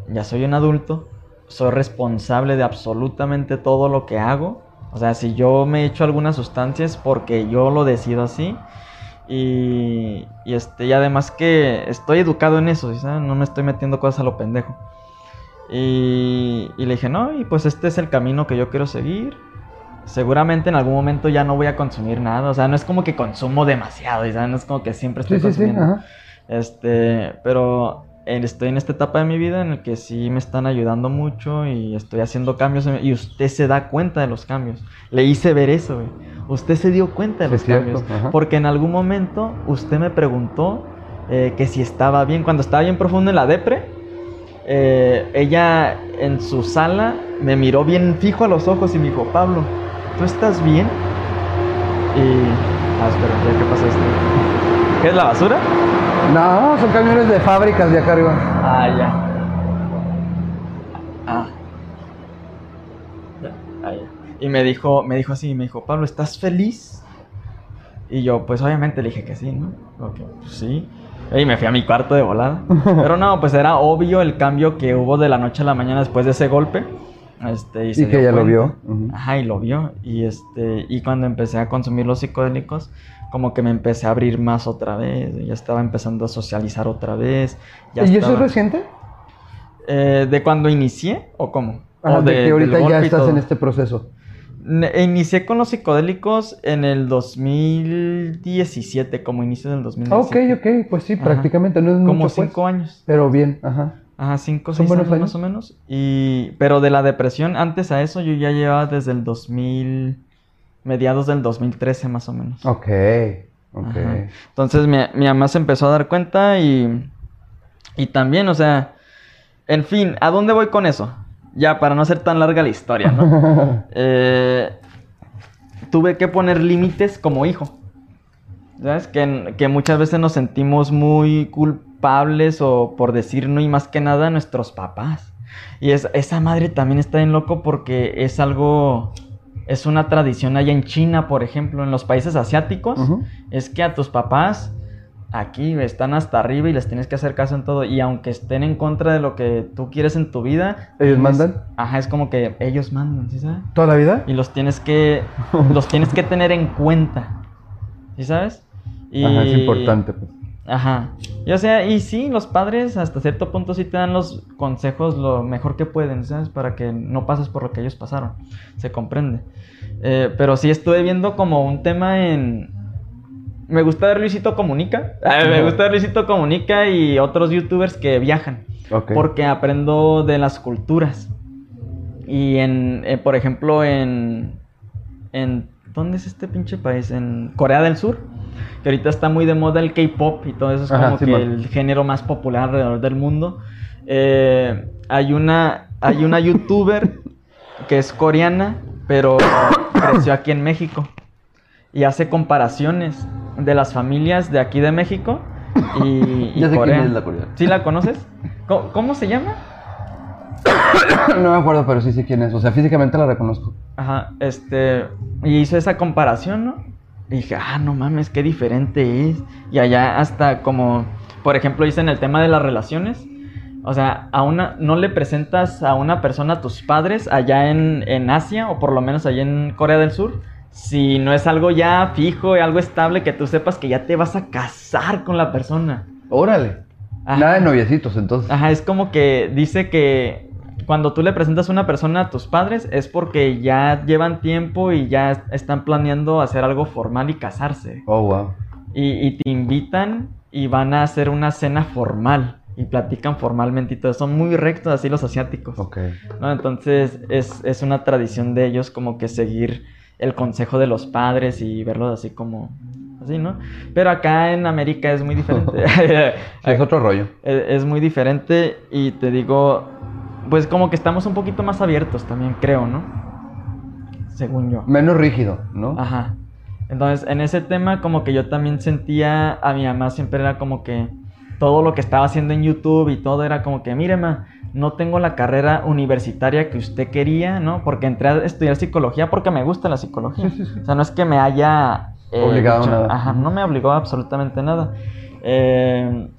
ya soy un adulto, soy responsable de absolutamente todo lo que hago. O sea, si yo me echo algunas sustancias porque yo lo decido así. Y, y este, y además que estoy educado en eso, ¿sí ¿sabes? No me estoy metiendo cosas a lo pendejo. Y, y le dije, no, y pues este es el camino que yo quiero seguir. Seguramente en algún momento ya no voy a consumir nada. O sea, no es como que consumo demasiado, y ¿sabes? no es como que siempre estoy Sí, sí, sí. consumiendo. Este, pero estoy en esta etapa de mi vida en el que sí me están ayudando mucho y estoy haciendo cambios y usted se da cuenta de los cambios. Le hice ver eso, güey. Usted se dio cuenta de los cierto, cambios. Porque en algún momento usted me preguntó eh, que si estaba bien. Cuando estaba bien profundo en la depre, eh, ella en su sala me miró bien fijo a los ojos y me dijo, Pablo, ¿tú estás bien? Y... Ah, espera, ya que pasa esto. ¿Qué es la basura? No, son camiones de fábricas de acá arriba. Ah, ya. Ah. Ya, ah, ya. Y me dijo, me dijo así, me dijo, Pablo, ¿estás feliz? Y yo, pues obviamente le dije que sí, ¿no? Ok, pues sí. Y me fui a mi cuarto de volada. Pero no, pues era obvio el cambio que hubo de la noche a la mañana después de ese golpe. Este, y Y se que dio ella lo vio. Ajá, y lo vio. Y este, y cuando empecé a consumir los psicodélicos, como que me empecé a abrir más otra vez. Ya estaba empezando a socializar otra vez. Ya ¿Y eso estaba- es reciente? eh, ¿De cuando inicié o cómo? Ajá, ¿O de, de- que ahorita ya y estás en este proceso. Inicié con los psicodélicos en el 2017, como inicio del Ok, 2017. ok, pues sí, Ajá. prácticamente no es Como mucho, pues, cinco años. Pero bien, ajá. Ajá, cinco o ¿Son seis buenos años, años? más o menos. Y, pero de la depresión, antes a eso, yo ya llevaba desde el 2000, mediados del 2013 más o menos. Ok, ok. Ajá. Entonces mi, mi mamá se empezó a dar cuenta y, y también, o sea, en fin, ¿a dónde voy con eso? Ya, para no ser tan larga la historia, ¿no? Eh, tuve que poner límites como hijo. ¿Sabes? Que, que muchas veces nos sentimos muy culpables o por decir no y más que nada nuestros papás. Y es, esa madre también está bien loco porque es algo, es una tradición allá en China, por ejemplo, en los países asiáticos. Es que a tus papás aquí están hasta arriba y les tienes que hacer caso en todo. Y aunque estén en contra de lo que tú quieres en tu vida, ¿Ellos mandan? Ajá, es como que ellos mandan, ¿sí sabes? ¿Toda la vida? Y los tienes que los tienes que tener en cuenta. ¿Sí sabes? Y- Ajá, es importante, pues. Ajá. Y o sea, y sí, los padres hasta cierto punto sí te dan los consejos lo mejor que pueden, ¿sabes? Para que no pases por lo que ellos pasaron. Se comprende. Eh, pero sí estuve viendo como un tema en... Me gusta ver Luisito Comunica. Ah, me gusta ver Luisito Comunica y otros youtubers que viajan. Ok. Porque aprendo de las culturas. Y en, eh, por ejemplo, en, en... ¿Dónde es este pinche país? En Corea del Sur. Que ahorita está muy de moda el K-pop y todo eso es Ajá, como sí, que man. el género más popular alrededor del mundo. Eh, hay una, hay una youtuber que es coreana, pero creció aquí en México. Y hace comparaciones de las familias de aquí de México y, y Ya sé quién Corea. es la coreana. ¿Sí la conoces? ¿Cómo, cómo se llama? no me acuerdo, pero sí sé quién es. O sea, físicamente la reconozco. Ajá, este. Y hizo esa comparación, ¿no? Dije, ah, no mames, qué diferente es. Y allá hasta como, por ejemplo, hice en el tema de las relaciones. O sea, a una, no le presentas a una persona a tus padres allá en, en Asia, o por lo menos allá en Corea del Sur, si no es algo ya fijo y algo estable que tú sepas que ya te vas a casar con la persona. Órale. Ajá. Nada de noviecitos, entonces. Ajá, es como que dice que cuando tú le presentas a una persona a tus padres es porque ya llevan tiempo y ya están planeando hacer algo formal y casarse. Oh, wow. Y, y te invitan y van a hacer una cena formal y platican formalmente y todo. Son muy rectos así los asiáticos. Ok. ¿no? Entonces es, es una tradición de ellos como que seguir el consejo de los padres y verlos así como así, ¿no? Pero acá en América es muy diferente. Sí, es otro rollo. es, es muy diferente y te digo, pues como que estamos un poquito más abiertos también, creo, ¿no? Según yo. Menos rígido, ¿no? Ajá. Entonces, en ese tema, como que yo también sentía a mi mamá siempre era como que todo lo que estaba haciendo en YouTube y todo era como que, mire, ma, no tengo la carrera universitaria que usted quería, ¿no? Porque entré a estudiar psicología porque me gusta la psicología. Sí, sí, sí. O sea, no es que me haya... eh, Obligado a nada. Ajá, no me obligó a absolutamente nada. Eh,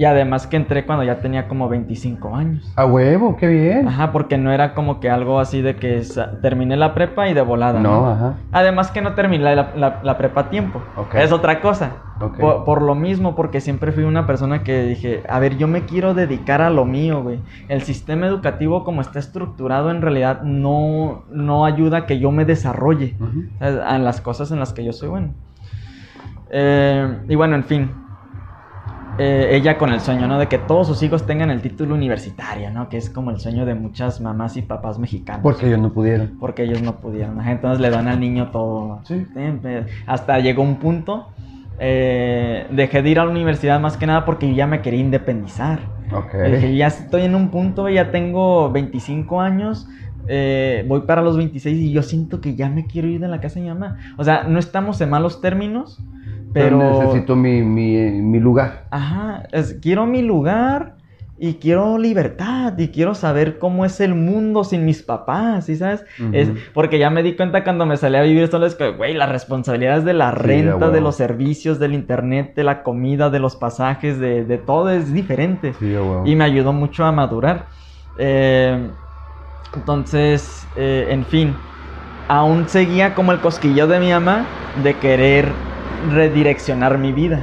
y además que entré cuando ya tenía como 25 años. A huevo, qué bien. Ajá, porque no era como que algo así de que terminé la prepa y de volada. No, ajá. Además que no terminé la, la- la prepa a tiempo. Ok. Es otra cosa. Ok. Por, por lo mismo, porque siempre fui una persona que dije, a ver, yo me quiero dedicar a lo mío, güey. El sistema educativo como está estructurado en realidad no, no ayuda a que yo me desarrolle. ¿sabes? a las cosas en las que yo soy bueno. Eh, y bueno, en fin. Eh, ella con el sueño, ¿no? De que todos sus hijos tengan el título universitario, ¿no? Que es como el sueño de muchas mamás y papás mexicanos. Porque ellos no pudieron. Porque ellos no pudieron. ajá, Entonces le dan al niño todo. Sí. Hasta llegó un punto. eh, dejé de ir a la universidad más que nada porque yo ya me quería independizar. Ok. Yo Dije, ya estoy en un punto, ya tengo 25 años, eh, voy para los 26 y yo siento que ya me quiero ir de la casa de mi mamá. O sea, no estamos en malos términos, pero... necesito mi, mi, mi lugar. Ajá, es- quiero mi lugar y quiero libertad y quiero saber cómo es el mundo sin mis papás, ¿sí sabes? Es porque ya me di cuenta cuando me salí a vivir solo es que, güey, las responsabilidades de la Sí, renta, de los servicios, del internet, de la comida, de los pasajes, de, de todo es diferente. Sí. Y me ayudó mucho a madurar. Eh, entonces, eh, en fin, aún seguía como el cosquillo de mi mamá de querer redireccionar mi vida.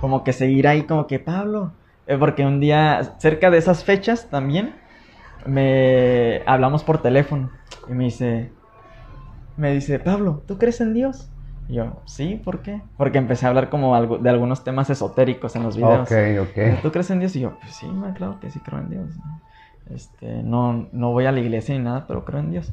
Como que seguir ahí como que, Pablo, eh, porque un día, cerca de esas fechas también, me hablamos por teléfono y me dice, me dice, Pablo, ¿tú crees en Dios? Y yo, sí, ¿por qué? Porque empecé a hablar como de algunos temas esotéricos en los videos. Ok, ok. ¿Tú crees en Dios? Y yo, pues sí, claro que sí creo en Dios. Este, no, no voy a la iglesia ni nada, pero creo en Dios.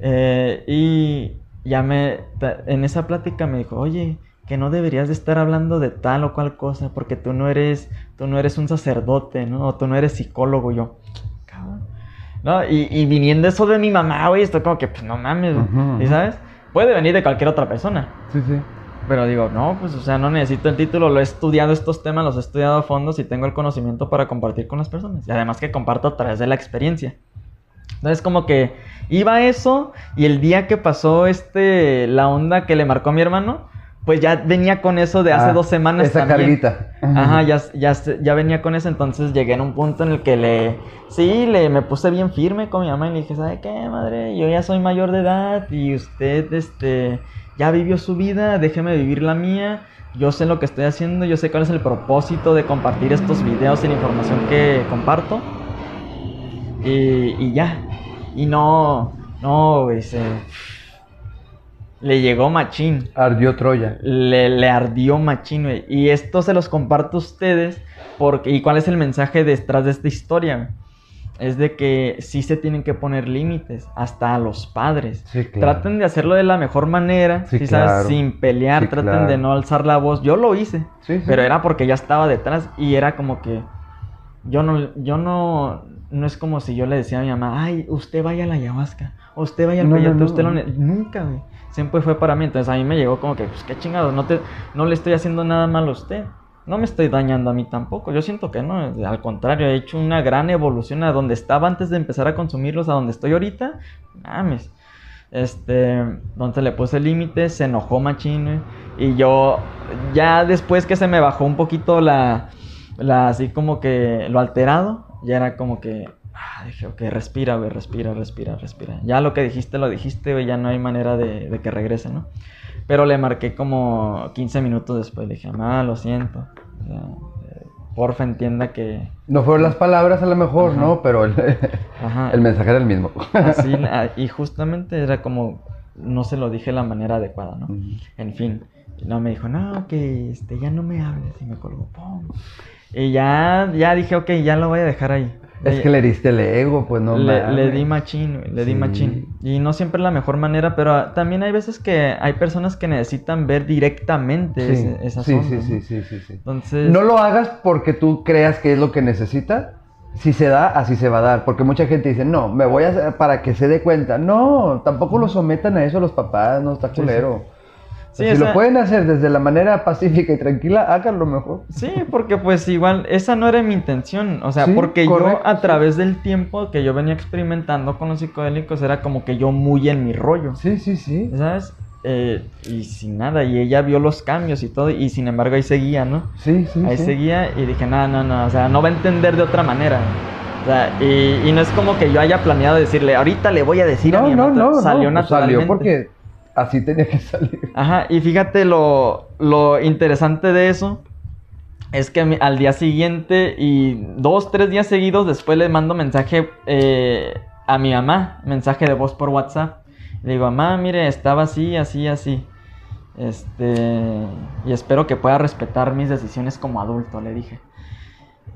Eh, y ya me, en esa plática me dijo, oye, que no deberías de estar hablando de tal o cual cosa, porque tú no eres, tú no eres un sacerdote, ¿no? O tú no eres psicólogo. Yo, cabrón. ¿No? Y, y viniendo eso de mi mamá, güey, estoy como que, pues no mames, ¿Y sabes? Puede venir de cualquier otra persona. Sí, sí. Pero digo, no, pues, o sea, no necesito el título, lo he estudiado estos temas, los he estudiado a fondo y tengo el conocimiento para compartir con las personas. Y además que comparto a través de la experiencia. Entonces, como que iba eso y el día que pasó este, la onda que le marcó a mi hermano, pues ya venía con eso de hace Ah, dos semanas Esa también. carguita. Ajá, ya, ya, ya venía con eso, entonces llegué en un punto en el que le, sí, le, me puse bien firme con mi mamá y le dije, ¿sabe qué, madre? Yo ya soy mayor de edad y usted, este, ya vivió su vida, déjeme vivir la mía, yo sé lo que estoy haciendo, yo sé cuál es el propósito de compartir estos videos y la información que comparto y, y ya, y no, no, güey, se- le llegó machín Ardió Troya. le, le ardió machín, güey. Y esto se los comparto a ustedes porque... ¿Y cuál es el mensaje detrás de esta historia? güey? Es de que sí se tienen que poner límites, hasta a los padres. Sí, claro. Traten de hacerlo de la mejor manera, Sí, ¿sí sabes? claro. sin pelear, traten claro. de no alzar la voz. Yo lo hice, pero era porque ya estaba detrás y era como que yo no, yo no, no es como si yo le decía a mi mamá, ay, usted vaya a la ayahuasca, usted vaya al No, no, peyote, no. usted lo ne-". nunca, güey. Siempre fue para mí, entonces a mí me llegó como que, pues qué chingados, no te, no le estoy haciendo nada malo a usted. No me estoy dañando a mí tampoco. Yo siento que no. Al contrario, he hecho una gran evolución a donde estaba antes de empezar a consumirlos, a donde estoy ahorita. Mames. Este, entonces le puse límites, se enojó machín, Y yo, ya después que se me bajó un poquito la, la así como que lo alterado, ya era como que, ah, dije, ok, respira, güey, respira, respira, respira. Ya lo que dijiste, lo dijiste, güey, ya no hay manera de, de que regrese, ¿no? Pero le marqué como 15 minutos después, le dije, mamá, lo siento. O sea, eh, porfa, entienda que... No fueron las palabras a lo mejor, Ajá. ¿no? Pero el, Ajá. el mensaje era el mismo. Así, ah, y justamente era como, no se lo dije de la manera adecuada, ¿no? Ujú. En fin, no me dijo, no, que este, ya no me hables, y me colgó, ¡pum! Y ya, ya dije, ok, ya lo voy a dejar ahí. Es que le diste el ego, pues no le, le di machín, le di machín. Y no siempre es la mejor manera, pero ah, también hay veces que hay personas que necesitan ver directamente Sí, esas sí, ondas, sí, ¿no? sí, sí, sí, sí. Entonces, No lo hagas porque tú creas que es lo que necesita. Si se da, así se va a dar. Porque mucha gente dice, no, me voy a hacer para que se dé cuenta. No, tampoco lo sometan a eso los papás, no está culero. Sí, si lo pueden hacer desde la manera pacífica y tranquila, háganlo mejor. Sí, porque pues igual, esa no era mi intención. O sea, Sí, porque correcto, yo a sí. través del tiempo que yo venía experimentando con los psicodélicos, era como que yo muy en mi rollo. Sí, sí, sí. ¿Sabes? Eh, y sin nada, y ella vio los cambios y todo, y sin embargo ahí seguía, ¿no? Sí, sí, Ahí sí. seguía y dije, no, no, no, o sea, no va a entender de otra manera. O sea, y, y no es como que yo haya planeado decirle, ahorita le voy a decir a No, mi no, mamá", no, no. salió pues naturalmente. Salió porque así tenía que salir. Ajá, y fíjate lo, lo interesante de eso es que al día siguiente y dos, tres días seguidos después le mando mensaje eh, a mi mamá, mensaje de voz por WhatsApp. Le digo, mamá, mire, estaba así, así, así. Este, y espero que pueda respetar mis decisiones como adulto, le dije.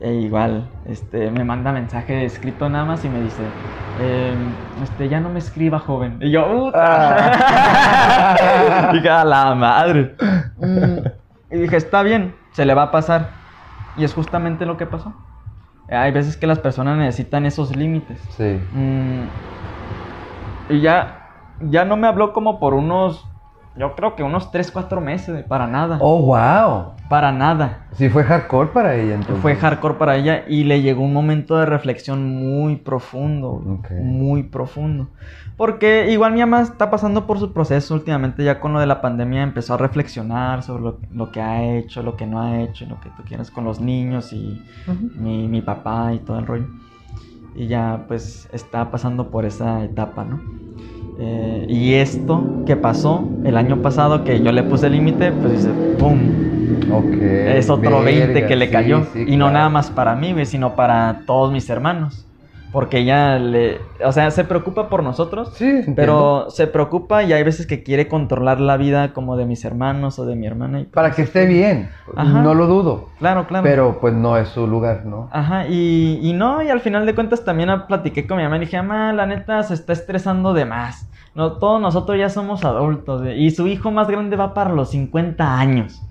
E igual, este, me manda mensaje escrito nada más y me dice, "Em, este, ya no me escriba, joven. Y yo, Ah. dije, a la madre. Mm, Y dije, está bien, se le va a pasar. Y es justamente lo que pasó. Hay veces que las personas necesitan esos límites. Sí. Mm, y ya, ya no me habló como por unos, yo creo que unos 3, 4 meses, para nada. Oh, wow. Para nada. Sí, fue hardcore para ella entonces. Fue hardcore para ella y le llegó un momento de reflexión muy profundo, muy profundo. Porque igual mi mamá está pasando por su proceso últimamente, ya con lo de la pandemia empezó a reflexionar sobre lo, lo que ha hecho, lo que no ha hecho, lo que tú quieras con los niños y mi, mi papá y todo el rollo. Y ya pues está pasando por esa etapa, ¿no? Eh, y esto que pasó el año pasado, que yo le puse límite, pues dice, ¡pum! Es otro 20 verga, que le cayó. sí, y no claro. nada más para mí, sino para todos mis hermanos. Porque ella le. O sea, se preocupa por nosotros. Sí. Pero se preocupa y hay veces que quiere controlar la vida como de mis hermanos o de mi hermana. Y, Para que esté bien. Ajá. No lo dudo. Claro, claro. Pero pues no es su lugar, ¿no? Ajá, y, y no, y al final de cuentas también ah, platiqué con mi mamá y dije, mamá, la neta se está estresando de más. No, todos nosotros ya somos adultos güey, y su hijo más grande va para los 50 años.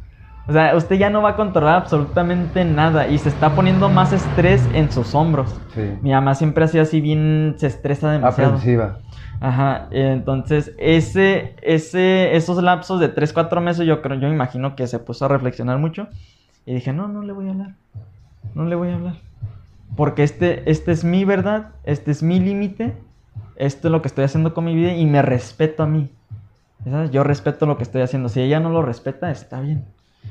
O sea, usted ya no va a controlar absolutamente nada y se está poniendo más estrés en sus hombros. Sí. Mi mamá siempre ha sido así bien, se estresa demasiado. Aprensiva. Ajá, entonces ese, ese, esos lapsos de 3, 4 meses yo creo, yo imagino que se puso a reflexionar mucho y dije, no, no le voy a hablar, no le voy a hablar, porque este, este es mi verdad, este es mi límite, esto es lo que estoy haciendo con mi vida y me respeto a mí, ¿sabes? Yo respeto lo que estoy haciendo, si ella no lo respeta, está bien,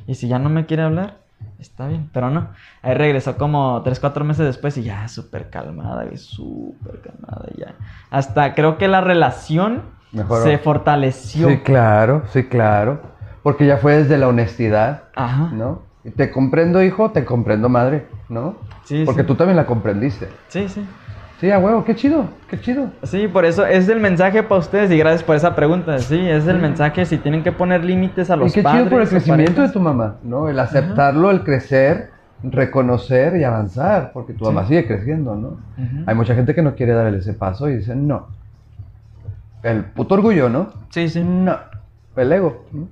y si ya no me quiere hablar, está bien, pero no, ahí regresó como 3, 4 meses después y ya súper calmada, súper calmada ya. Hasta creo que la relación Mejoró. se fortaleció. Sí, claro, sí, claro. Porque ya fue desde la honestidad, Ajá. ¿no? Te comprendo, hijo, te comprendo, madre, ¿no? Sí, Porque sí. tú también la comprendiste. Sí, sí. Sí, a huevo, qué chido, qué chido. Sí, por eso es el mensaje para ustedes y gracias por esa pregunta. Sí, es el mensaje si tienen que poner límites a los y qué padres. chido por el crecimiento de tu mamá, ¿no? El aceptarlo, el crecer, reconocer y avanzar, porque tu Sí. mamá sigue creciendo, ¿no? Hay mucha gente que no quiere darle ese paso y dicen no. El puto orgullo, ¿no? Sí, sí. No. El ego. ¿no?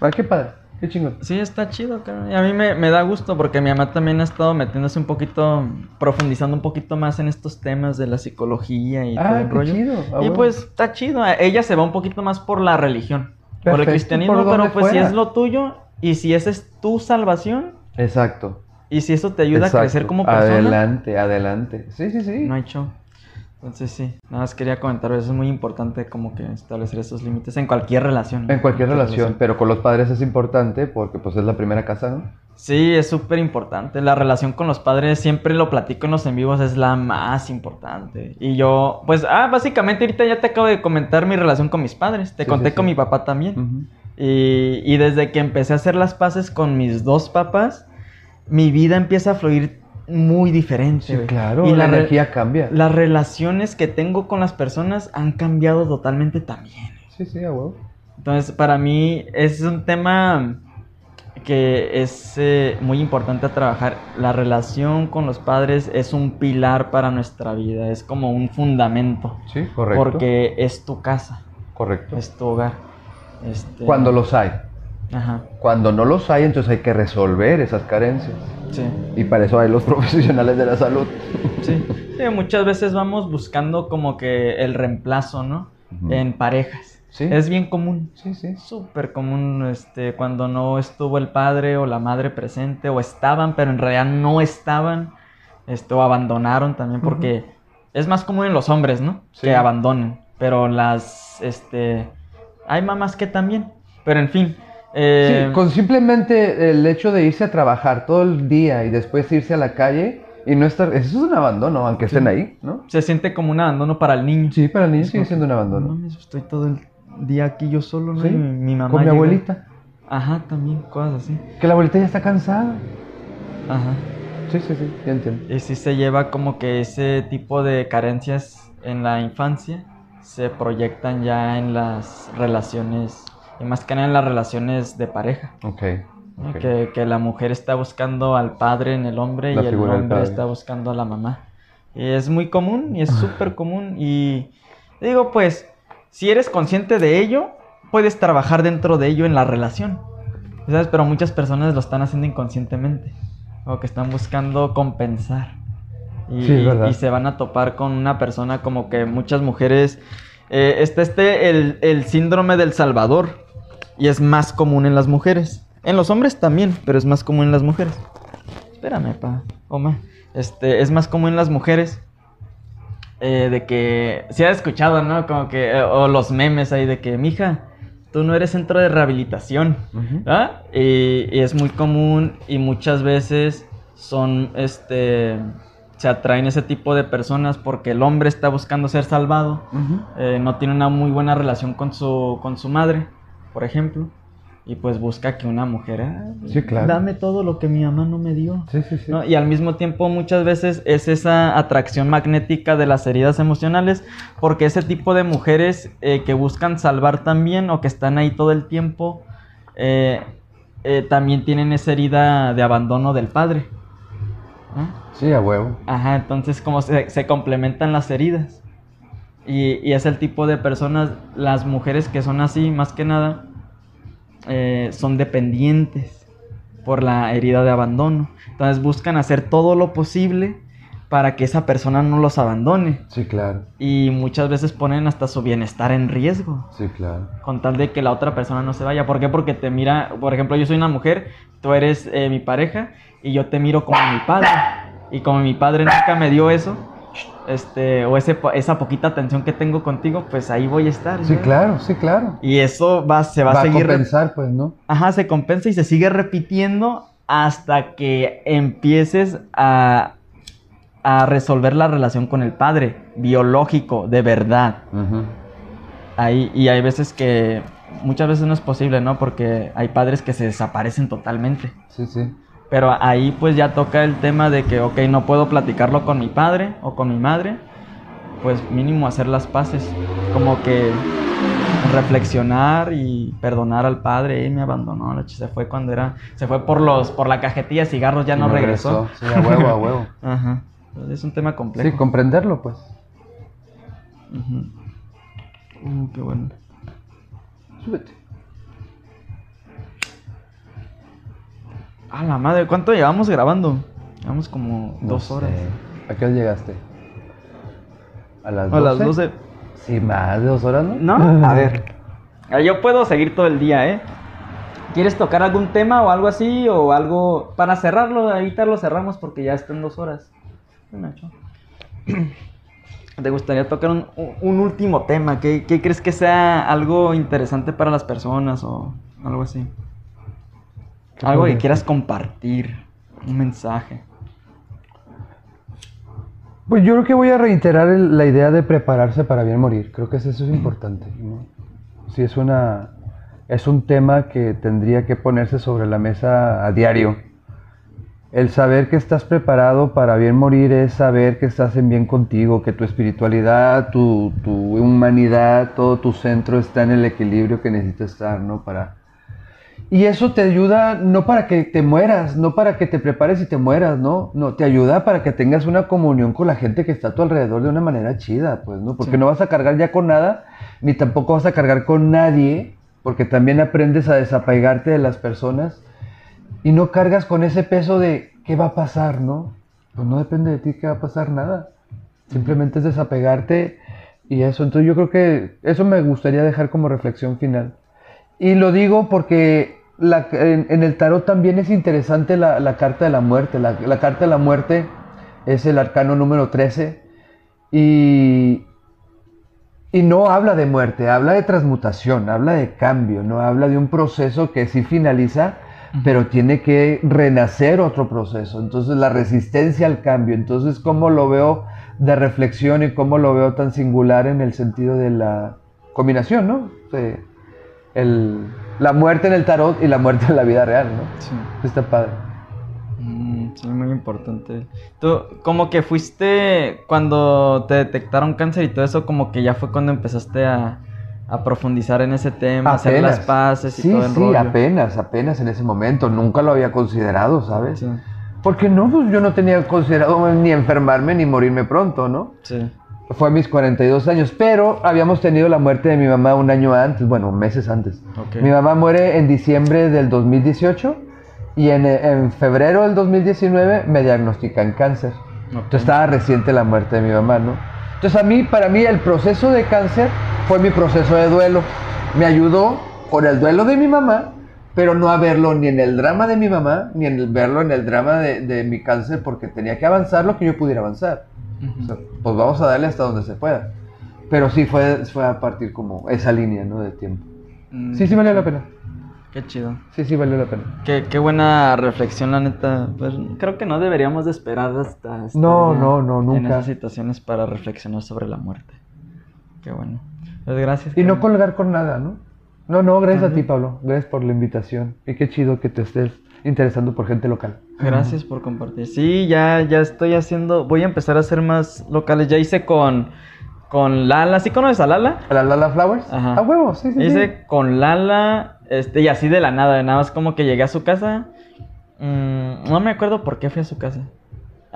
Ay, qué padre, qué chingón. Sí, está chido, cabrón. Y a mí me, me da gusto porque mi mamá también ha estado metiéndose un poquito, profundizando un poquito más en estos temas de la psicología y todo Ah, el qué rollo. chido. ah, y bueno. pues está chido. Ella se va un poquito más por la religión, por el cristianismo, por pero pues si es lo tuyo y si esa es tu salvación Exacto. y si eso te ayuda exacto. a crecer como persona, Adelante, adelante. Sí, sí, sí. no hay show. Entonces sí, nada más quería comentar, eso es muy importante como que establecer esos límites en cualquier relación. En cualquier relación, pero con los padres es importante porque pues es la primera casa, ¿no? Sí, es súper importante. La relación con los padres, siempre lo platico en los en vivos, es la más importante. Y yo, pues, ah, básicamente ahorita ya te acabo de comentar mi relación con mis padres. Te Sí, conté sí, con mi papá también. Y, y desde que empecé a hacer las paces con mis dos papás, mi vida empieza a fluir muy diferente. Sí, claro, Y la, energía cambia. Las relaciones que tengo con las personas han cambiado totalmente también. Sí, sí, a huevo. Entonces, para mí es un tema que es eh, muy importante a trabajar. La relación con los padres es un pilar para nuestra vida, es como un fundamento. Sí, correcto. Porque es tu casa, Correcto. es tu hogar. Este, Cuando los hay. Ajá, Cuando no los hay, entonces hay que resolver esas carencias. sí. Y para eso hay los profesionales de la salud. Sí. Sí, muchas veces vamos buscando como que el reemplazo, ¿no? En parejas. Sí. Es bien común. Sí, sí. Súper común este, cuando no estuvo el padre o la madre presente, o estaban, pero en realidad no estaban, este, o abandonaron también, porque es más común en los hombres, ¿no? Sí. Que abandonen. Pero las, este, hay mamás que también. Pero en fin. Eh, Sí, con simplemente el hecho de irse a trabajar todo el día y después irse a la calle y no estar. Eso es un abandono, aunque estén ahí, ¿no? Se siente como un abandono para el niño. Sí, para el niño sigue siendo un No abandono. mames, estoy todo el día aquí yo solo, ¿no? Sí, mi, mi mamá Con mi llega- abuelita. Ajá, también, cosas así. Que la abuelita ya está cansada. Ajá. Sí, sí, sí, ya entiendo. Y sí se lleva como que ese tipo de carencias en la infancia se proyectan ya en las relaciones, y más que nada en las relaciones de pareja. Ok. Que, que la mujer está buscando al padre en el hombre La y el hombre está buscando a la mamá. Y es muy común y es súper común. Y digo, pues, si eres consciente de ello, puedes trabajar dentro de ello en la relación. ¿Sabes? Pero muchas personas lo están haciendo inconscientemente. O que están buscando compensar. Y, Sí, y se van a topar con una persona como que muchas mujeres... eh, está este, el, el síndrome del Salvador. Y es más común en las mujeres. En los hombres también, pero es más común en las mujeres. Espérame, pa. Oma. Este, es más común en las mujeres. eh, de que. Si has escuchado, ¿no? Como que. eh, o los memes ahí de que, mija, tú no eres centro de rehabilitación. ¿Ah? Y, y es muy común y muchas veces son, este, se atraen ese tipo de personas porque el hombre está buscando ser salvado, eh, no tiene una muy buena relación con su, con su madre, por ejemplo, y pues busca que una mujer, "Ah, Sí, claro. dame todo lo que mi mamá no me dio. Sí, sí, sí. ¿no? Y al mismo tiempo muchas veces es esa atracción magnética de las heridas emocionales, porque ese tipo de mujeres eh, que buscan salvar también o que están ahí todo el tiempo, eh, eh, también tienen esa herida de abandono del padre. ¿no? Sí, a huevo. Ajá, entonces como se, se complementan las heridas. Y, y es el tipo de personas, las mujeres que son así, más que nada, eh, son dependientes por la herida de abandono. Entonces buscan hacer todo lo posible para que esa persona no los abandone. Sí, claro. Y muchas veces ponen hasta su bienestar en riesgo. Sí, claro. Con tal de que la otra persona no se vaya. ¿Por qué? Porque te mira, por ejemplo, yo soy una mujer, tú eres eh, mi pareja y yo te miro como mi padre. Y como mi padre nunca me dio eso, este, o ese, esa poquita atención que tengo contigo, pues ahí voy a estar. Sí, claro, sí, claro. Y eso va, se va, Va a seguir. compensar, pues, ¿no? Ajá, se compensa y se sigue repitiendo hasta que empieces a, a resolver la relación con el padre, biológico, de verdad. Ujú. Ahí, y hay veces que, muchas veces no es posible, ¿no? Porque hay padres que se desaparecen totalmente. Sí, sí. Pero ahí pues ya toca el tema de que, ok, no puedo platicarlo con mi padre o con mi madre, pues mínimo hacer las paces. Como que reflexionar y perdonar al padre, "Eh, me abandonó, se fue cuando era, se fue por los, por la cajetilla de cigarros, ya Y no regresó. Sí, a huevo, a huevo. Ajá. Es un tema complejo. Sí, comprenderlo, pues. Uh, qué bueno. Súbete. A la madre, ¿cuánto llevamos grabando? Llevamos como No dos sé. horas. ¿A qué hora llegaste? ¿A las 12? A las 12. Sí, más de dos horas, ¿no? ¿No? A ver. Ah, Yo puedo seguir todo el día, ¿eh? ¿Quieres tocar algún tema o algo así? O algo. Para cerrarlo, ahorita lo cerramos porque ya están dos horas. Nacho. ¿Te gustaría tocar un, un- un último tema? ¿Qué, qué crees que sea algo interesante para las personas o algo así? ¿Qué Algo que quieras compartir. Un mensaje. Pues yo creo que voy a reiterar el- la idea de prepararse para bien morir. Creo que eso es importante. ¿no? Sí, es una es un tema que tendría que ponerse sobre la mesa a diario. El saber que estás preparado para bien morir es saber que estás en bien contigo, que tu espiritualidad, tu, tu humanidad, todo tu centro está en el equilibrio que necesita estar, ¿no? Para... Y eso te ayuda no para que te mueras, no para que te prepares y te mueras, ¿no? No, te ayuda para que tengas una comunión con la gente que está a tu alrededor de una manera chida, pues, ¿no? Porque Sí. no vas a cargar ya con nada, ni tampoco vas a cargar con nadie, porque también aprendes a desapegarte de las personas y no cargas con ese peso de qué va a pasar, ¿no? Pues no depende de ti qué va a pasar nada. Simplemente es desapegarte y eso. Entonces yo creo que eso me gustaría dejar como reflexión final. Y lo digo porque la- en, en el tarot también es interesante la, la carta de la muerte. La, la carta de la muerte es el arcano número 13 y, y no habla de muerte, habla de transmutación, habla de cambio, no habla de un proceso que sí finaliza, pero tiene que renacer otro proceso. Entonces la resistencia al cambio. Entonces, ¿cómo lo veo de reflexión y cómo lo veo tan singular en el sentido de la combinación, ¿no? De el- la muerte en el tarot y la muerte en la vida real, ¿no? Sí. Está padre. Mm, sí, muy importante. Tú, como que fuiste cuando te detectaron cáncer y todo eso, como que ya fue cuando empezaste a, a profundizar en ese tema, a hacer las paces y sí, todo el sí, rollo. apenas, apenas en ese momento. Nunca lo había considerado, ¿sabes? Sí, Porque no, pues yo no tenía considerado ni enfermarme ni morirme pronto, ¿no? sí. Fue a mis 42 años, pero habíamos tenido la muerte de mi mamá un año antes, bueno, meses antes. Ok. Mi mamá muere en diciembre del 2018 y en, en febrero del 2019 me diagnostican cáncer. Entonces estaba reciente la muerte de mi mamá, ¿no? Entonces a mí, para mí, el proceso de cáncer fue mi proceso de duelo. Me ayudó con el duelo de mi mamá, pero no a verlo ni en el drama de mi mamá, ni en el verlo en el drama de, de mi cáncer, porque tenía que avanzar lo que yo pudiera avanzar. O sea, pues vamos a darle hasta donde se pueda. Pero sí fue, fue a partir como esa línea, ¿no? De tiempo. Mm, Sí, sí valió la pena. Qué chido. Sí, sí valió la pena. Qué, qué buena reflexión, la neta. Pues, creo que no deberíamos de esperar hasta estar No, no, no, en nunca. esas situaciones para reflexionar sobre la muerte. Qué bueno. Pues gracias. Y no colgar con nada, ¿no? No, no, gracias a ti. Pablo. Gracias por la invitación. Y qué chido que te estés interesando por gente local. Gracias por compartir. Sí, ya, ya estoy haciendo. Voy a empezar a hacer más locales. Ya hice con, con Lala. ¿Sí conoces a Lala? ¿A la Lala Flowers? Ajá. A huevo, sí, sí. sí. Hice con Lala. Este, y así de la nada. Nada más como que llegué a su casa. Mm, no me acuerdo por qué fui a su casa.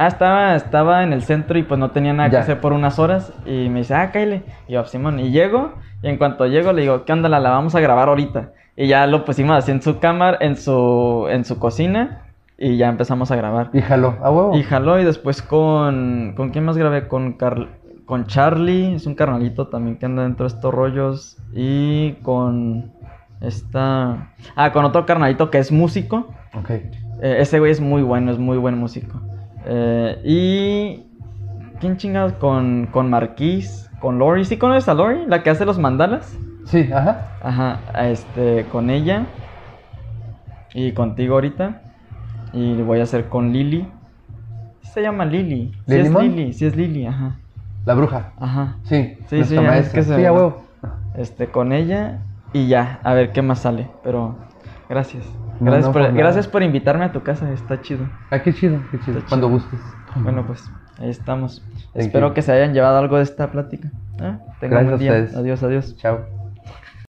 Ah, estaba, estaba en el centro y pues no tenía nada Ya. que hacer por unas horas. Y me dice, ah, Kyle. Y yo, Simón. Y llego. Y en cuanto llego, le digo, ¿qué onda, Lala? Vamos a grabar ahorita. Y ya lo pusimos así en su cámara, en su, en su cocina. Y ya empezamos a grabar. Y jaló, a huevo. Y jaló y después con... ¿Con quién más grabé? Con, Carl- con Charlie, es un carnalito también que anda dentro de estos rollos. Y con esta... Ah, con otro carnalito que es músico. Ok. Eh, ese güey es muy bueno, es muy buen músico. Eh, y... ¿Quién chingados? Con, con Marquís, con Lori. ¿Sí conoces a Lori? La que hace los mandalas. Sí, ajá. Ajá, este, con ella. Y contigo ahorita. Y voy a hacer con Lili. Sí Se llama Lili. Sí ¿Lili es? Lili, sí es Lili, ajá. La bruja. Ajá. Sí, Sí, sí, ya, es maestra. que se Sí, me a huevo. Este, con ella. Y ya, a ver qué más sale. Pero, gracias. No, Gracias, no, por, gracias por invitarme a tu casa, está chido. Ah, qué chido, qué chido. Está Cuando chido. gustes. Bueno, pues, ahí estamos. Thank Espero you. que se hayan llevado algo de esta plática. ¿Eh? Tengan Gracias a día. ustedes. Adiós, adiós. Chao.